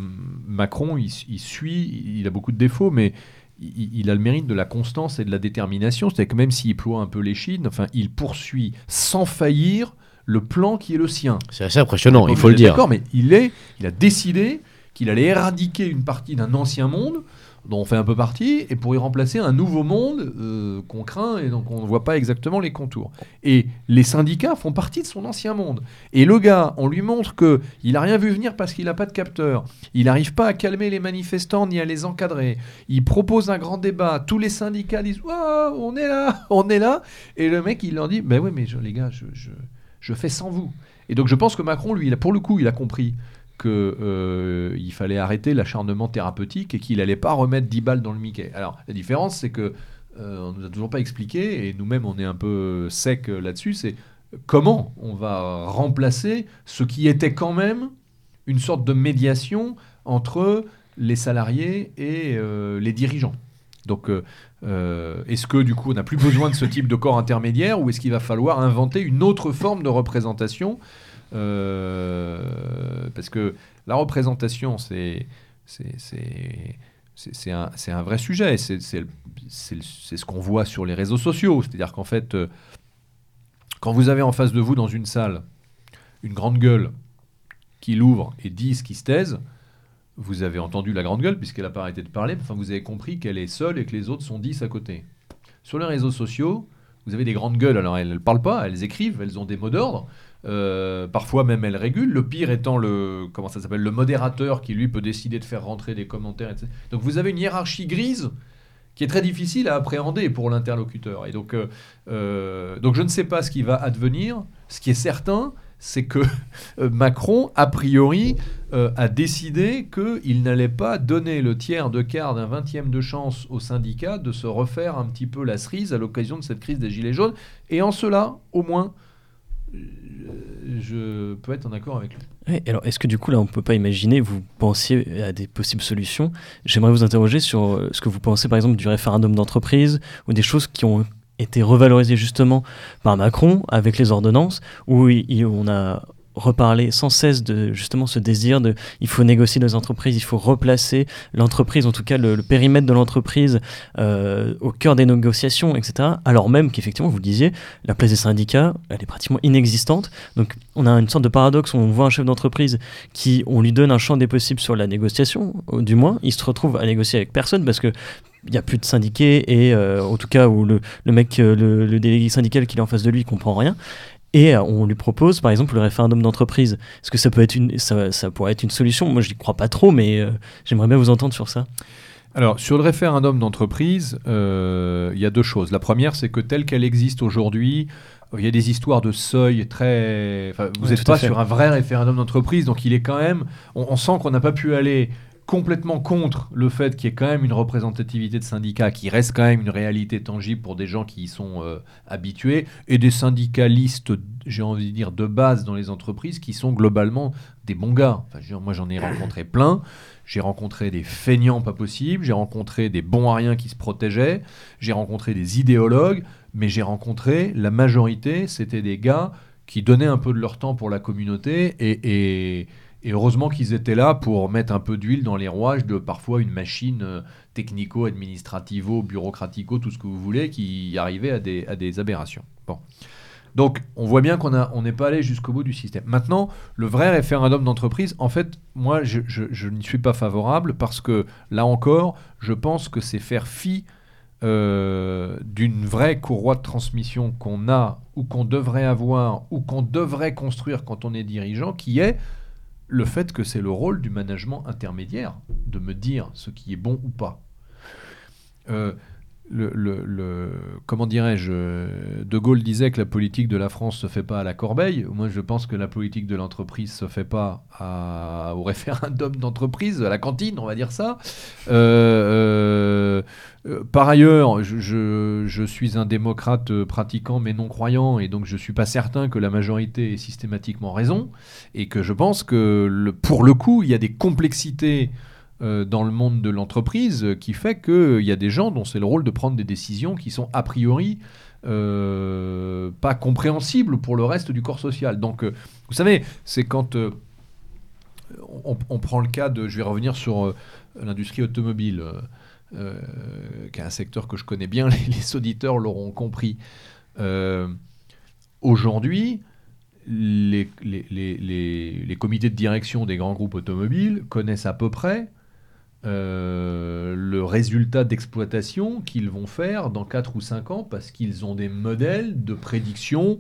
Macron, il, il suit, il a beaucoup de défauts, mais il, il a le mérite de la constance et de la détermination. C'est-à-dire que même s'il ploie un peu les chines, enfin, il poursuit sans faillir le plan qui est le sien. C'est assez impressionnant, il faut le dire. D'accord, mais il est, il a décidé qu'il allait éradiquer une partie d'un ancien monde dont on fait un peu partie, et pour y remplacer un nouveau monde euh, qu'on craint et donc on ne voit pas exactement les contours. Et les syndicats font partie de son ancien monde. Et le gars, on lui montre que il n'a rien vu venir parce qu'il n'a pas de capteur. Il n'arrive pas à calmer les manifestants ni à les encadrer. Il propose un grand débat. Tous les syndicats disent oh, on est là, on est là. Et le mec, il leur dit ben oui, mais les gars, je, fais sans vous. Et donc je pense que Macron, lui, a, pour le coup, il a compris qu'il euh, fallait arrêter l'acharnement thérapeutique et qu'il n'allait pas remettre 10 balles dans le Mickey. Alors, la différence, c'est que euh, on nous a toujours pas expliqué, et nous-mêmes, on est un peu sec là-dessus, c'est comment on va remplacer ce qui était quand même une sorte de médiation entre les salariés et euh, les dirigeants. Donc, euh, est-ce que du coup, on n'a plus besoin de ce type de corps intermédiaire ou est-ce qu'il va falloir inventer une autre forme de représentation parce que la représentation, c'est un, un, vrai sujet. C'est ce qu'on voit sur les réseaux sociaux. C'est-à-dire qu'en fait, euh, quand vous avez en face de vous dans une salle une grande gueule qui l'ouvre et ce qui se taise, vous avez entendu la grande gueule puisqu'elle n'a pas arrêté de parler. Enfin, vous avez compris qu'elle est seule et que les autres sont 10 à côté. Sur les réseaux sociaux, vous avez des grandes gueules. Alors, elles ne parlent pas, elles écrivent, elles ont des mots d'ordre. Euh, parfois même elle régule. Le pire étant le comment ça s'appelle le modérateur qui lui peut décider de faire rentrer des commentaires. Etc. Donc vous avez une hiérarchie grise qui est très difficile à appréhender pour l'interlocuteur. Et donc, euh, euh, donc je ne sais pas ce qui va advenir. Ce qui est certain, c'est que Macron, a priori, a décidé qu'il n'allait pas donner le tiers de quart d'un vingtième de chance aux syndicats de se refaire un petit peu la cerise à l'occasion de cette crise des Gilets jaunes. Et en cela, au moins, je peux être en accord avec lui. alors, est-ce que du coup, là, on ne peut pas imaginer, vous pensiez à des possibles solutions? J'aimerais vous interroger sur euh, ce que vous pensez, par exemple, du référendum d'entreprise ou des choses qui ont été revalorisées justement par Macron avec les ordonnances, où on a reparler sans cesse de justement ce désir de il faut négocier nos entreprises, il faut replacer l'entreprise, en tout cas le, périmètre de l'entreprise euh, au cœur des négociations, etc. Alors même qu'effectivement, vous le disiez, la place des syndicats, elle est pratiquement inexistante. Donc on a une sorte de paradoxe où on voit un chef d'entreprise qui, on lui donne un champ des possibles sur la négociation, du moins, il se retrouve à négocier avec personne parce que il n'y a plus de syndiqués et euh, en tout cas où le, le mec, euh, le, délégué syndical qui est en face de lui comprend rien. Et euh, on lui propose, par exemple, le référendum d'entreprise. Est-ce que ça, peut être une, ça, ça, pourrait être une solution? Moi, je n'y crois pas trop, mais euh, j'aimerais bien vous entendre sur ça. Alors, sur le référendum d'entreprise, euh, il y a deux choses. La première, c'est que telle qu'elle existe aujourd'hui, il y a des histoires de seuil très. vous n'êtes pas sur un vrai référendum d'entreprise, donc il est quand même. on sent qu'on n'a pas pu aller complètement contre le fait qu'il y ait quand même une représentativité de syndicats qui reste quand même une réalité tangible pour des gens qui y sont euh, habitués et des syndicalistes, j'ai envie de dire, de base dans les entreprises qui sont globalement des bons gars. Moi, j'en ai rencontré plein. J'ai rencontré des feignants pas possibles, j'ai rencontré des bons à rien qui se protégeaient, j'ai rencontré des idéologues, mais j'ai rencontré la majorité, c'était des gars qui donnaient un peu de leur temps pour la communauté et et heureusement qu'ils étaient là pour mettre un peu d'huile dans les rouages de parfois une machine euh, technico-administrativo, bureaucratico, tout ce que vous voulez, qui arrivait à des, aberrations. Bon. Donc, on voit bien qu'on on n'est pas allé jusqu'au bout du système. Maintenant, le vrai référendum d'entreprise, en fait, moi, je, je, n'y suis pas favorable parce que, là encore, je pense que c'est faire fi euh, d'une vraie courroie de transmission qu'on a ou qu'on devrait avoir ou qu'on devrait construire quand on est dirigeant, qui est le fait que c'est le rôle du management intermédiaire de me dire ce qui est bon ou pas. Euh, comment dirais-je De Gaulle disait que la politique de la France se fait pas à la corbeille. Moi, je pense que la politique de l'entreprise se fait pas au référendum d'entreprise, à la cantine, on va dire ça. Euh, euh, par ailleurs, je, suis un démocrate pratiquant mais non croyant, et donc je suis pas certain que la majorité ait systématiquement raison, et que je pense que pour le coup, il y a des complexités euh, dans le monde de l'entreprise euh, qui fait qu'il euh, y a des gens dont c'est le rôle de prendre des décisions qui sont a priori pas compréhensibles pour le reste du corps social. Donc, vous savez, c'est quand on, prend le cas de, je vais revenir sur l'industrie automobile, qui est un secteur que je connais bien, les, auditeurs l'auront compris. Aujourd'hui, les, les, les, les comités de direction des grands groupes automobiles connaissent à peu près euh, le résultat d'exploitation qu'ils vont faire dans 4 ou 5 ans parce qu'ils ont des modèles de prédiction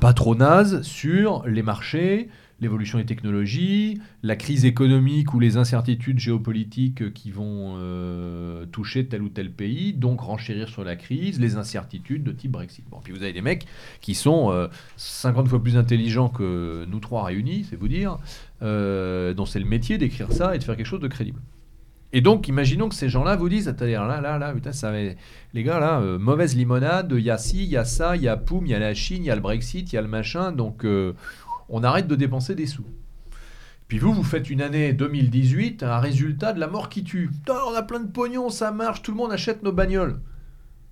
pas trop nazes sur les marchés, l'évolution des technologies, la crise économique ou les incertitudes géopolitiques qui vont euh, toucher tel ou tel pays, donc renchérir sur la crise, les incertitudes de type Brexit. Bon, puis vous avez des mecs qui sont 50 fois plus intelligents que nous trois réunis, c'est vous dire, euh, dont c'est le métier d'écrire ça et de faire quelque chose de crédible. Et donc, imaginons que ces gens-là vous disent, attendez, là, là, là, putain, ça va... les gars, là, euh, mauvaise limonade, il y a ci, il y a ça, il y a Poum, il y a la Chine, il y a le Brexit, il y a le machin, donc euh, on arrête de dépenser des sous. Puis vous, vous faites une année 2018, un résultat de la mort qui tue. Putain, on a plein de pognon, ça marche, tout le monde achète nos bagnoles.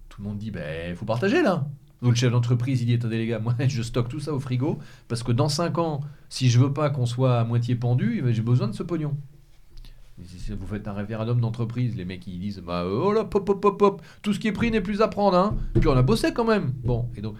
Tout le monde dit, ben, faut partager là. Donc le chef d'entreprise, il dit, attendez les gars, moi je stocke tout ça au frigo, parce que dans 5 ans, si je veux pas qu'on soit à moitié pendu, eh ben, j'ai besoin de ce pognon. Vous faites un référendum d'entreprise, les mecs ils disent bah oh là pop pop pop pop, tout ce qui est pris n'est plus à prendre hein. Puis on a bossé quand même. Bon et donc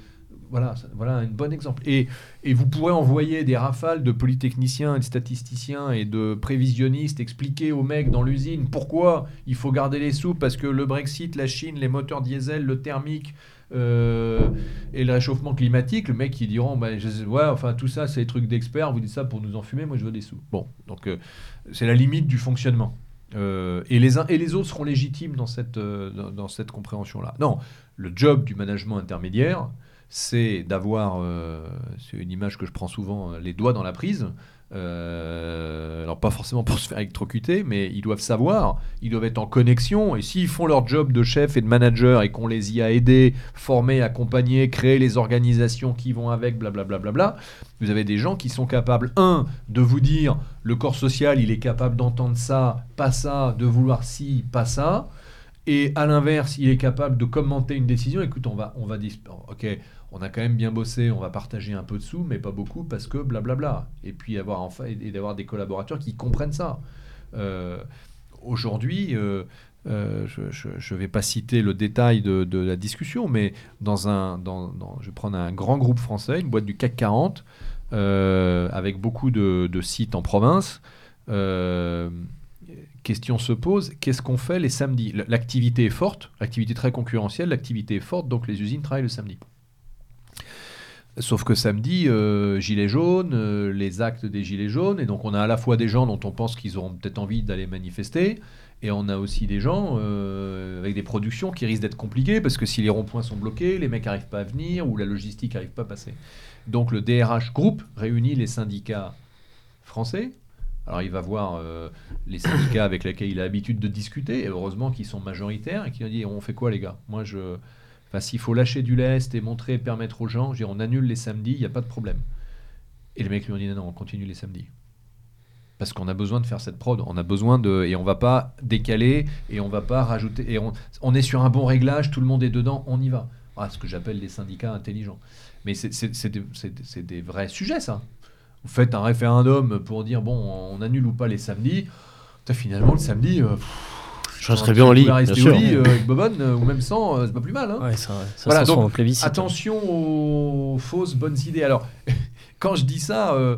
voilà voilà un bon exemple. Et, et vous pourrez envoyer des rafales de polytechniciens, de statisticiens et de prévisionnistes expliquer aux mecs dans l'usine pourquoi il faut garder les sous parce que le Brexit, la Chine, les moteurs diesel, le thermique. Euh, et le réchauffement climatique, le mec ils diront bah, je, ouais enfin tout ça c'est des trucs d'experts, vous dites ça pour nous enfumer, moi je veux des sous. Bon donc euh, c'est la limite du fonctionnement. Euh, et les uns et les autres seront légitimes dans cette, euh, dans, dans cette compréhension-là. Non, le job du management intermédiaire, c'est d'avoir, euh, c'est une image que je prends souvent, les doigts dans la prise. Euh, alors pas forcément pour se faire électrocuter, mais ils doivent savoir, ils doivent être en connexion, et s'ils font leur job de chef et de manager et qu'on les y a aidés, formés, accompagnés, créer les organisations qui vont avec, blablabla, bla, vous avez des gens qui sont capables, un, de vous dire, le corps social, il est capable d'entendre ça, pas ça, de vouloir ci, pas ça, et à l'inverse, il est capable de commenter une décision, écoute, on va, on va ok, on a quand même bien bossé, on va partager un peu de sous, mais pas beaucoup parce que blablabla. Et puis avoir enfin d'avoir des collaborateurs qui comprennent ça. Euh, Aujourd'hui, euh, euh, je ne vais pas citer le détail de, la discussion, mais dans un, je vais prendre un grand groupe français, une boîte du CAC 40, euh, avec beaucoup de, de, sites en province. question se pose, qu'est-ce qu'on fait les samedis? L'activité est forte, l'activité très concurrentielle, l'activité est forte, donc les usines travaillent le samedi. Sauf que samedi, euh, gilets jaunes, euh, les actes des gilets jaunes, et donc on a à la fois des gens dont on pense qu'ils auront peut-être envie d'aller manifester, et on a aussi des gens euh, avec des productions qui risquent d'être compliquées, parce que si les ronds-points sont bloqués, les mecs n'arrivent pas à venir, ou la logistique n'arrive pas à passer. Donc le DRH Group réunit les syndicats français. Alors il va voir les syndicats avec lesquels il a l'habitude de discuter, et heureusement qu'ils sont majoritaires, et qui ont dit on fait quoi les gars? Moi je... Enfin, s'il faut lâcher du lest et montrer, permettre aux gens, on annule les samedis, il n'y a pas de problème. Et les mecs lui ont dit non, non, on continue les samedis. Parce qu'on a besoin de faire cette prod, on a besoin de. Et on va pas décaler, et on va pas rajouter. Et on, on est sur un bon réglage, tout le monde est dedans, on y va. Ah, ce que j'appelle les syndicats intelligents. Mais c'est des, des, vrais sujets, ça. Vous faites un référendum pour dire, bon, on annule ou pas les samedis. Finalement, le samedi. Euh, je resterais bien en lit. Bien sûr. Lit, euh, avec Bobonne, euh, ou même sans, euh, c'est pas plus mal. Hein. Ouais, ça, ça voilà, donc, donc attention aux fausses bonnes idées. Alors, quand je dis ça, euh,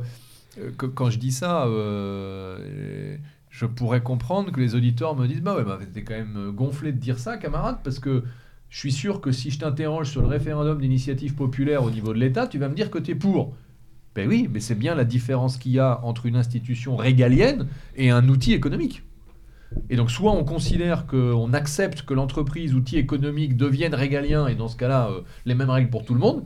que, quand je dis ça, euh, je pourrais comprendre que les auditeurs me disent bah ouais, bah, t'es quand même gonflé de dire ça, camarade, parce que je suis sûr que si je t'interroge sur le référendum d'initiative populaire au niveau de l'État, tu vas me dire que tu es pour. Ben oui, mais c'est bien la différence qu'il y a entre une institution régalienne et un outil économique. Et donc, soit on considère qu'on accepte que l'entreprise, outil économique, devienne régalien, et dans ce cas-là, euh, les mêmes règles pour tout le monde.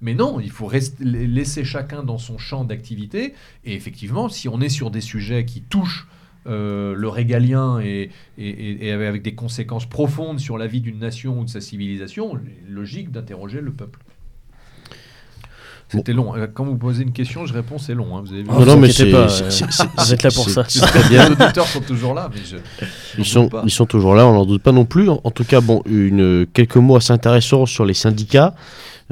Mais non, il faut laisser chacun dans son champ d'activité. Et effectivement, si on est sur des sujets qui touchent euh, le régalien et, et, avec des conséquences profondes sur la vie d'une nation ou de sa civilisation, logique d'interroger le peuple. C'était long. Quand vous posez une question, je réponds, c'est long. Hein. Vous avez vu. Non, non, mais c'est. pas, euh, vous êtes là pour ça. Les auditeurs sont toujours là, mais je, ils, sont, ils sont toujours là, on n'en doute pas non plus. En, en tout cas, bon, une, quelques mots assez intéressants sur les syndicats.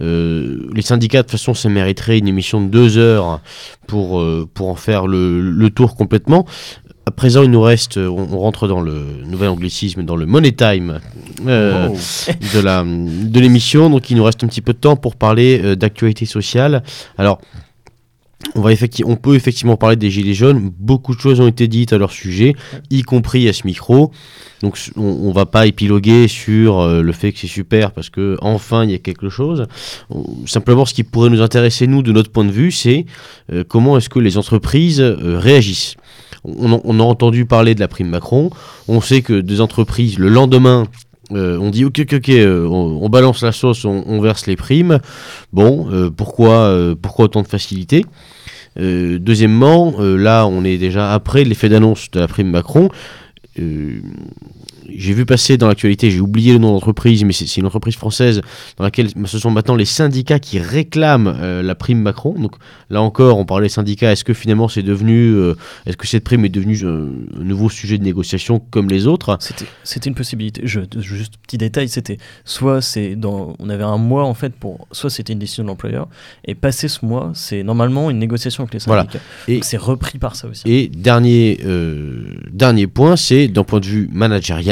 Euh, les syndicats, de toute façon, ça mériterait une émission de deux heures pour, euh, pour en faire le, le tour complètement. À présent, il nous reste, on, on, rentre dans le nouvel anglicisme, dans le money time euh, oh. de la de l'émission. Donc, il nous reste un petit peu de temps pour parler euh, d'actualité sociale. Alors, on, va on peut effectivement parler des Gilets jaunes. Beaucoup de choses ont été dites à leur sujet, y compris à ce micro. Donc on, ne va pas épiloguer sur euh, le fait que c'est super parce que enfin il y a quelque chose. simplement, ce qui pourrait nous intéresser nous de notre point de vue, c'est euh, comment est-ce que les entreprises euh, réagissent. On, a entendu parler de la prime Macron. On sait que des entreprises le lendemain euh, on dit ok, ok, ok, euh, on, balance la sauce, on, verse les primes. Bon, euh, pourquoi, pourquoi autant de facilité? Deuxièmement, là, on est déjà après l'effet d'annonce de la prime Macron j'ai vu passer dans l'actualité, j'ai oublié le nom d'entreprise, mais c'est une entreprise française dans laquelle ce sont maintenant les syndicats qui réclament euh, la prime Macron. Donc là encore, on parlait des syndicats. Est-ce que finalement c'est devenu, euh, est-ce que cette prime est devenue euh, un nouveau sujet de négociation comme les autres? C'était une possibilité. Je, juste petit détail, c'était soit c'est dans, on avait un mois en fait pour, soit c'était une décision de l'employeur et passer ce mois, c'est normalement une négociation avec les syndicats. Et c'est repris par ça aussi. Et dernier dernier point, c'est d'un point de vue managérial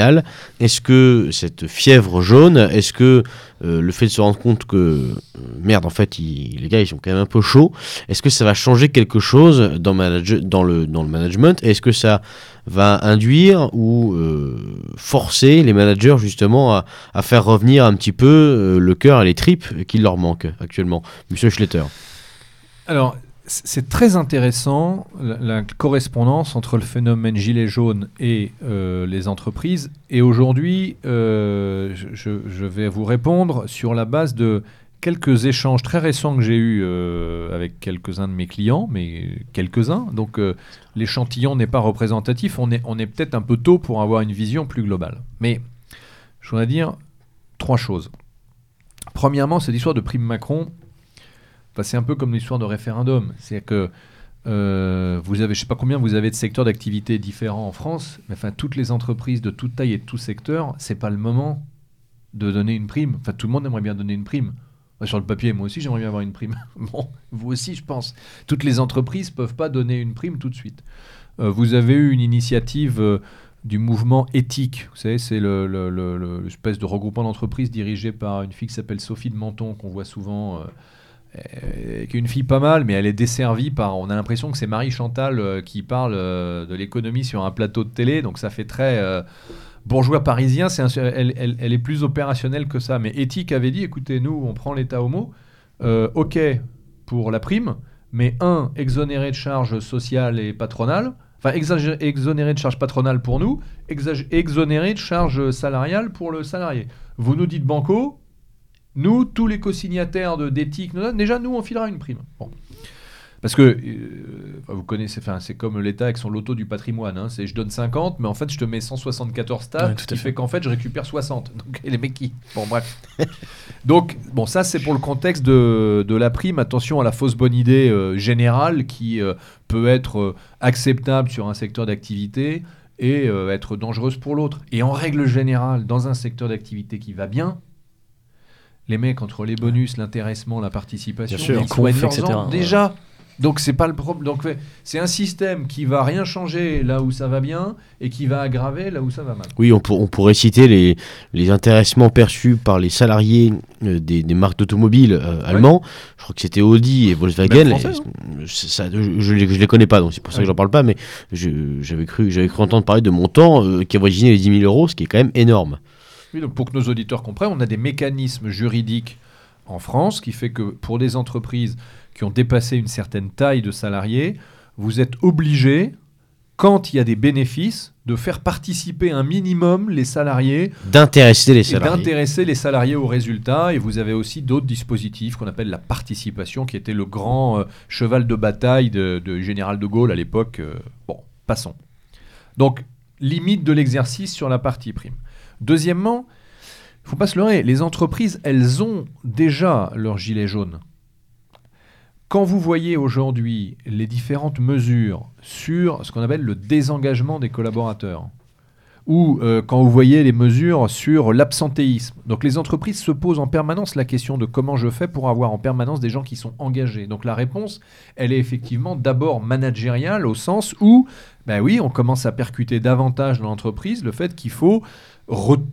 est-ce que cette fièvre jaune, est-ce que euh, le fait de se rendre compte que, euh, merde, en fait, les gars, ils sont quand même un peu chauds, est-ce que ça va changer quelque chose dans, le management? Est-ce que ça va induire ou euh, forcer les managers justement à, à, faire revenir un petit peu le cœur et les tripes qui leur manquent actuellement? Monsieur Schletter. Alors, c'est très intéressant la, correspondance entre le phénomène gilet jaune et euh, les entreprises. Et aujourd'hui, euh, je, vais vous répondre sur la base de quelques échanges très récents que j'ai eus euh, avec quelques-uns de mes clients, mais quelques-uns. Donc l'échantillon n'est pas représentatif. On est, on est peut-être un peu tôt pour avoir une vision plus globale. Mais je voudrais dire trois choses. Premièrement, c'est l'histoire de Prime Macron c'est un peu comme l'histoire de référendum. C'est que euh, vous avez, je sais pas combien vous avez de secteurs d'activité différents en France, mais enfin toutes les entreprises de toute taille et de tout secteur, c'est pas le moment de donner une prime. Enfin, tout le monde aimerait bien donner une prime. Sur le papier, moi aussi, j'aimerais bien avoir une prime. bon, vous aussi, je pense. Toutes les entreprises peuvent pas donner une prime tout de suite. Euh, vous avez eu une initiative euh, du mouvement éthique. Vous savez, c'est l'espèce de regroupement d'entreprises dirigé par une fille qui s'appelle Sophie de Menton, qu'on voit souvent euh, qui est une fille pas mal, mais elle est desservie par. On a l'impression que c'est Marie Chantal euh, qui parle euh, de l'économie sur un plateau de télé, donc ça fait très bourgeois parisien. Elle, est plus opérationnelle que ça. Mais Éthique avait dit écoutez, nous, on prend l'État au mot. ok pour la prime, mais un, exonéré de charges sociales et patronales. Enfin, exonéré de charges patronales pour nous, exonéré de charges salariales pour le salarié. Vous nous dites banco, nous, tous les co-signataires d'éthique, déjà, nous, on filera une prime. Parce que, euh, vous connaissez, c'est comme l'État avec son loto du patrimoine. Hein, c'est je donne 50, mais en fait, je te mets 174 stats, ce qui fait, qu'en fait, je récupère 60. Donc, les mecs qui. Bon, bref. Donc, bon, ça, c'est pour le contexte de, la prime. Attention à la fausse bonne idée euh, générale qui euh, peut être acceptable sur un secteur d'activité et être dangereuse pour l'autre. Et en règle générale, dans un secteur d'activité qui va bien, les mecs entre les bonus, l'intéressement, la participation, les ils etc. déjà. Donc c'est pas le problème. Donc c'est un système qui va rien changer là où ça va bien et qui va aggraver là où ça va mal. Oui, on, on pourrait citer les, les intéressements perçus par les salariés euh, des, marques d'automobiles euh, allemands. Je crois que c'était Audi et Volkswagen. Hein. ça, je, je, les connais pas, donc c'est pour ça que j'en parle pas. Mais j'avais cru, j'avais cru entendre parler de montants euh, qui avoisinaient les 10 000 euros, ce qui est quand même énorme donc pour que nos auditeurs comprennent, on a des mécanismes juridiques en France qui fait que pour des entreprises qui ont dépassé une certaine taille de salariés, vous êtes obligé, quand il y a des bénéfices, de faire participer un minimum les salariés. D'intéresser les salariés. D'intéresser les salariés aux résultats. Et vous avez aussi d'autres dispositifs qu'on appelle la participation, qui était le grand euh, cheval de bataille de, Général de Gaulle à l'époque. Euh, bon, passons. Donc, limite de l'exercice sur la partie prime. Deuxièmement, il ne faut pas se leurrer, les entreprises, elles ont déjà leur gilet jaune. Quand vous voyez aujourd'hui les différentes mesures sur ce qu'on appelle le désengagement des collaborateurs, ou euh, quand vous voyez les mesures sur l'absentéisme. Donc les entreprises se posent en permanence la question de comment je fais pour avoir en permanence des gens qui sont engagés. Donc la réponse, elle est effectivement d'abord managériale au sens où, ben oui, on commence à percuter davantage dans l'entreprise le fait qu'il faut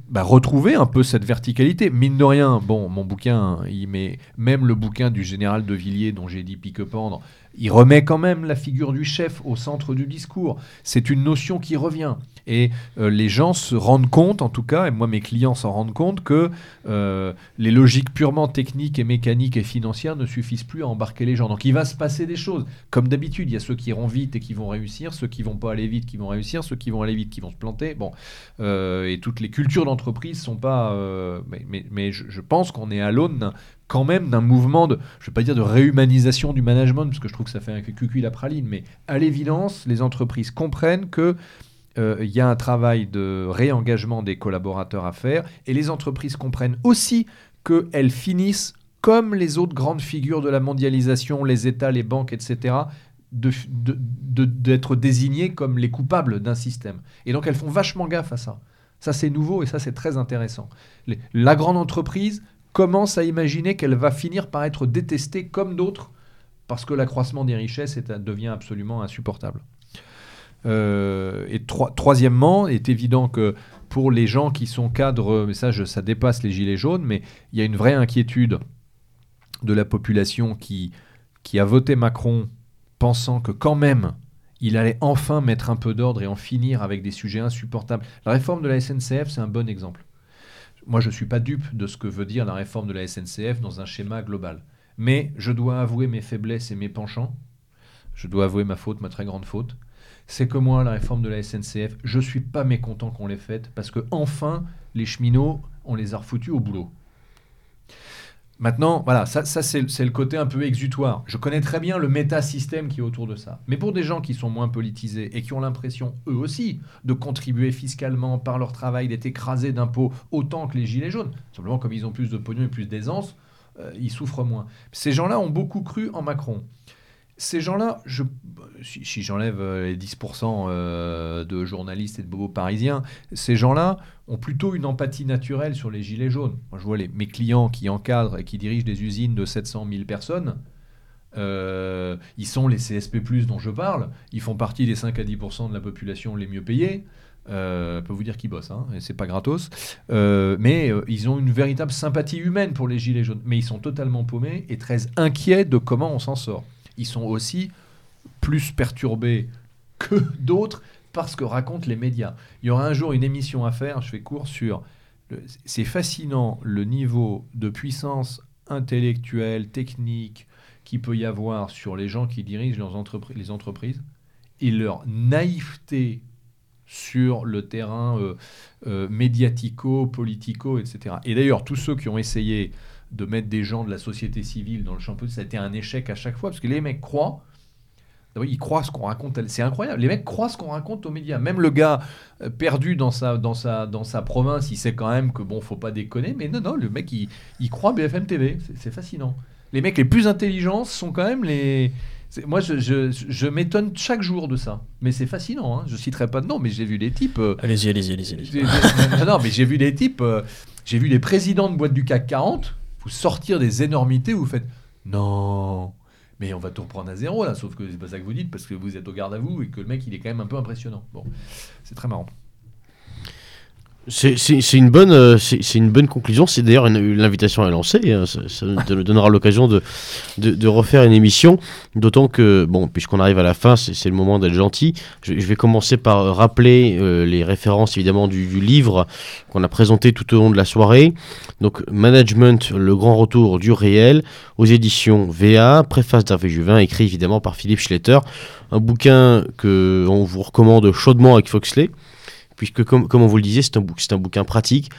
bah, retrouver un peu cette verticalité. Mine de rien, bon, mon bouquin, il met même le bouquin du général de Villiers dont j'ai dit pique-pendre, il remet quand même la figure du chef au centre du discours. C'est une notion qui revient. Et euh, les gens se rendent compte, en tout cas, et moi mes clients s'en rendent compte, que euh, les logiques purement techniques et mécaniques et financières ne suffisent plus à embarquer les gens. Donc il va se passer des choses. Comme d'habitude, il y a ceux qui iront vite et qui vont réussir, ceux qui vont pas aller vite qui vont réussir, ceux qui vont aller vite qui vont se planter. Bon, euh, et toutes les cultures d'entreprise sont pas. mais, je, je pense qu'on est à l'aune quand même d'un mouvement de, je vais pas dire de réhumanisation du management, parce que je trouve que ça fait un cucui la praline, mais à l'évidence, les entreprises comprennent que euh, il y a un travail de réengagement des collaborateurs à faire, et les entreprises comprennent aussi qu'elles finissent, comme les autres grandes figures de la mondialisation, les États, les banques, etc., d'être désignées comme les coupables d'un système. Et donc elles font vachement gaffe à ça. Ça c'est nouveau et ça c'est très intéressant. la grande entreprise commence à imaginer qu'elle va finir par être détestée comme d'autres parce que l'accroissement des richesses devient absolument insupportable. Euh, et troisièmement, il est évident que pour les gens qui sont cadres, mais ça, ça dépasse les gilets jaunes, mais il y a une vraie inquiétude de la population qui, qui a voté Macron pensant que quand même il allait enfin mettre un peu d'ordre et en finir avec des sujets insupportables. La réforme de la SNCF, c'est un bon exemple. Moi, je ne suis pas dupe de ce que veut dire la réforme de la SNCF dans un schéma global. Mais je dois avouer mes faiblesses et mes penchants. Je dois avouer ma faute, ma très grande faute c'est que moi, la réforme de la SNCF, je suis pas mécontent qu'on l'ait faite parce que enfin, les cheminots, on les a refoutus au boulot. Maintenant, voilà, ça, ça c'est le côté un peu exutoire. Je connais très bien le métasystème qui est autour de ça. Mais pour des gens qui sont moins politisés et qui ont l'impression, eux aussi, de contribuer fiscalement par leur travail, d'être écrasés d'impôts autant que les gilets jaunes, simplement comme ils ont plus de pognon et plus d'aisance, euh, ils souffrent moins. Ces gens-là ont beaucoup cru en Macron. Ces gens-là, si, j'enlève euh, les 10% euh, de journalistes et de bobos parisiens, ces gens-là ont plutôt une empathie naturelle sur les gilets jaunes. Moi, je vois les, mes clients qui encadrent et qui dirigent des usines de 700 000 personnes. Euh, ils sont les CSP+, dont je parle. Ils font partie des 5 à 10% de la population les mieux payés. Euh, peut vous dire qu'ils bossent, hein, et c'est pas gratos. mais ils ont une véritable sympathie humaine pour les gilets jaunes. Mais ils sont totalement paumés et très inquiets de comment on s'en sort ils sont aussi plus perturbés que d'autres parce que racontent les médias. Il y aura un jour une émission à faire, je fais court sur... C'est fascinant le niveau de puissance intellectuelle, technique qu'il peut y avoir sur les gens qui dirigent leurs les entreprises et leur naïveté sur le terrain euh, euh, médiatico, politico, etc. Et d'ailleurs, tous ceux qui ont essayé de mettre des gens de la société civile dans le champ ça a été un échec à chaque fois, parce que les mecs croient. Ils croient ce qu'on raconte, c'est incroyable. Les mecs croient ce qu'on raconte aux médias. Même le gars euh, perdu dans sa, dans, sa, dans sa province, il sait quand même que bon, faut pas déconner. Mais non, non, le mec, il, il croit BFM TV. C'est fascinant. Les mecs les plus intelligents sont quand même les. Moi, je, je, je m'étonne chaque jour de ça. Mais c'est fascinant. Hein. Je citerai pas de nom, mais j'ai vu des types. Euh, allez-y, allez-y, allez-y. non, mais j'ai vu des types. Euh, j'ai vu des présidents de boîtes du CAC 40 sortir des énormités vous faites non, mais on va tout reprendre à zéro là, sauf que c'est pas ça que vous dites parce que vous êtes au garde à vous et que le mec il est quand même un peu impressionnant. Bon, c'est très marrant. C'est une bonne, euh, c'est une bonne conclusion. C'est d'ailleurs l'invitation est lancée. Hein. Ça, nous donnera l'occasion de, de, refaire une émission. D'autant que, bon, puisqu'on arrive à la fin, c'est le moment d'être gentil. Je, vais commencer par rappeler euh, les références évidemment du, livre qu'on a présenté tout au long de la soirée. Donc, Management, le grand retour du réel, aux éditions VA, préface d'Hervé Juvin, écrit évidemment par Philippe Schletter. Un bouquin que on vous recommande chaudement avec Foxley puisque comme, on vous le disait, c'est un, un, bouquin pratique,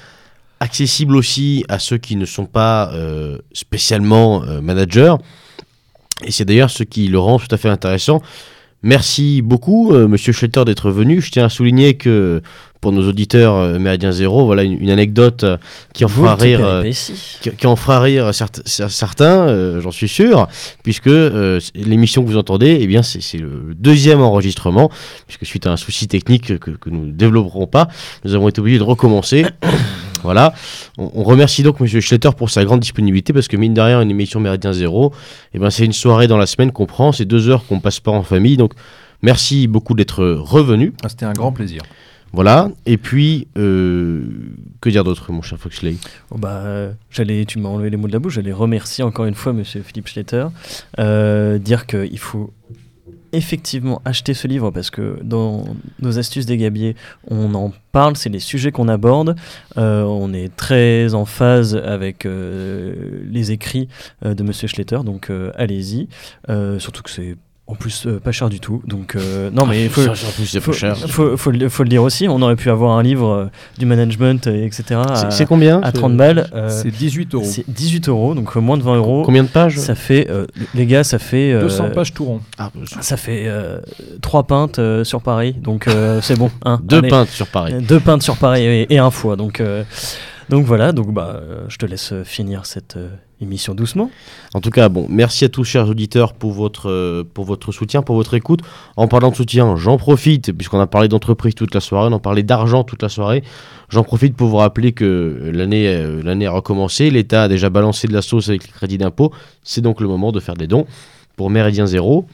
accessible aussi à ceux qui ne sont pas euh, spécialement euh, managers, et c'est d'ailleurs ce qui le rend tout à fait intéressant. Merci beaucoup, euh, Monsieur Schetter, d'être venu. Je tiens à souligner que pour nos auditeurs euh, Méridien Zéro, voilà une, anecdote euh, qui en fera rire, euh, qui, en fera rire certains, j'en suis sûr, puisque l'émission que vous entendez, eh bien c'est le deuxième enregistrement, puisque suite à un souci technique que, nous ne développerons pas, nous avons été obligés de recommencer. voilà. On, remercie donc Monsieur Schletter pour sa grande disponibilité, parce que mine de rien, une émission Méridien Zéro, eh ben c'est une soirée dans la semaine qu'on prend, c'est deux heures qu'on passe pas en famille, donc merci beaucoup d'être revenu. Ah, c'était un grand plaisir. Voilà. Et puis, euh, Que dire d'autre, mon cher Foxley? Oh bah, euh, j'allais, tu m'as enlevé les mots de la bouche. J'allais remercier encore une fois Monsieur Philippe Schletter, euh, dire qu'il faut effectivement acheter ce livre parce que dans nos astuces des gabiers, on en parle, c'est les sujets qu'on aborde. On est très en phase avec les écrits de Monsieur Schletter, donc allez-y. Surtout que c'est en plus euh, pas cher du tout. Donc euh, non mais il faut, en plus, c'est faut, faut, faut le, faut le dire aussi. On aurait pu avoir un livre euh, du management, euh, etc. C'est- combien à ce- 30 balles. euh, C'est 18 euros. c'est 18 euros, donc euh, moins de 20 euros. Combien de pages? Ça fait, euh, les gars, ça fait. euh, 200 pages tout rond. Ah, bah, Ça fait 3 pintes euh, sur Paris, donc euh, c'est bon. hein. Deux Allez. pintes sur Paris. Deux pintes sur Paris et, et un foie. Donc, euh, donc voilà, donc bah, euh, je te laisse finir cette euh, émission doucement. En tout cas, bon, merci à tous, chers auditeurs, pour votre, euh, pour votre soutien, pour votre écoute. En parlant de soutien, j'en profite, puisqu'on a parlé d'entreprise toute la soirée, on a parlé d'argent toute la soirée. J'en profite pour vous rappeler que l'année euh, l'année a recommencé. L'État a déjà balancé de la sauce avec les crédits d'impôt. C'est donc le moment de faire des dons pour Méridien Zéro.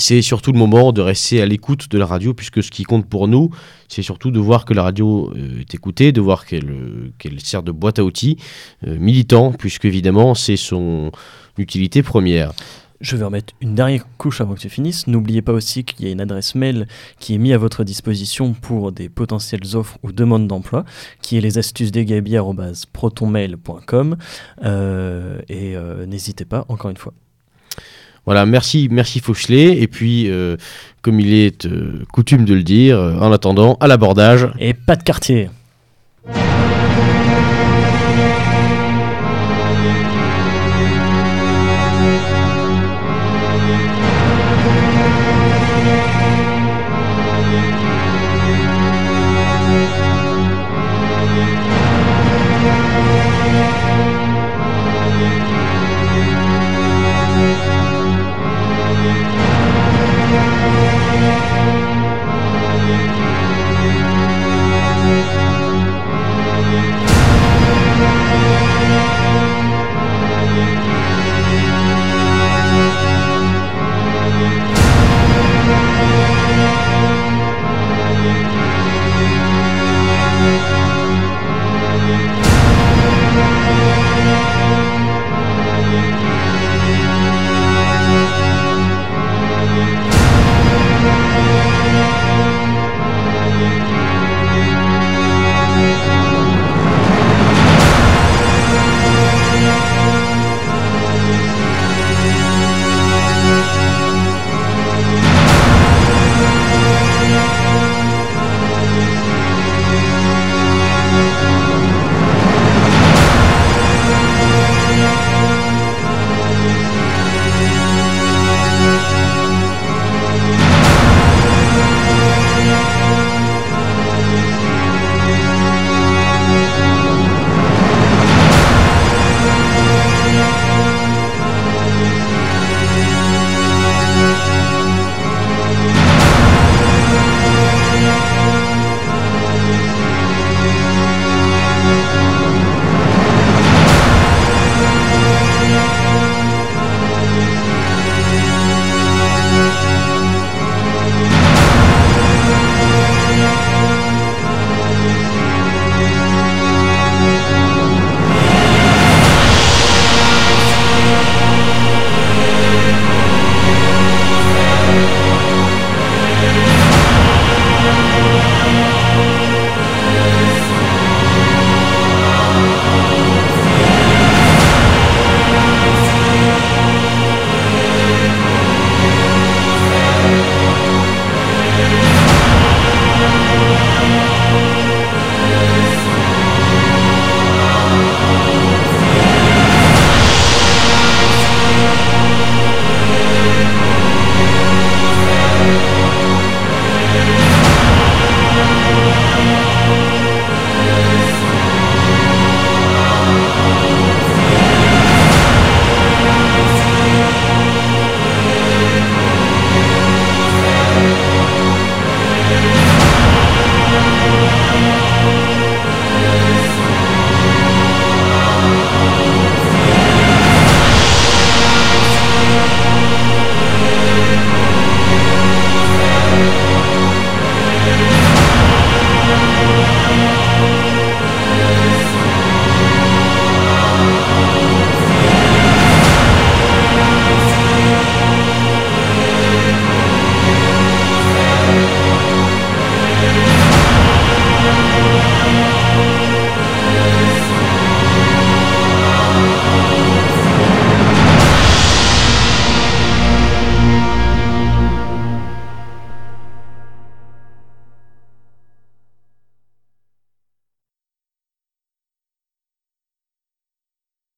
C'est surtout le moment de rester à l'écoute de la radio, puisque ce qui compte pour nous, c'est surtout de voir que la radio euh, est écoutée, de voir qu'elle euh, sert de boîte à outils euh, militant, puisque évidemment c'est son utilité première. Je vais remettre une dernière couche avant que tu finisses. N'oubliez pas aussi qu'il y a une adresse mail qui est mise à votre disposition pour des potentielles offres ou demandes d'emploi, qui est les astuces des protonmail.com. Euh, et euh, n'hésitez pas, encore une fois. Voilà, merci, merci Fauchelet. Et puis, euh, comme il est euh, coutume de le dire, euh, en attendant, à l'abordage. Et pas de quartier.